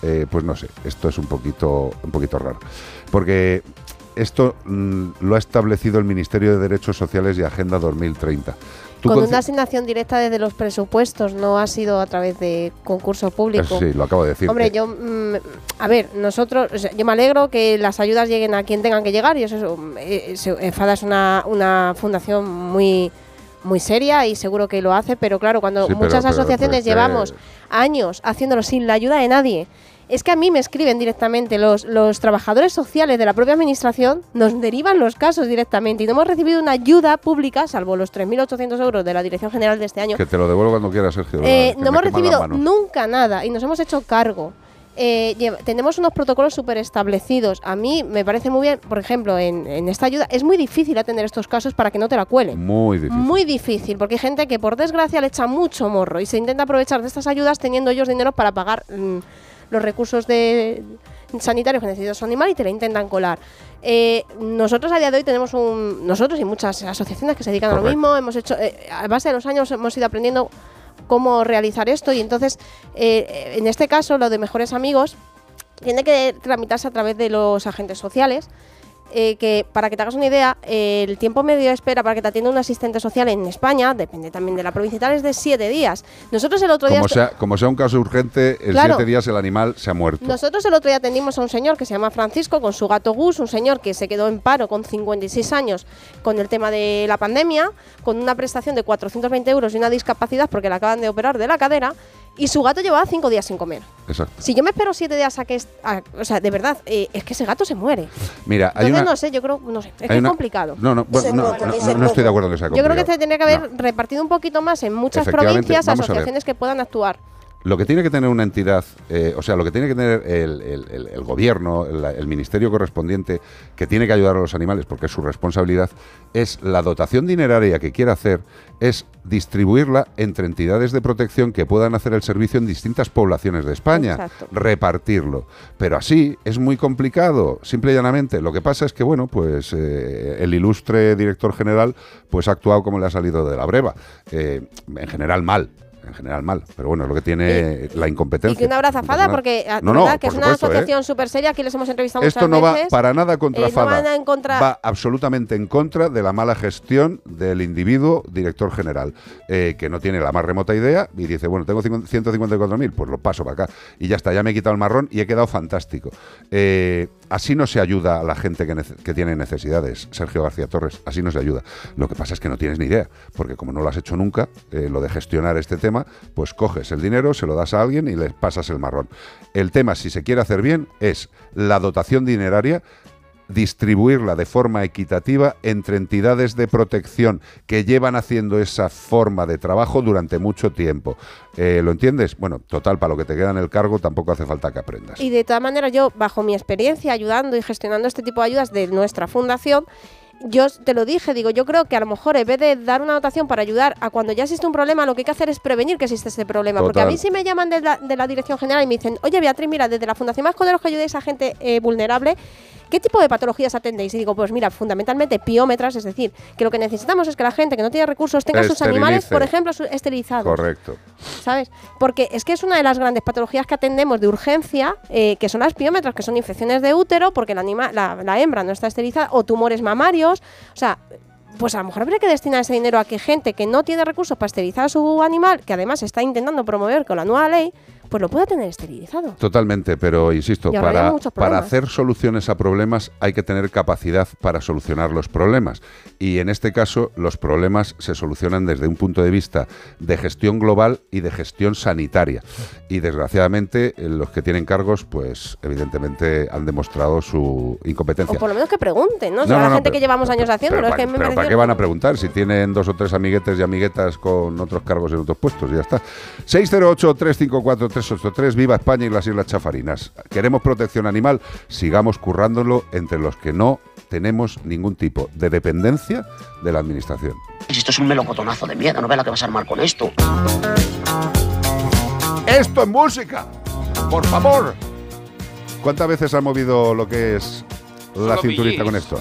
eh, pues no sé, esto es un poquito, un poquito raro. Porque esto mm, lo ha establecido el Ministerio de Derechos Sociales y Agenda 2030. Con una asignación directa desde los presupuestos, no ha sido a través de concurso público. Sí, lo acabo de decir. Hombre, yo, mm, a ver, nosotros, o sea, yo me alegro que las ayudas lleguen a quien tengan que llegar y eso es, eh, EFADA es una, una fundación muy muy seria y seguro que lo hace, pero claro, cuando Sí, muchas pero- asociaciones pero llevamos años haciéndolo sin la ayuda de nadie, es que a mí me escriben directamente los, los trabajadores sociales de la propia administración, nos derivan los casos directamente y no hemos recibido una ayuda pública, salvo los 3.800 euros de la Dirección General de este año, Que te lo devuelvo cuando quieras, Sergio. eh, no hemos recibido nunca nada y nos hemos hecho cargo. Eh, tenemos unos protocolos súper establecidos. A mí me parece muy bien, por ejemplo, en, en esta ayuda es muy difícil atender estos casos para que no te la cuelen. Muy difícil. Muy difícil, porque hay gente que por desgracia le echa mucho morro y se intenta aprovechar de estas ayudas teniendo ellos dinero para pagar mm, los recursos de sanitarios que necesita su animal y te la intentan colar. Eh, nosotros a día de hoy tenemos un... Nosotros y muchas asociaciones que se dedican a lo mismo, hemos hecho... eh, a base de los años hemos ido aprendiendo cómo realizar esto y entonces eh, en este caso lo de mejores amigos tiene que tramitarse a través de los agentes sociales eh, que para que te hagas una idea eh, el tiempo medio de espera para que te atienda un asistente social en España depende también de la provincia y tal es de siete días nosotros el otro día Como sea, como sea un caso urgente, en Claro. siete días el animal se ha muerto. nosotros el otro día atendimos a un señor que se llama Francisco con su gato Gus, un señor que se quedó en paro con 56 años con el tema de la pandemia, con una prestación de 420 euros y una discapacidad porque le acaban de operar de la cadera y su gato llevaba cinco días sin comer. Exacto. Si yo me espero siete días a que... a- o sea, de verdad, eh, es que ese gato se muere. Mira, hay Entonces, una. no sé, yo creo, no sé, es que es complicado. No, no, bueno, no, no, no- no estoy de acuerdo que sea Yo creo complicado. que se tendría que haber repartido un poquito más en muchas provincias asociaciones que puedan actuar. Lo que tiene que tener una entidad, eh, o sea, lo que tiene que tener el, el- el- el gobierno, el, ministerio correspondiente, que tiene que ayudar a los animales porque es su responsabilidad, es la dotación dineraria que quiere hacer, es distribuirla entre entidades de protección que puedan hacer el servicio en distintas poblaciones de España, Exacto. repartirlo. Pero así es muy complicado, simple y llanamente. Lo que pasa es que, bueno, pues eh, el ilustre director general pues ha actuado como le ha salido de la breva. Eh, en general mal. En general mal, pero bueno, es lo que tiene la incompetencia. Y que una abraza No pasa fada, nada. porque ah, No, no, que es una supuesto, ¿eh? asociación súper seria, aquí les hemos entrevistado Esto muchas no va para nada contra Eh, Fada. van en contra- Va absolutamente en contra de la mala gestión del individuo director general, eh, que no tiene la más remota idea y dice, bueno, tengo cincu- 154.000, pues lo paso para acá. Y ya está, ya me he quitado el marrón y he quedado fantástico. Eh, así no se ayuda a la gente que, tiene necesidades, Sergio García Torres, así no se ayuda. Lo que pasa es que no tienes ni idea, porque como no lo has hecho nunca, eh, lo de gestionar este tema, pues coges el dinero, se lo das a alguien y le pasas el marrón. El tema, si se quiere hacer bien, es la dotación dineraria distribuirla de forma equitativa entre entidades de protección que llevan haciendo esa forma de trabajo durante mucho tiempo. Eh, ¿Lo entiendes? Bueno, total, para lo que te queda en el cargo tampoco hace falta que aprendas. Y de todas maneras, yo, bajo mi experiencia ayudando y gestionando este tipo de ayudas de nuestra fundación, yo te lo dije, digo, yo creo que a lo mejor en vez de dar una dotación para ayudar a cuando ya existe un problema, lo que hay que hacer es prevenir que existe ese problema. Porque a mí si me llaman de la, de la dirección general y me dicen, oye Beatriz, mira, desde la Fundación Más Coderos que ayudéis a gente eh, vulnerable, ¿qué tipo de patologías atendéis? Y digo, pues mira, fundamentalmente piómetras, es decir, que lo que necesitamos es que la gente que no tiene recursos tenga sus animales, por ejemplo, esterilizados. Correcto. ¿sabes? Porque es que es una de las grandes patologías que atendemos de urgencia, eh, que son las piómetras, que son infecciones de útero, porque la, anima, la, la hembra no está esterilizada, o tumores mamarios. O sea, pues a lo mejor habría que destinar ese dinero a que gente que no tiene recursos para esterilizar a su animal, que además está intentando promover con la nueva ley, pues lo pueda tener esterilizado. Totalmente, pero insisto, para, para hacer soluciones a problemas hay que tener capacidad para solucionar los problemas. Y en este caso, los problemas se solucionan desde un punto de vista de gestión global y de gestión sanitaria. Y desgraciadamente, eh, los que tienen cargos, pues evidentemente han demostrado su incompetencia. O por lo menos que pregunten, ¿no? O sea, no, la no, gente pero- que llevamos años haciéndolo, Pero, es que pa- me pero ¿para qué van a preguntar si tienen dos o tres amiguetes y amiguetas con otros cargos en otros puestos? Y ya está. 608-354-383, viva España y las Islas Chafarinas. Queremos protección animal, sigamos currándolo entre los que no tenemos ningún tipo de dependencia de la administración. Esto es un melocotonazo de miedo, no ve la que vas a armar con esto. ¡Esto es música! ¡Por favor! ¿Cuántas veces han movido lo que es la Solo cinturita con esto?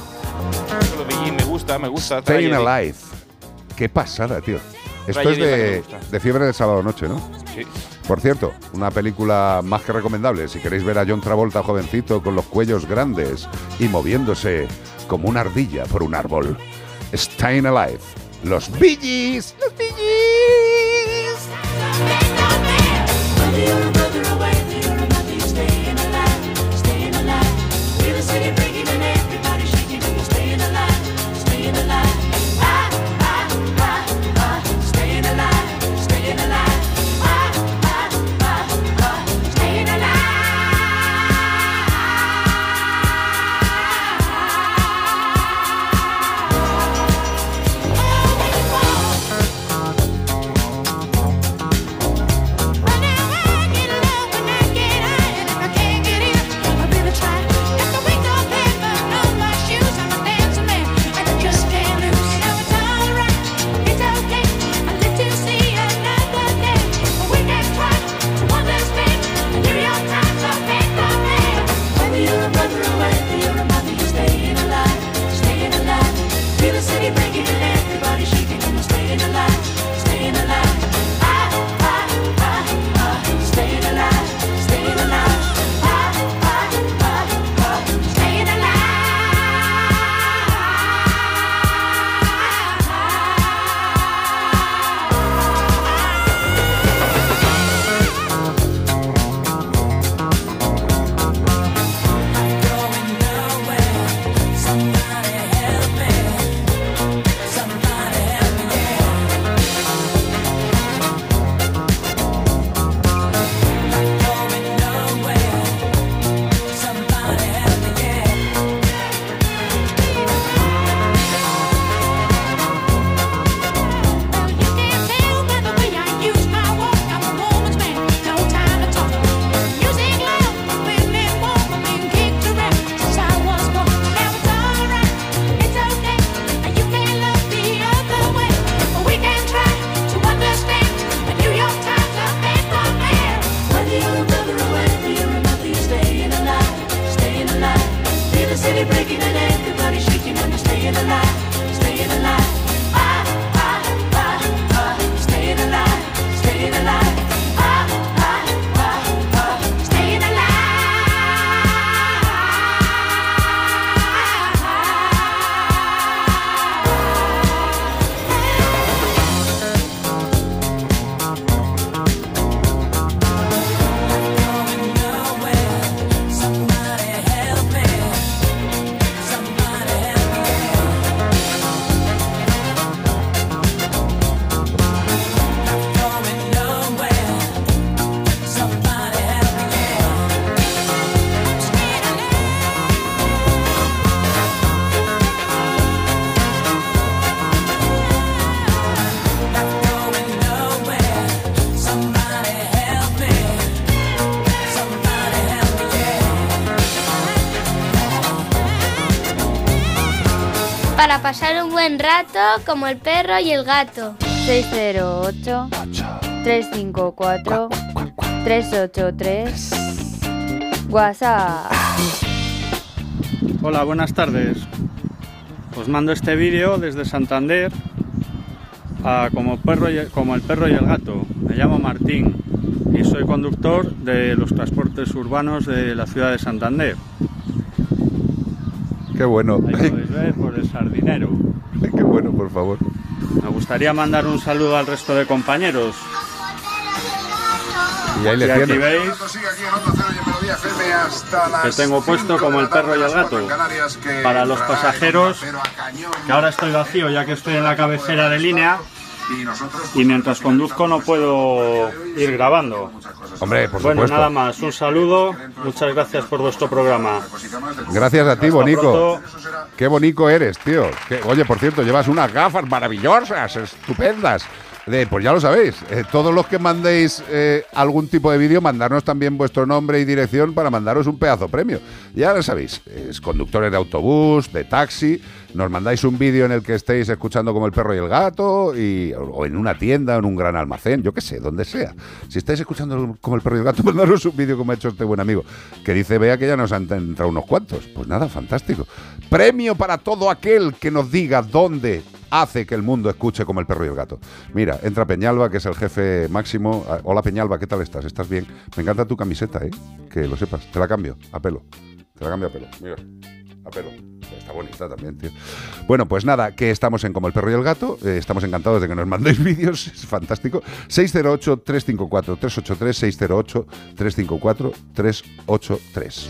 Solo me gusta, me gusta. Staying. Alive. Qué pasada, tío. Esto es de, de fiebre del sábado noche, ¿no? Sí. Por cierto, una película más que recomendable si queréis ver a John Travolta jovencito con los cuellos grandes y moviéndose como una ardilla por un árbol. Staying Alive. Los. Los Bee pasar un buen rato como el perro y el gato. 608 354 383 WhatsApp. Hola, buenas tardes. Os mando este vídeo desde Santander a como, perro y- como el perro y el gato. Me llamo Martín y soy conductor de los transportes urbanos de la ciudad de Santander. Qué bueno. Ahí podéis ver por el sardinero. (laughs) Qué bueno, por favor. Me gustaría mandar un saludo al resto de compañeros. Y ahí le Y aquí veis que tengo puesto como el perro y el gato. Para los pasajeros, que ahora estoy vacío ya que estoy en la cabecera de línea y mientras conduzco no puedo ir grabando. Hombre, por bueno, supuesto. nada más, un saludo, muchas gracias por vuestro programa. Gracias a ti, Hasta Bonico. pronto. Qué bonico eres, tío. Que- oye, por cierto, llevas unas gafas maravillosas, estupendas. Pues ya lo sabéis, eh, todos los que mandéis eh, algún tipo de vídeo, mandarnos también vuestro nombre y dirección para mandaros un pedazo premio. Ya lo sabéis, es conductores de autobús, de taxi, nos mandáis un vídeo en el que estéis escuchando como el perro y el gato, o en una tienda, en un gran almacén, yo qué sé, donde sea. Si estáis escuchando como el perro y el gato, (laughs) mandaros un vídeo como ha hecho este buen amigo, que dice, vea que ya nos han entrado unos cuantos. Pues nada, fantástico. Premio para todo aquel que nos diga dónde hace que el mundo escuche como el perro y el gato. Mira, entra Peñalba, que es el jefe máximo. Ah, Hola Peñalba, ¿qué tal estás? ¿Estás bien? Me encanta tu camiseta, ¿eh? Que lo sepas. Te la cambio, a pelo. Te la cambio a pelo. Mira, a pelo. Está bonita también, tío. Bueno, pues nada, que estamos en Como el Perro y el Gato. eh, estamos encantados de que nos mandéis (laughs) vídeos. Es fantástico. 608-354-383. 608-354-383.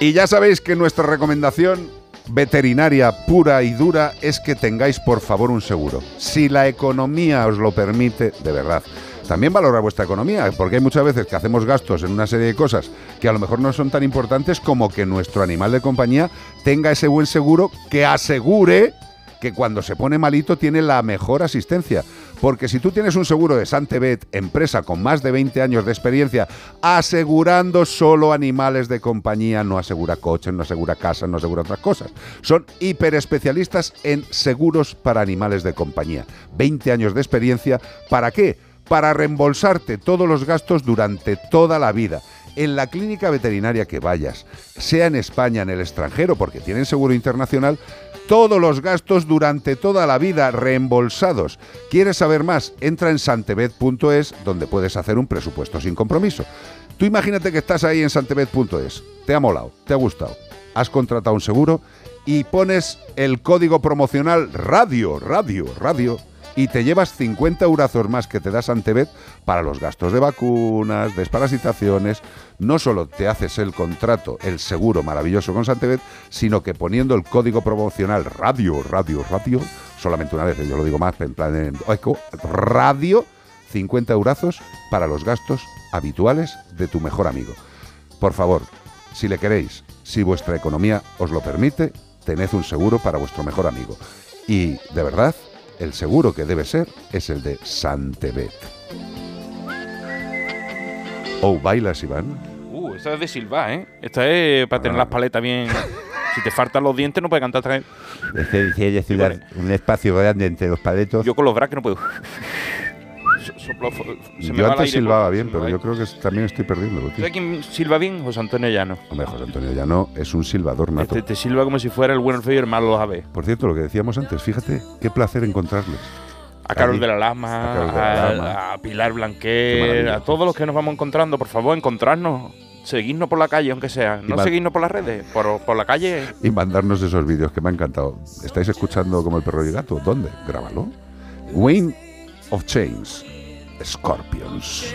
Y ya sabéis que nuestra recomendación veterinaria pura y dura es que tengáis por favor un seguro. Si la economía os lo permite, de verdad. También valora vuestra economía, porque hay muchas veces que hacemos gastos en una serie de cosas que a lo mejor no son tan importantes como que nuestro animal de compañía tenga ese buen seguro que asegure que cuando se pone malito tiene la mejor asistencia. Porque si tú tienes un seguro de Santebet, empresa con más de 20 años de experiencia, asegurando solo animales de compañía, no asegura coches, no asegura casas, no asegura otras cosas. Son hiperespecialistas en seguros para animales de compañía. 20 años de experiencia. ¿Para qué? Para reembolsarte todos los gastos durante toda la vida en la clínica veterinaria que vayas, sea en España, en el extranjero, porque tienen seguro internacional, todos los gastos durante toda la vida reembolsados. ¿Quieres saber más? Entra en santebet.es donde puedes hacer un presupuesto sin compromiso. Tú imagínate que estás ahí en santebet.es, te ha molado, te ha gustado, has contratado un seguro y pones el código promocional radio, radio, radio y te llevas 50 eurazos más que te da Santebet para los gastos de vacunas, desparasitaciones. No solo te haces el contrato, el seguro maravilloso con Santebet, sino que poniendo el código promocional radio, radio, radio, solamente una vez, yo lo digo más en plan en eco, radio, 50 eurazos para los gastos habituales de tu mejor amigo. Por favor, si le queréis, si vuestra economía os lo permite, tened un seguro para vuestro mejor amigo. Y, de verdad, el seguro que debe ser es el de Santebet. ¿O bailas, Iván? Uh, esta es de Silva, ¿eh? Esta es para tener las paletas bien. (laughs) si te faltan los dientes, no puedes cantar también. Es que dice ella, ciudad, un espacio grande entre los paletos. Yo con los braques no puedo. (laughs) So- soplo- se me Yo antes aire silbaba por- bien, pero yo creo que también estoy perdiéndolo, tío. ¿Sabes quién silba bien? José Antonio Llano. Hombre, José Antonio Llano es un silbador nato. Este te silba como si fuera el bueno, el feo y el malo los ave. Por cierto, lo que decíamos antes, fíjate qué placer encontrarles. A Carol de la Lama, Carol de la a, Lama. a Pilar Blanquer, a todos los que nos vamos encontrando, por favor, encontrarnos. Seguidnos por la calle, aunque sea. Y No seguidnos por las redes, por, por la calle. Y mandarnos esos vídeos que me ha encantado. ¿Estáis escuchando como el perro y el gato? ¿Dónde? Grábalo. Wing of Chains. Scorpions.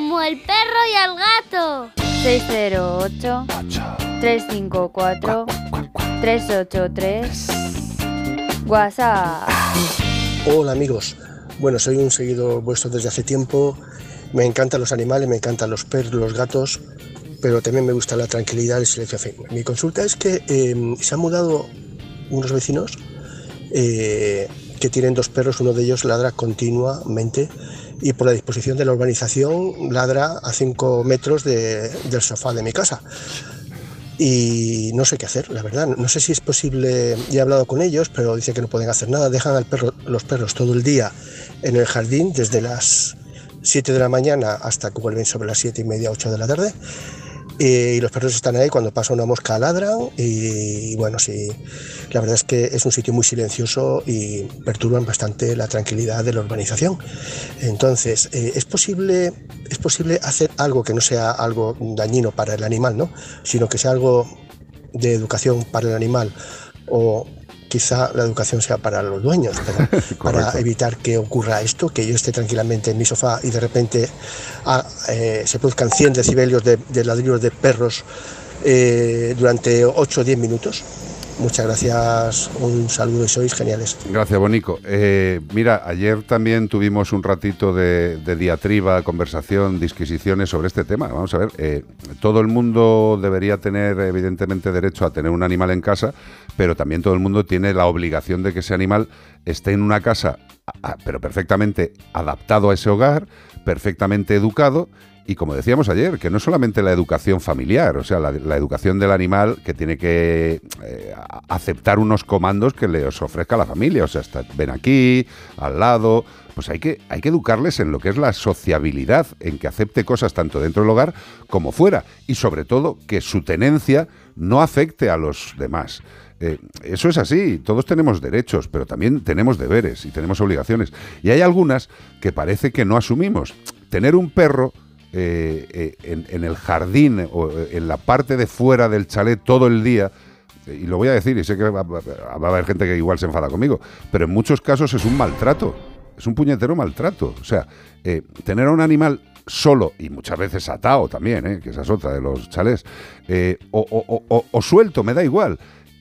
Como el perro y el gato. 608 354 383 WhatsApp. Hola amigos, bueno soy un seguidor vuestro desde hace tiempo, me encantan los animales, me encantan los perros, los gatos, pero también me gusta la tranquilidad y el silencio. Mi consulta es que eh, se han mudado unos vecinos eh, que tienen dos perros, uno de ellos ladra continuamente y por la disposición de la urbanización ladra a 5 metros de- del sofá de mi casa y no sé qué hacer, la verdad. No sé si es posible, he hablado con ellos, pero dicen que no pueden hacer nada. Dejan al perro, los perros todo el día en el jardín, desde las 7 de la mañana hasta que vuelven sobre las 7 y media, 8 de la tarde. Y los perros están ahí, cuando pasa una mosca ladran y, bueno, sí, la verdad es que es un sitio muy silencioso y perturban bastante la tranquilidad de la urbanización. Entonces, eh, ¿es, posible, es posible hacer algo que no sea algo dañino para el animal, ¿no? sino que sea algo de educación para el animal quizá la educación sea para los dueños, pero para (laughs) evitar que ocurra esto, que yo esté tranquilamente en mi sofá y de repente ah, eh, se produzcan 100 decibelios de, de ladridos de perros eh, durante 8 o 10 minutos. Muchas gracias, un saludo y sois geniales. Gracias, Bonico. Eh, mira, ayer también tuvimos un ratito de, de diatriba, conversación, disquisiciones sobre este tema. Vamos a ver, eh, todo el mundo debería tener, evidentemente, derecho a tener un animal en casa, pero también todo el mundo tiene la obligación de que ese animal esté en una casa, pero perfectamente adaptado a ese hogar, perfectamente educado. Y como decíamos ayer, que no es solamente la educación familiar, o sea, la, educación del animal que tiene que eh, aceptar unos comandos que le os ofrezca la familia. O sea, está- ven aquí, al lado. Pues hay que, hay que educarles en lo que es la sociabilidad, en que acepte cosas tanto dentro del hogar como fuera. Y sobre todo, que su tenencia no afecte a los demás. Eh, eso es así, todos tenemos derechos, pero también tenemos deberes y tenemos obligaciones. Y hay algunas que parece que no asumimos. Tener un perro eh, eh, en, el jardín o eh, en la parte de fuera del chalet todo el día, y lo voy a decir, y sé que va, va- a haber gente que igual se enfada conmigo, pero en muchos casos es un maltrato, es un puñetero maltrato. O sea, tener a un animal solo y muchas veces atado también, que esa es otra de los chalés, o- o suelto, me da igual.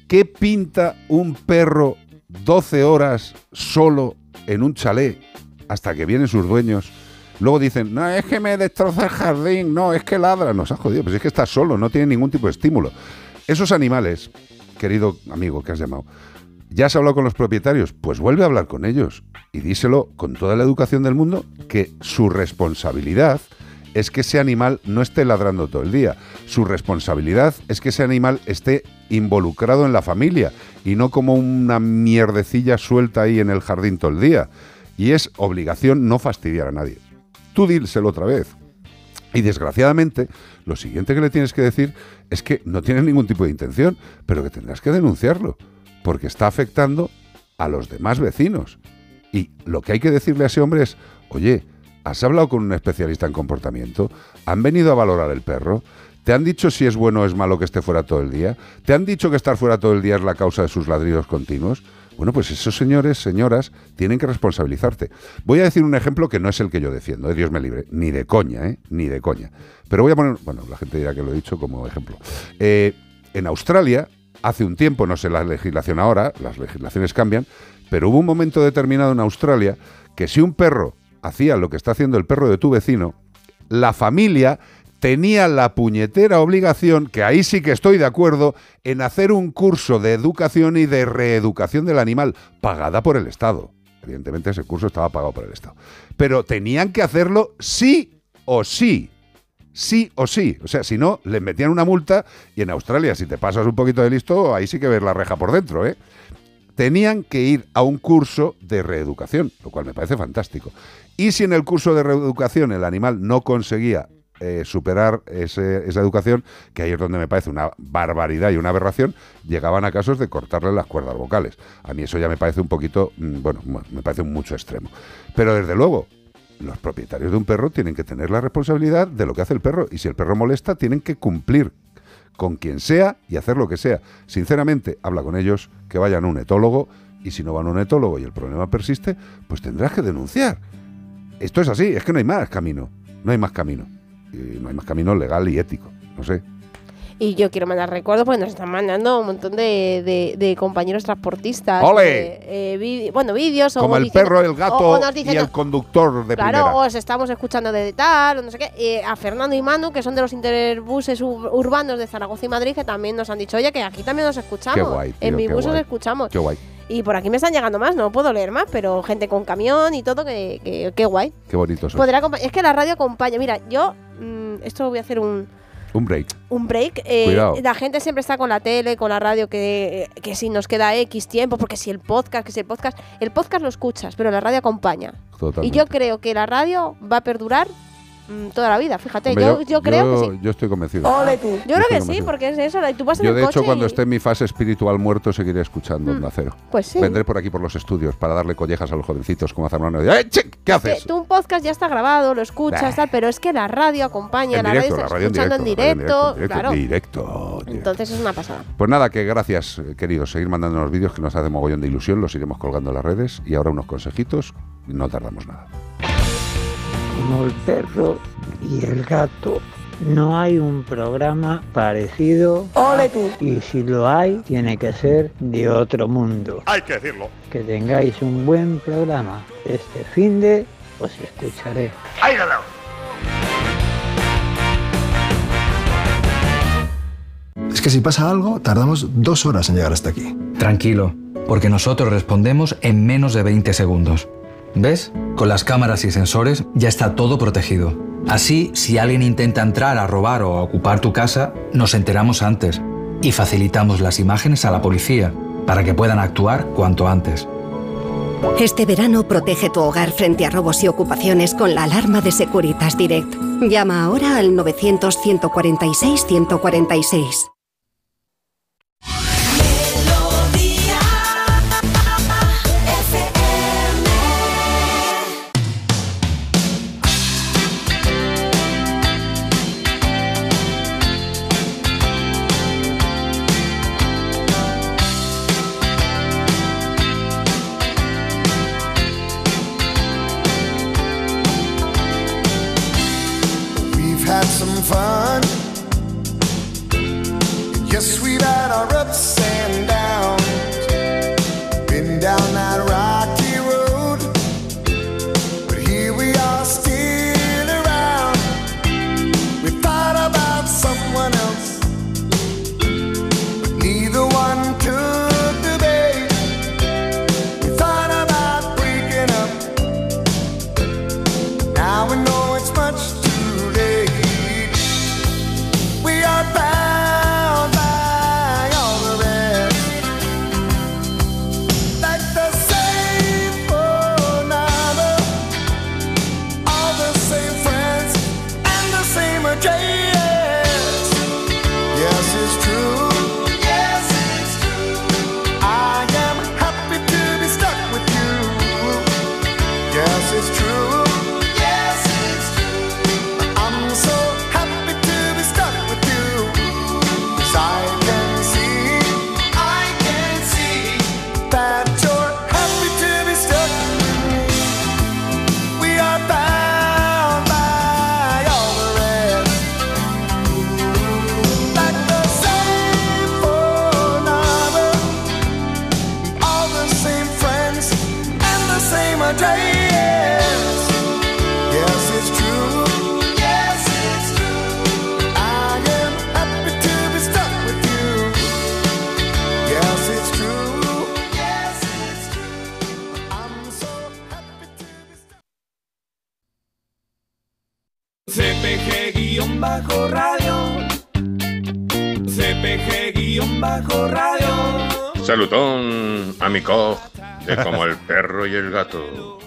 ¿Qué pinta un perro 12 horas solo en un chalet hasta que vienen sus dueños? Luego dicen, no, es que me destroza el jardín, no, es que ladra, nos ha jodido, pues es que está solo, no tiene ningún tipo de estímulo. Esos animales, querido amigo que has llamado, ¿ya has hablado con los propietarios? Pues vuelve a hablar con ellos y díselo con toda la educación del mundo que su responsabilidad es que ese animal no esté ladrando todo el día. Su responsabilidad es que ese animal esté involucrado en la familia y no como una mierdecilla suelta ahí en el jardín todo el día. Y es obligación no fastidiar a nadie. Tú díselo otra vez. Y desgraciadamente, lo siguiente que le tienes que decir es que no tienes ningún tipo de intención, pero que tendrás que denunciarlo, porque está afectando a los demás vecinos. Y lo que hay que decirle a ese hombre es, oye, ¿has hablado con un especialista en comportamiento? ¿Han venido a valorar el perro? ¿Te han dicho si es bueno o es malo que esté fuera todo el día? ¿Te han dicho que estar fuera todo el día es la causa de sus ladridos continuos? Bueno, pues esos señores, señoras, tienen que responsabilizarte. Voy a decir un ejemplo que no es el que yo defiendo, eh, Dios me libre, ni de coña, ¿eh? Ni de coña. Pero voy a poner, bueno, la gente dirá que lo he dicho como ejemplo. Eh, en Australia, hace un tiempo, no sé la legislación ahora, las legislaciones cambian, pero hubo un momento determinado en Australia que si un perro hacía lo que está haciendo el perro de tu vecino, la familia tenía la puñetera obligación, que ahí sí que estoy de acuerdo, en hacer un curso de educación y de reeducación del animal, pagada por el Estado. Evidentemente ese curso estaba pagado por el Estado. Pero tenían que hacerlo sí o sí. Sí o sí. O sea, si no, les metían una multa y en Australia, si te pasas un poquito de listo, ahí sí que ves la reja por dentro, ¿eh? Tenían que ir a un curso de reeducación, lo cual me parece fantástico. Y si en el curso de reeducación el animal no conseguía eh, superar esa educación, que ahí es donde me parece una barbaridad y una aberración, llegaban a casos de cortarle las cuerdas vocales. A mí eso ya me parece un poquito, mm, bueno, me parece mucho extremo. Pero desde luego, los propietarios de un perro tienen que tener la responsabilidad de lo que hace el perro. Y si el perro molesta, tienen que cumplir con quien sea y hacer lo que sea. Sinceramente, habla con ellos, que vayan a un etólogo, y si no van a un etólogo y el problema persiste, pues tendrás que denunciar. esto es así, es que no hay más camino. No hay más camino. No hay más camino legal y ético. No sé. Y yo quiero mandar recuerdos porque nos están mandando un montón de, de- de compañeros transportistas. ¡Ole! eh, eh, bueno, vídeos o Como el diciendo- perro, el gato o y el conductor de Claro, primera. os estamos escuchando de tal, o no sé qué. Eh, a Fernando y Manu, que son de los interbuses ur- urbanos de Zaragoza y Madrid, que también nos han dicho, oye, que aquí también nos escuchamos. Qué guay, tío, en mi bus os escuchamos. Qué guay, Y por aquí me están llegando más, no puedo leer más, pero gente con camión y todo, que, que, qué guay. qué bonito acompa- es que la radio acompaña. Mira, yo, mm, esto voy a hacer un, Un break. un break. eh, Cuidado. la gente siempre está con la tele, con la radio, que, que si nos queda X tiempo, porque si el podcast, que si el podcast. El podcast lo escuchas, pero la radio acompaña. Totalmente. Y yo creo que la radio va a perdurar toda la vida, fíjate. Hombre, yo, yo creo que sí. Yo estoy convencido. Yo creo que sí, porque es eso. y Tú vas en Yo, el de hecho, cuando y- esté en mi fase espiritual muerto, seguiré escuchando Onda Cero. Pues sí. Vendré por aquí por los estudios para darle collejas a los jovencitos como a Zambrano. ¡Eh, che! ¿Qué que haces? tú un podcast ya está grabado, lo escuchas, tal, pero es que la radio acompaña, En la directo, radio la radio escuchando en directo, en directo, directo, claro. directo, directo. Entonces es una pasada. Pues nada, que gracias, eh, queridos. Seguir mandando los vídeos que nos hace mogollón de ilusión. Los iremos colgando en las redes. Y ahora unos consejitos. No tardamos nada. Como el perro y el gato. No hay un programa parecido. Y si lo hay, tiene que ser de otro mundo. Hay que decirlo. Que tengáis un buen programa. Este fin de os escucharé. Ahí. Es que si pasa algo, tardamos dos horas en llegar hasta aquí. Tranquilo, porque nosotros respondemos en menos de 20 segundos. ¿Ves? Con las cámaras y sensores ya está todo protegido. Así, si alguien intenta entrar a robar o a ocupar tu casa, nos enteramos antes y facilitamos las imágenes a la policía para que puedan actuar cuanto antes. Este verano protege tu hogar frente a robos y ocupaciones con la alarma de Securitas Direct. Llama ahora al 900 146 146. Fun. Yes, we've had our ups and downs. Been down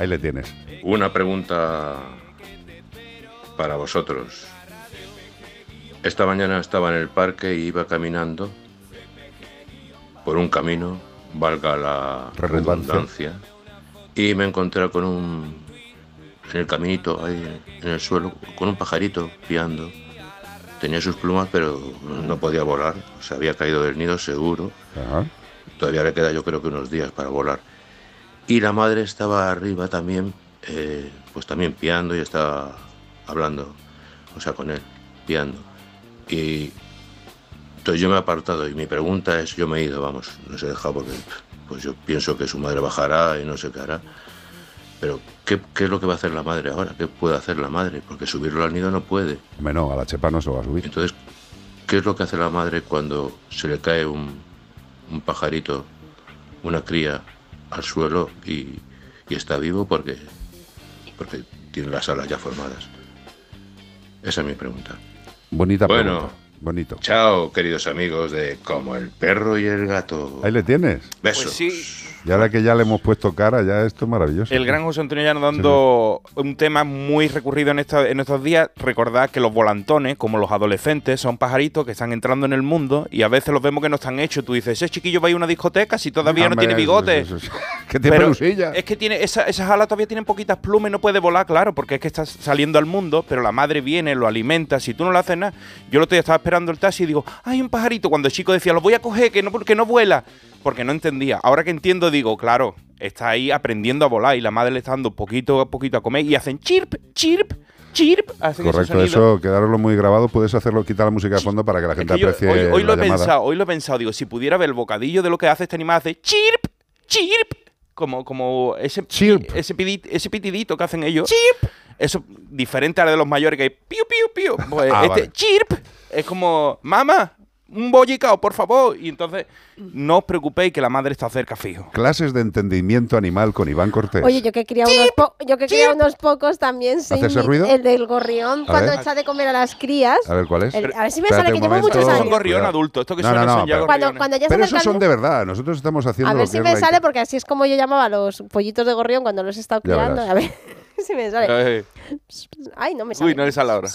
Ahí le tienes. Una pregunta para vosotros. Esta mañana estaba en el parque y iba caminando por un camino, valga la Redundancia. redundancia, y me encontré con un en el caminito ahí en el suelo con un pajarito piando. Tenía sus plumas, pero no podía volar. Se había caído del nido seguro. Todavía le queda yo creo que unos días para volar. Y la madre estaba arriba también eh, pues también piando y estaba hablando, o sea, con él, piando. Y entonces yo me he apartado y mi pregunta es, yo me he ido, vamos, no se he dejado porque pues yo pienso que su madre bajará y no sé qué hará. Pero ¿qué, qué es lo que va a hacer la madre ahora? ¿Qué puede hacer la madre? Porque subirlo al nido no puede. Bueno, a la chepa no se va a subir. Entonces, ¿qué es lo que hace la madre cuando se le cae un, un pajarito, una cría, al suelo y, y está vivo porque, porque tiene las alas ya formadas? Esa es mi pregunta. Bonita Bueno. pregunta. Bonito. Chao, queridos amigos de Como el perro y el gato. Ahí le tienes. Besos. Pues sí. Y ahora que ya le hemos puesto cara, ya esto es maravilloso. El gran José Antonio Llano dando un tema muy recurrido en, esta- en estos días. Recordad que los volantones, como los adolescentes, son pajaritos que están entrando en el mundo y a veces los vemos que no están hechos. Tú dices, ese chiquillo va a ir a una discoteca si todavía no tiene bigote. eso, eso, eso. (laughs) Que tiene Pero. Es que tiene esa- esas alas todavía tienen poquitas plumas y no puede volar, claro, porque es que estás saliendo al mundo, pero la madre viene, lo alimenta. Si tú no le haces nada, yo lo estoy estaba esperando el taxi y digo, hay un pajarito. Cuando el chico decía, lo voy a coger, que no, que no vuela, porque no entendía. Ahora que entiendo, digo, claro, está ahí aprendiendo a volar y la madre le está dando poquito a poquito a comer y hacen chirp, chirp, chirp. Hacen Correcto, eso, quedaroslo muy grabado, puedes hacerlo, quitar la música de fondo para que la gente Que yo aprecie hoy, hoy lo he llamada. pensado, hoy lo he pensado, digo, si pudiera ver el bocadillo de lo que hace este animal, hace chirp, chirp, como, como ese, ese, pidi- ese pitidito que hacen ellos. Chirp. Eso diferente a la de los mayores que hay piu, piu, piu. (laughs) Pues Ah, este vale. chirp es como, mamá, un bollicao, por favor. Y entonces, no os preocupéis que la madre está cerca fijo. Clases de entendimiento animal con Iván Cortés. Oye, yo que quería unos, po- yo que quería unos pocos también. sé ¿Hace ese ruido? El del gorrión, A cuando ver. echa de comer a las crías. A ver, ¿cuál es? El- a ver si me Espérate sale, que llevo momento. muchos años. Son gorrión Cuidado. adulto, esto que No, suena no, no, son ya pero- Cuando, cuando ya Pero esos son de verdad, nosotros estamos haciendo A ver si me sale, porque así es como yo llamaba a los pollitos de gorrión cuando los he estado criando. A ver (laughs) si me sale. Ay, no me sale. Uy, no le sale ahora.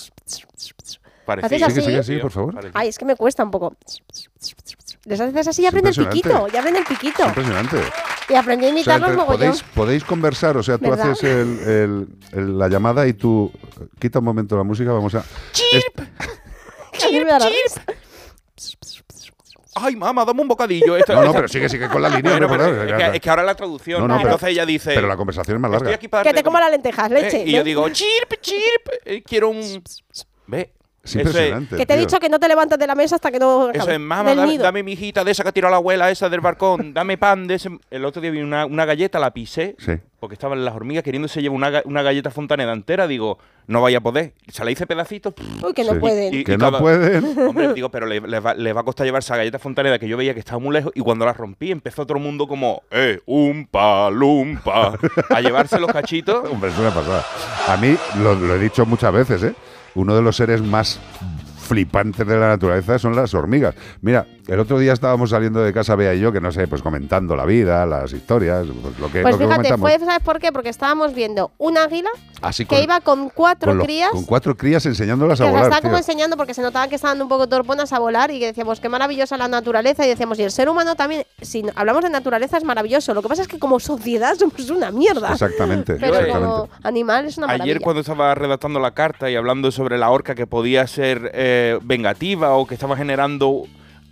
Parecido. ¿Haces así? Sigue, sigue, por favor. Ay, es que me cuesta un poco. Les haces así y aprende el piquito. Ya aprende el piquito. Impresionante. Y aprendí a O sea, podéis, podéis conversar, o sea, tú ¿Verdad? haces el- el- el- la llamada y tú quita un momento la música, vamos a... Chirp, (laughs) la risa. Ay, mamá, dame un bocadillo. Esto- No, no, pero sigue, sigue con la línea. Bueno, no, pero es, que, es que ahora la traducción. No, no, pero- entonces ella dice. Pero la conversación es más Estoy larga. aquí para Que te como las lentejas, Eh, leche. y yo digo, chirp, chirp, eh, quiero un... ¿Ve? Es Eso impresionante. Que te he tío. dicho que no te levantes de la mesa hasta que no Eso es, mamá, dame, dame mi hijita de esa que ha tirado la abuela esa del balcón, (laughs) dame pan de ese... El otro día vi una, una galleta, la pisé, Sí. porque estaban las hormigas queriéndose llevar una, una galleta fontaneda entera, digo, no vaya a poder. Se la hice pedacitos. Uy, que no Sí. pueden. y- y Que no cada- pueden. (laughs) Hombre, (laughs) digo, pero le, le va, le va a costar llevar esa galleta fontaneda que yo veía que estaba muy lejos y cuando la rompí empezó otro mundo como, eh, un palumpa, a llevarse los cachitos. Hombre, es una pasada. A mí, lo, lo he dicho muchas veces, ¿eh? Uno de los seres más flipantes de la naturaleza son las hormigas. Mira, el otro día estábamos saliendo de casa, Bea y yo, que no sé, pues comentando la vida, las historias, pues lo que, Pues lo que fíjate, comentamos. fue, ¿sabes por qué? Porque estábamos viendo un águila Así que iba con cuatro con, crías. con cuatro crías enseñándolas que a las volar. estaba como tío. enseñando porque se notaba que estaban un poco torponas a volar y que decíamos qué maravillosa la naturaleza y decíamos y el ser humano también si no- hablamos de naturaleza es maravilloso lo que pasa es que como sociedad (laughs) somos una mierda Exactamente, pero exactamente. como animal es una maravilla Ayer cuando estaba redactando la carta y hablando sobre la horca que podía ser eh, vengativa o que estaba generando...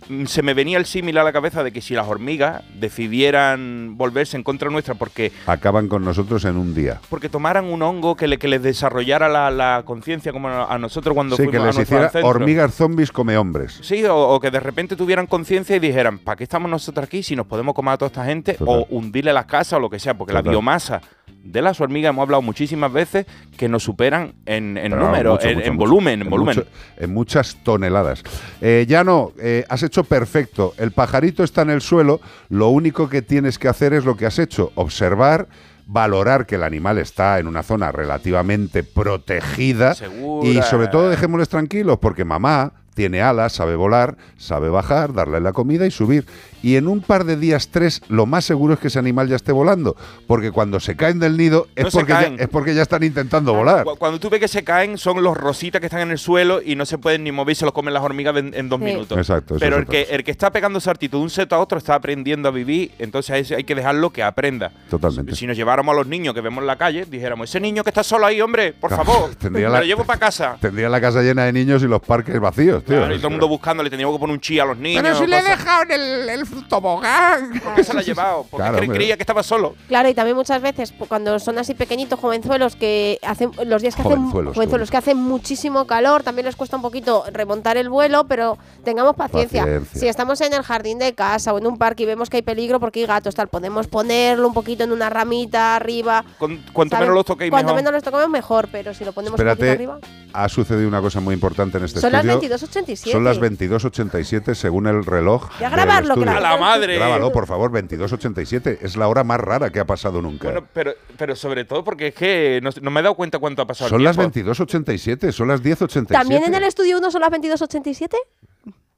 mm, Se me venía el símil a la cabeza de que si las hormigas decidieran volverse en contra nuestra porque, Acaban con nosotros en un día. porque tomaran un hongo que, le, que les desarrollara la, la conciencia como a a nosotros cuando Sí, fuimos que a les nuestros hiciera hormigas zombies come hombres. Sí, o, o que de repente tuvieran conciencia y dijeran, ¿para qué estamos nosotros aquí si nos podemos comer a toda esta gente? Total. O hundirle las casas o lo que sea, porque la biomasa de las hormigas hemos hablado muchísimas veces que nos superan en, en número, mucho, en, mucho, en mucho. volumen, en volumen. mucho- en muchas toneladas. Eh, ya no, eh, has hecho perfecto. El pajarito está en el suelo. Lo único que tienes que hacer es lo que has hecho: observar. Valorar que el animal está en una zona relativamente protegida Segura. y sobre todo dejémosles tranquilos porque mamá tiene alas, sabe volar, sabe bajar, darle la comida y subir. Y en un par de días, tres, lo más seguro es que ese animal ya esté volando. Porque cuando se caen del nido es, No porque ya, es porque ya están intentando volar. Cu- Cuando tú ves que se caen, son los rositas que están en el suelo y no se pueden ni mover y se los comen las hormigas en, en dos Sí. minutos. Exacto, Pero el que, el que está pegando saltito de un seto a otro está aprendiendo a vivir, entonces hay que dejarlo que aprenda. Totalmente. Si nos lleváramos a los niños que vemos en la calle, dijéramos, ese niño que está solo ahí, hombre, por favor, (laughs) tendría me la- lo llevo para casa. Tendría la casa llena de niños y los parques vacíos. tío. Claro, y todo el mundo buscándole, teníamos que poner un chi a los niños. Pero si le he dejado en el, el tobogán. ¿Por qué se la ha llevado? Porque Claro, cre- creía que estaba solo. Claro, y también muchas veces pu- cuando son así pequeñitos, jovenzuelos, que hacen los días que Jovenzuelos, hacen jovenzuelos que hacen muchísimo calor, también les cuesta un poquito remontar el vuelo, pero tengamos paciencia. Paciencia. Si estamos en el jardín de casa o en un parque y vemos que hay peligro porque hay gatos, tal, podemos ponerlo un poquito en una ramita arriba. Con- cuanto ¿sabes? menos los toquéis, Cuanto mejor. menos los toquemos mejor, pero si lo ponemos un poquito Espérate, arriba. ha sucedido una cosa muy importante en este Son las estudio. 22.87. Son las 22.87 según el reloj. Ya grabarlo, que estudio. la- ¡A la madre! Grábalo, por favor, 22.87. Es la hora más rara que ha pasado nunca. Bueno, pero, pero sobre todo porque es que no, no me he dado cuenta cuánto ha pasado. el son las tiempo. 22.87, son las 10.87. ¿También en el estudio 1 son las 22.87?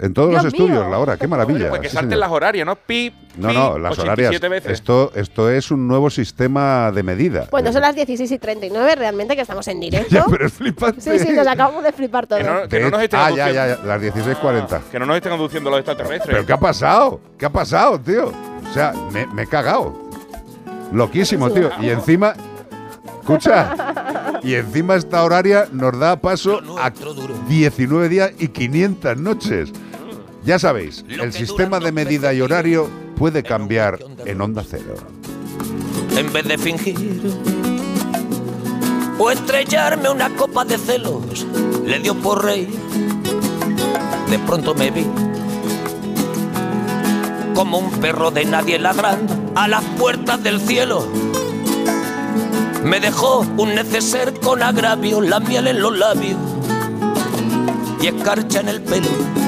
En todos Dios los estudios, mío. la hora, qué maravilla. Pues que sí, salten señor. las horarias, ¿no? Pip, No, no, las 87 horarias. veces. Esto, esto es un nuevo sistema de medida. Bueno, son las 16 y 39, realmente que estamos en directo. (laughs) Ya, pero es flipante. Sí, sí, nos acabamos de flipar todos. Que no, que no De- nos estén ah, ya, ya, ya, las 16.40. Que no nos estén conduciendo los extraterrestres. ¿Pero qué ha pasado? ¿Qué ha pasado, tío? O sea, me, me he cagado. Loquísimo, tío. Y encima, escucha, (laughs) y encima esta horaria nos da paso a 19 días y 500 noches. Ya sabéis, el sistema de medida y horario puede cambiar en onda cero. en vez de fingir o estrellarme una copa de celos, le dio por reír. De pronto me vi como un perro de nadie ladrando a las puertas del cielo. Me dejó un neceser con agravio, la miel en los labios y escarcha en el pelo.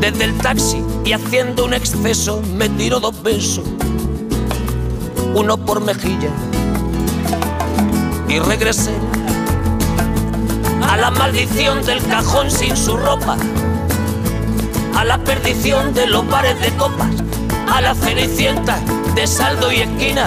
Desde el taxi y haciendo un exceso me tiró dos besos. Uno por mejilla y regresé a la maldición del cajón sin su ropa, a la perdición de los bares de copas, a la cenicienta de saldo y esquina.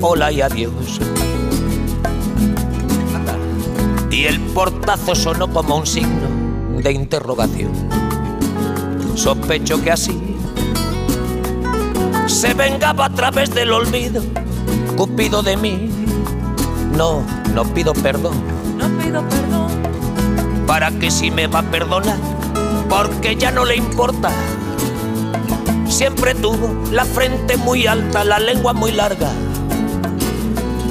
Hola y adiós. Y el portazo sonó como un signo de interrogación. Sospecho que así se vengaba a través del olvido, Cupido de mí. No, no pido perdón No pido perdón. para que si me va a perdonar, porque ya no le importa. Siempre tuvo la frente muy alta, la lengua muy larga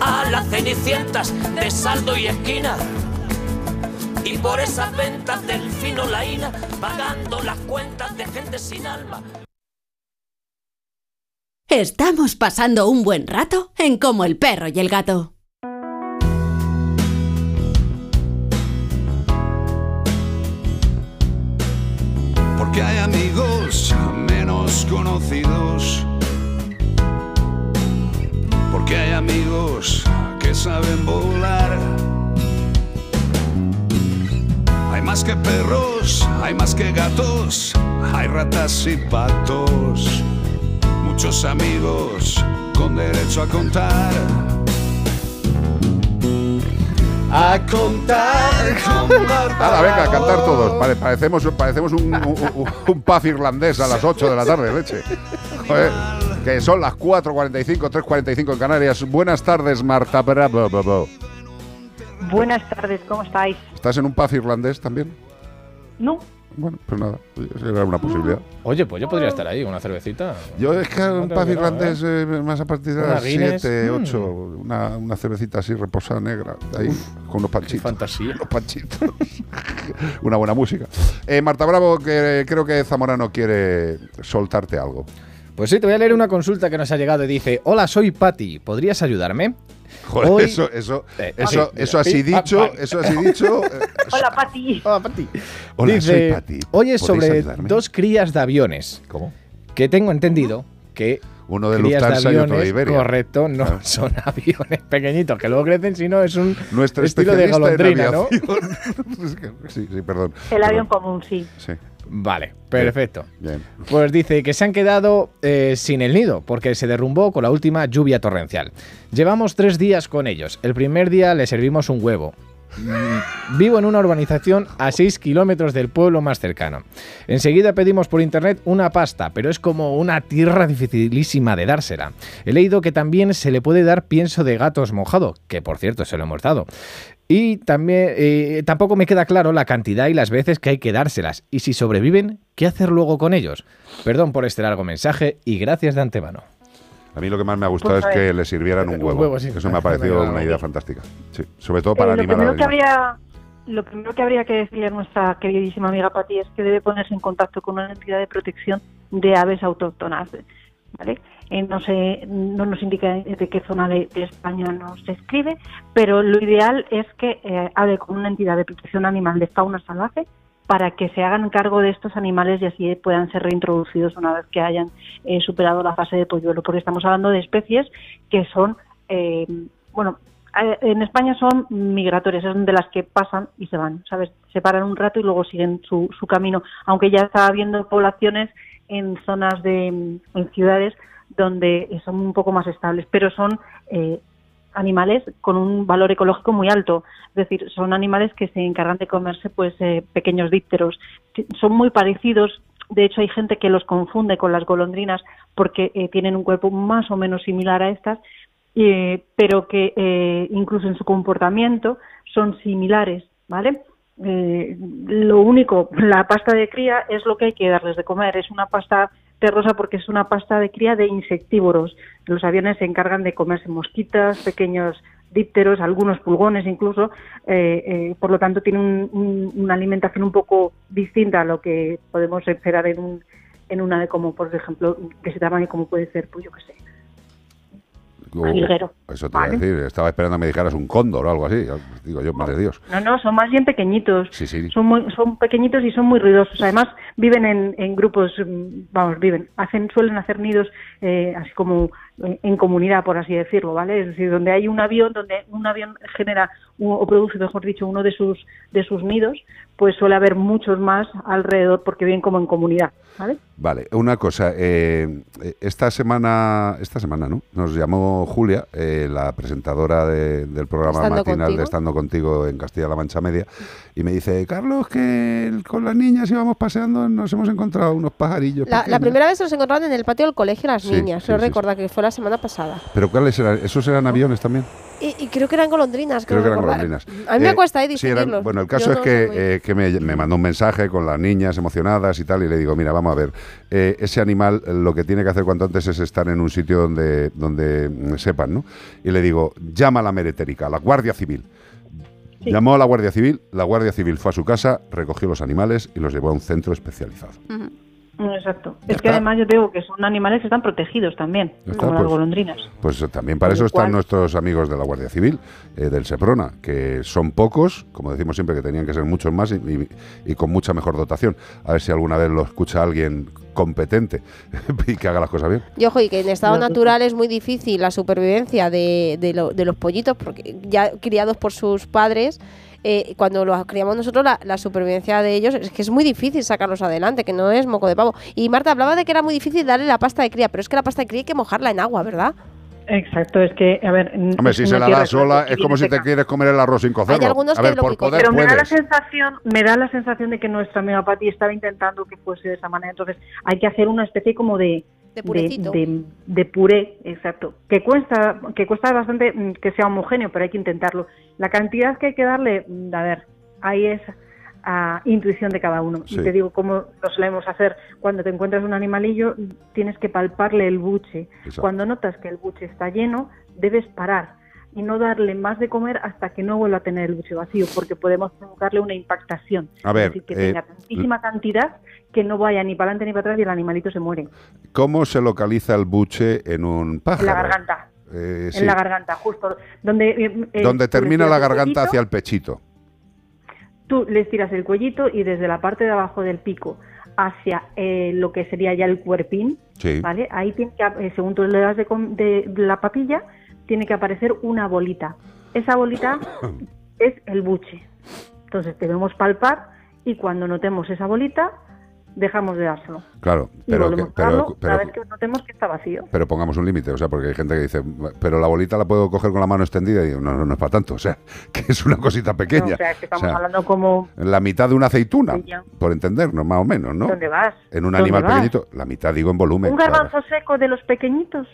a las cenicientas de saldo y esquina. Y por esas ventas del fino laína, pagando las cuentas de gente sin alma. Estamos pasando un buen rato en Como el perro y el gato. Porque hay amigos menos conocidos. Porque hay amigos que saben volar. Hay más que perros, hay más que gatos, hay ratas y patos. Muchos amigos con derecho a contar. A contar con (laughs) Nada, venga, a cantar todos. Pare- parecemos parecemos un, un, un- irlandés a las 8 de la tarde, leche. Joder, que son las 4.45, 3.45 en Canarias. Buenas tardes, Marta Bravo. Buenas tardes, ¿cómo estáis? ¿Estás en un pub irlandés también? No, Bueno, pues nada, era una posibilidad. Oye, pues yo podría estar ahí, una cervecita. Yo es que un pub irlandés eh, más a partir de las Guinness, 7, mm. 8, una, una cervecita así reposada negra, ahí, con unos panchitos. fantasía. Unos panchitos. (laughs) una buena música. Eh, Marta Bravo, que creo que Zamorano quiere soltarte algo. Pues sí, te voy a leer una consulta que nos ha llegado y dice: Hola, soy Patti, ¿podrías ayudarme? Joder, Hoy- eso, eso, Eh, eso, sí, eso así dicho, eso así dicho. (laughs) hola Pati. Hola, Pati. Hola, Dice, soy Pati. Oye, ¿Podéis sobre ayudarme? dos crías de aviones. ¿Cómo? Que tengo entendido que Uno de crías Lufthansa y otro de aviones, Iberia. correcto, no Claro. son (laughs) aviones pequeñitos que luego crecen, sino es un Nuestro estilo de golondrina, ¿no? (laughs) sí, sí, perdón. el avión común, sí. Sí. Vale, perfecto. Bien. Pues dice que se han quedado eh, sin el nido porque se derrumbó con la última lluvia torrencial. Llevamos tres días con ellos. El primer día le servimos un huevo. Mm, Vivo en una urbanización a 6 kilómetros del pueblo más cercano. Enseguida pedimos por internet una pasta, pero es como una tierra dificilísima de dársela. He leído que también se le puede dar pienso de gatos mojado, que por cierto se lo hemos dado. Y también eh, tampoco me queda claro la cantidad y las veces que hay que dárselas. Y si sobreviven, ¿qué hacer luego con ellos? Perdón por este largo mensaje y gracias de antemano. A mí lo que más me ha gustado Pues, es que eh, le sirvieran un un huevo. huevo, sí. Eso me ha parecido una idea fantástica. Sí, sobre todo para Eh, lo, animar a primero que los habría, lo primero que habría que decirle a nuestra queridísima amiga Pati es que debe ponerse en contacto con una entidad de protección de aves autóctonas. ¿vale? Eh, no, sé, no nos indica de qué zona de, de España nos escribe, pero lo ideal es que eh, hable con una entidad de protección animal de fauna salvaje para que se hagan cargo de estos animales y así puedan ser reintroducidos una vez que hayan eh, superado la fase de polluelo, porque estamos hablando de especies que son, eh, bueno, eh, en España son migratorias, son de las que pasan y se van, ¿sabes? Se paran un rato y luego siguen su, su camino, aunque ya está habiendo poblaciones en zonas de, en ciudades donde son un poco más estables, pero son eh, animales con un valor ecológico muy alto. Es decir, son animales que se encargan de comerse pues eh, pequeños dípteros. Son muy parecidos. De hecho, hay gente que los confunde con las golondrinas porque eh, tienen un cuerpo más o menos similar a estas, eh, pero que eh, incluso en su comportamiento son similares, ¿vale? Lo único, la pasta de cría es lo que hay que darles de comer. Es una pasta terrosa porque es una pasta de cría de insectívoros. Los aviones se encargan de comerse mosquitas, pequeños dípteros, algunos pulgones incluso. eh, eh, por lo tanto, tiene un- un- una alimentación un poco distinta a lo que podemos esperar en un en una de como, por ejemplo, de ese tamaño como puede ser, pues yo qué sé, Eso te iba a decir. Estaba esperando a que me dijeras un cóndor o algo así. digo yo, madre de Dios. No, no, son más bien pequeñitos. Sí, sí. Son, muy, son pequeñitos y son muy ruidosos. Además, viven en, en grupos, mm, vamos, viven, hacen, suelen hacer nidos eh, así como en, comunidad, por así decirlo, ¿vale? Es decir, donde hay un avión, donde un avión genera o produce, mejor dicho, uno de sus de sus nidos, pues suele haber muchos más alrededor porque viven como en comunidad, ¿vale? Vale, una cosa. eh, esta semana, esta semana, ¿no? Nos llamó Julia, eh, la presentadora de- del programa Estando matinal Contigo. de Estando Contigo en Castilla-La Mancha Media, y me dice, Carlos, que el- con las niñas íbamos paseando, nos hemos encontrado unos pajarillos. La, la pequeños". primera vez nos encontraron en el patio del colegio las Sí, niñas. sí, recuerda que fue la semana pasada. Pero ¿cuáles eran? ¿Esos eran aviones también? Y, y creo que eran golondrinas. Creo que eran recordar. golondrinas. A mí me Eh, cuesta eh, sí, eran- bueno, el Yo caso es no que, muy- eh, que me, me mandó un mensaje con las niñas emocionadas y tal, y le digo, mira, vamos a ver, eh, ese animal eh, lo que tiene que hacer cuanto antes es estar en un sitio donde, donde mm, sepan, ¿no? Y le digo, llama a la meretérica, a la Guardia Civil. Llamó a la Guardia Civil, la Guardia Civil fue a su casa, recogió los animales y los llevó a un centro especializado. Mm, Exacto. Es está. que además yo digo que son animales que están protegidos también, Ya está, como las pues. golondrinas. Pues eh, también para eso están cual- nuestros amigos de la Guardia Civil, eh, del Seprona, que son pocos, como decimos siempre que tenían que ser muchos más y, y- y con mucha mejor dotación. A ver si alguna vez lo escucha alguien competente (laughs) y que haga las cosas bien. Y ojo, y que en estado No, natural es muy difícil la supervivencia de, de lo- de los pollitos, porque ya criados por sus padres, eh, cuando los criamos nosotros, la, la supervivencia de ellos es que es muy difícil sacarlos adelante, que no es moco de pavo. Y Marta hablaba de que era muy difícil darle la pasta de cría, pero es que la pasta de cría hay que mojarla en agua, ¿verdad? Exacto, es que, a ver... Hombre, si se la das sola, que es como si te quieres comer el arroz sin cocerlo. algunos a que ver, lo por poder Pero me da la sensación, me da la sensación de que nuestra amiga Patti estaba intentando que fuese de esa manera. Entonces, hay que hacer una especie como de de, de puré, exacto. Que cuesta, que cuesta bastante mm, que sea homogéneo, pero hay que intentarlo. La cantidad que hay que darle, mm, a ver, ahí es a intuición de cada uno. Sí. Y te digo cómo lo solemos hacer. Cuando te encuentras un animalillo, tienes que palparle el buche. Exacto. Cuando notas que el buche está lleno, debes parar y no darle más de comer hasta que no vuelva a tener el buche vacío, porque podemos provocarle una impactación. A ver, es decir, que eh, tenga tantísima cantidad que no vaya ni para adelante ni para atrás y el animalito se muere. ¿Cómo se localiza el buche en un pájaro? En la garganta. Eh, sí. En la garganta, justo. Donde, eh, eh, Donde termina la garganta cuellito, hacia el pechito. Tú les tiras el cuellito y desde la parte de abajo del pico hacia eh, lo que sería ya el cuerpín, Sí. ¿vale? Ahí tiene que, eh, según tú le das de, de la papilla, tiene que aparecer una bolita. Esa bolita (coughs) es el buche. Entonces debemos palpar y cuando notemos esa bolita, dejamos de dárselo. Claro, Y pero, que- a darlo pero, cada pero, vez que notemos que está vacío. pero pongamos un límite, o sea, porque hay gente que dice, pero la bolita la puedo coger con la mano extendida y digo, no, no, no es para tanto, o sea, (laughs) que es una cosita pequeña. o sea, que estamos O sea, hablando como... la mitad de una aceituna, por entendernos, más o menos, ¿no? ¿Dónde vas? En un ¿Dónde animal vas? pequeñito, la mitad digo en volumen. Un claro. garbanzo seco de los pequeñitos.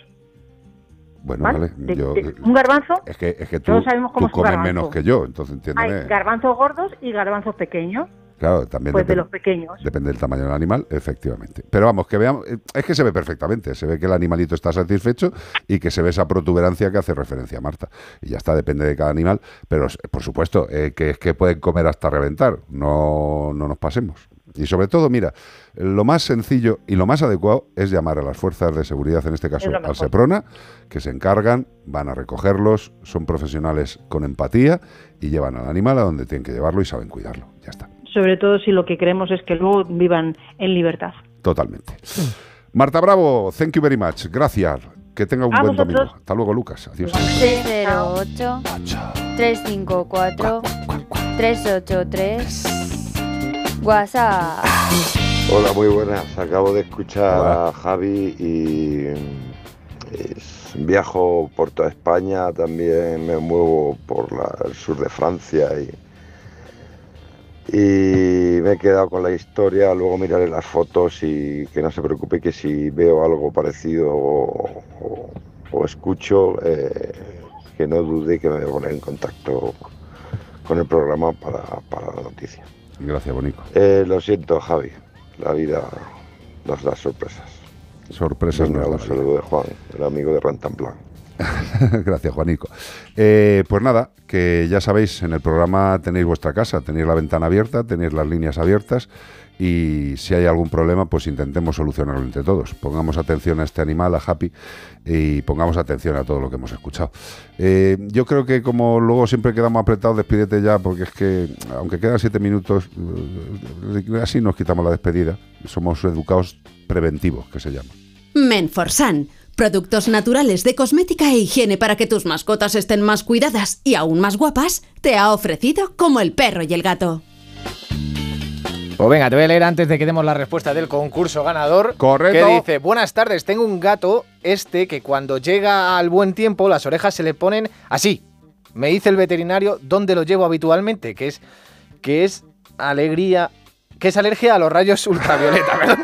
Bueno, ¿vale? vale, yo- de- un garbanzo. es que, es que tú, Todos sabemos cómo tú comes garbanzo. menos que yo, entonces Hay entiéndeme. garbanzos gordos y garbanzos pequeños. Claro, también Pues de depende- los pequeños. Depende del tamaño del animal, efectivamente. Pero vamos, que veamos, eh, es que se ve perfectamente, se ve que el animalito está satisfecho y que se ve esa protuberancia que hace referencia a Marta. Y ya está, depende de cada animal, pero por supuesto, eh, que es que pueden comer hasta reventar, no, no nos pasemos. Y sobre todo, mira, lo más sencillo y lo más adecuado es llamar a las fuerzas de seguridad, en este caso Es al. Seprona, que se encargan, van a recogerlos, son profesionales con empatía y llevan al animal a donde tienen que llevarlo y saben cuidarlo. Ya está. Sobre todo si lo que queremos es que luego vivan en libertad. Totalmente. Marta Bravo, thank you very much. Gracias. Que tenga un A buen vosotros. domingo. Hasta luego, Lucas. Adiós. 608 354 383 WhatsApp. Hola, muy buenas. Acabo de escuchar a Javi y es- viajo por toda España, también me muevo por la- el sur de Francia y, y me he quedado con la historia, luego miraré las fotos y que no se preocupe que si veo algo parecido o, o- o escucho, eh, que no dude que me voy a poner en contacto con el programa para, para la noticia. Gracias, Bonico. Eh, lo siento, Javi. La vida nos da sorpresas. Sorpresas Venga, nos da un saludo de Juan, el amigo de Rantanplan. (laughs) Gracias, Juanico. Eh, pues nada, que ya sabéis, en el programa tenéis vuestra casa, tenéis la ventana abierta, tenéis las líneas abiertas y si hay algún problema, pues intentemos solucionarlo entre todos. Pongamos atención a este animal, a Happy, y pongamos atención a todo lo que hemos escuchado. Eh, yo creo que como luego siempre quedamos apretados, despídete ya, porque es que, aunque quedan siete minutos, eh, así nos quitamos la despedida. Somos educados preventivos, que se llama. Menforsan. Productos naturales de cosmética e higiene para que tus mascotas estén más cuidadas y aún más guapas, te ha ofrecido como el perro y el gato. Pues venga, te voy a leer antes de que demos la respuesta del concurso ganador. Correcto. Que dice, buenas tardes, tengo un gato, este, que cuando llega al buen tiempo las orejas se le ponen así. Me dice el veterinario dónde lo llevo habitualmente, que es, que es alegría, que es alergia a los rayos ultravioleta, (laughs) ¿verdad?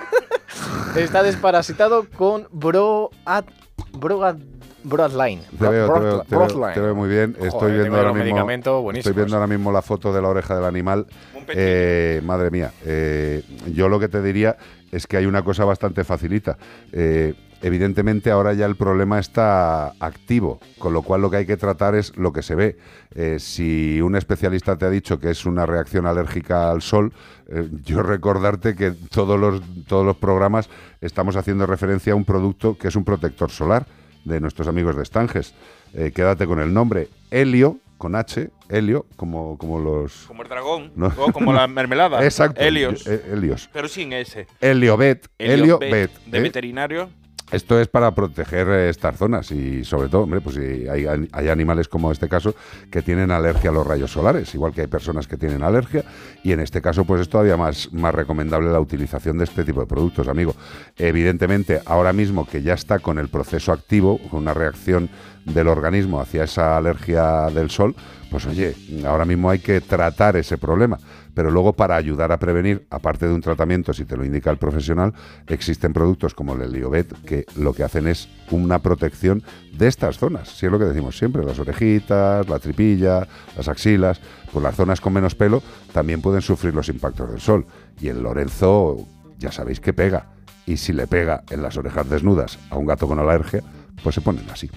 Está desparasitado con Broad, Broad, Broadline. Te veo, te veo, te veo- Broadline. te veo muy bien. Estoy Joder, viendo ahora mismo. Estoy viendo ahora mismo la foto de la oreja del animal. Eh, madre mía. eh, yo lo que te diría es que hay una cosa bastante facilita. Eh, evidentemente ahora ya el problema está activo, con lo cual lo que hay que tratar es lo que se ve. Eh, si un especialista te ha dicho que es una reacción alérgica al sol, eh, yo (laughs) recordarte que todos los, todos los programas estamos haciendo referencia a un producto que es un protector solar de nuestros amigos de Estanges. Eh, quédate con el nombre Helio, con H, Helio, como, como los... Como el dragón, No. o como la mermelada. (laughs) Exacto. Helios. Helios. Pero sin ese. Heliobet. Heliobet. De ¿eh? veterinario. Esto es para proteger eh, estas zonas y sobre todo, hombre, pues si hay, hay animales como este caso que tienen alergia a los rayos solares, igual que hay personas que tienen alergia y en este caso pues es todavía más, más recomendable la utilización de este tipo de productos, amigo. Evidentemente, ahora mismo que ya está con el proceso activo, con una reacción del organismo hacia esa alergia del sol, pues oye, ahora mismo hay que tratar ese problema. Pero luego para ayudar a prevenir, aparte de un tratamiento, si te lo indica el profesional, existen productos como el Heliobet que lo que hacen es una protección de estas zonas. Si es lo que decimos siempre, las orejitas, la tripilla, las axilas, pues las zonas con menos pelo también pueden sufrir los impactos del sol. Y el Lorenzo, ya sabéis que pega. Y si le pega en las orejas desnudas a un gato con alergia, pues se ponen así.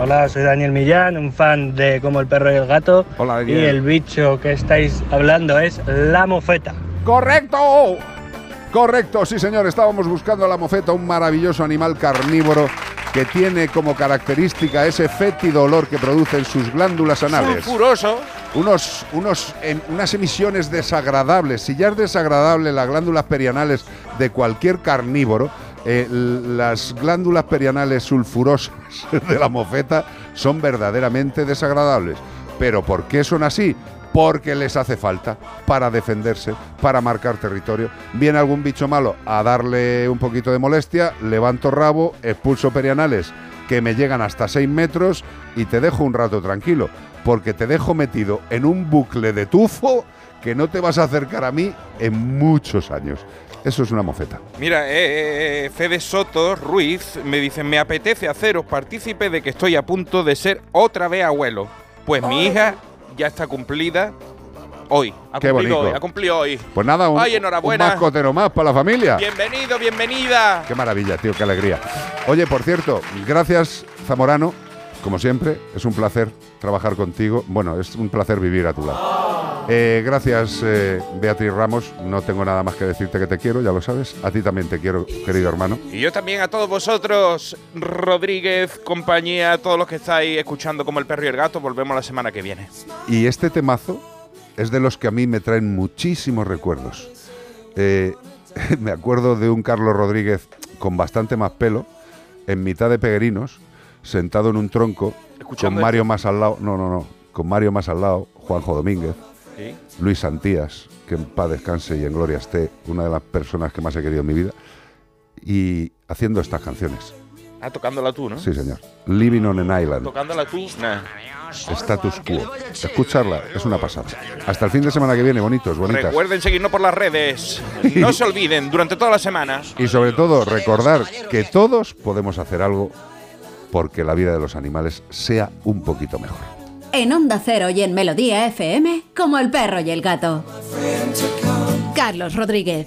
Hola, soy Daniel Millán, un fan de Como el perro y el gato. Hola, y Daniel. el bicho que estáis hablando es la mofeta. ¡Correcto! Correcto, sí señor, estábamos buscando a la mofeta, un maravilloso animal carnívoro que tiene como característica ese fétido olor que producen sus glándulas anales. Sulfuroso. Unos, unos, em- unas emisiones desagradables. Si ya es desagradable las glándulas perianales de cualquier carnívoro, eh, las glándulas perianales sulfurosas (laughs) de la mofeta son verdaderamente desagradables. ¿Pero por qué son así? Porque les hace falta para defenderse, para marcar territorio. Viene algún bicho malo a darle un poquito de molestia, levanto rabo, expulso perianales que me llegan hasta 6 metros y te dejo un rato tranquilo, porque te dejo metido en un bucle de tufo que no te vas a acercar a mí en muchos años. Eso es una mofeta. Mira, eh, eh, Fede Soto Ruiz me dice, me apetece haceros partícipe de que estoy a punto de ser otra vez abuelo. Pues mi hija ya está cumplida hoy. Ha Qué cumplido bonito. hoy, ha cumplido hoy. Pues nada, un, Ay, un enhorabuena. mascotero más para la familia. Bienvenido, bienvenida. Qué maravilla, tío, qué alegría. Oye, por cierto, gracias Zamorano, como siempre, es un placer trabajar contigo. Bueno, es un placer vivir a tu lado. Eh, gracias eh, Beatriz Ramos, no tengo nada más que decirte que te quiero, ya lo sabes. A ti también te quiero, querido hermano. Y yo también a todos vosotros, Rodríguez, compañía, todos los que estáis escuchando como el perro y el gato, volvemos la semana que viene. Y este temazo es de los que a mí me traen muchísimos recuerdos. Eh, (laughs) me acuerdo de un Carlos Rodríguez con bastante más pelo, en mitad de peregrinos, sentado en un tronco, con Mario esto. más al lado, no, no, no, con Mario más al lado, Juanjo Domínguez, ¿Sí? Luis Santías, que en paz descanse y en gloria esté, una de las personas que más he querido en mi vida, y haciendo estas canciones. Ah, tocándola tú, ¿no? Sí, señor. Living on an Island. Tocándola tú. Nah. Status quo. Escucharla es una pasada. Hasta el fin de semana que viene, bonitos, bonitas. Recuerden seguirnos por las redes. (laughs) No se olviden, durante toda la semana. Y sobre todo, recordar que todos podemos hacer algo porque la vida de los animales sea un poquito mejor. En Onda Cero y en Melodía FM, como el perro y el gato. Carlos Rodríguez.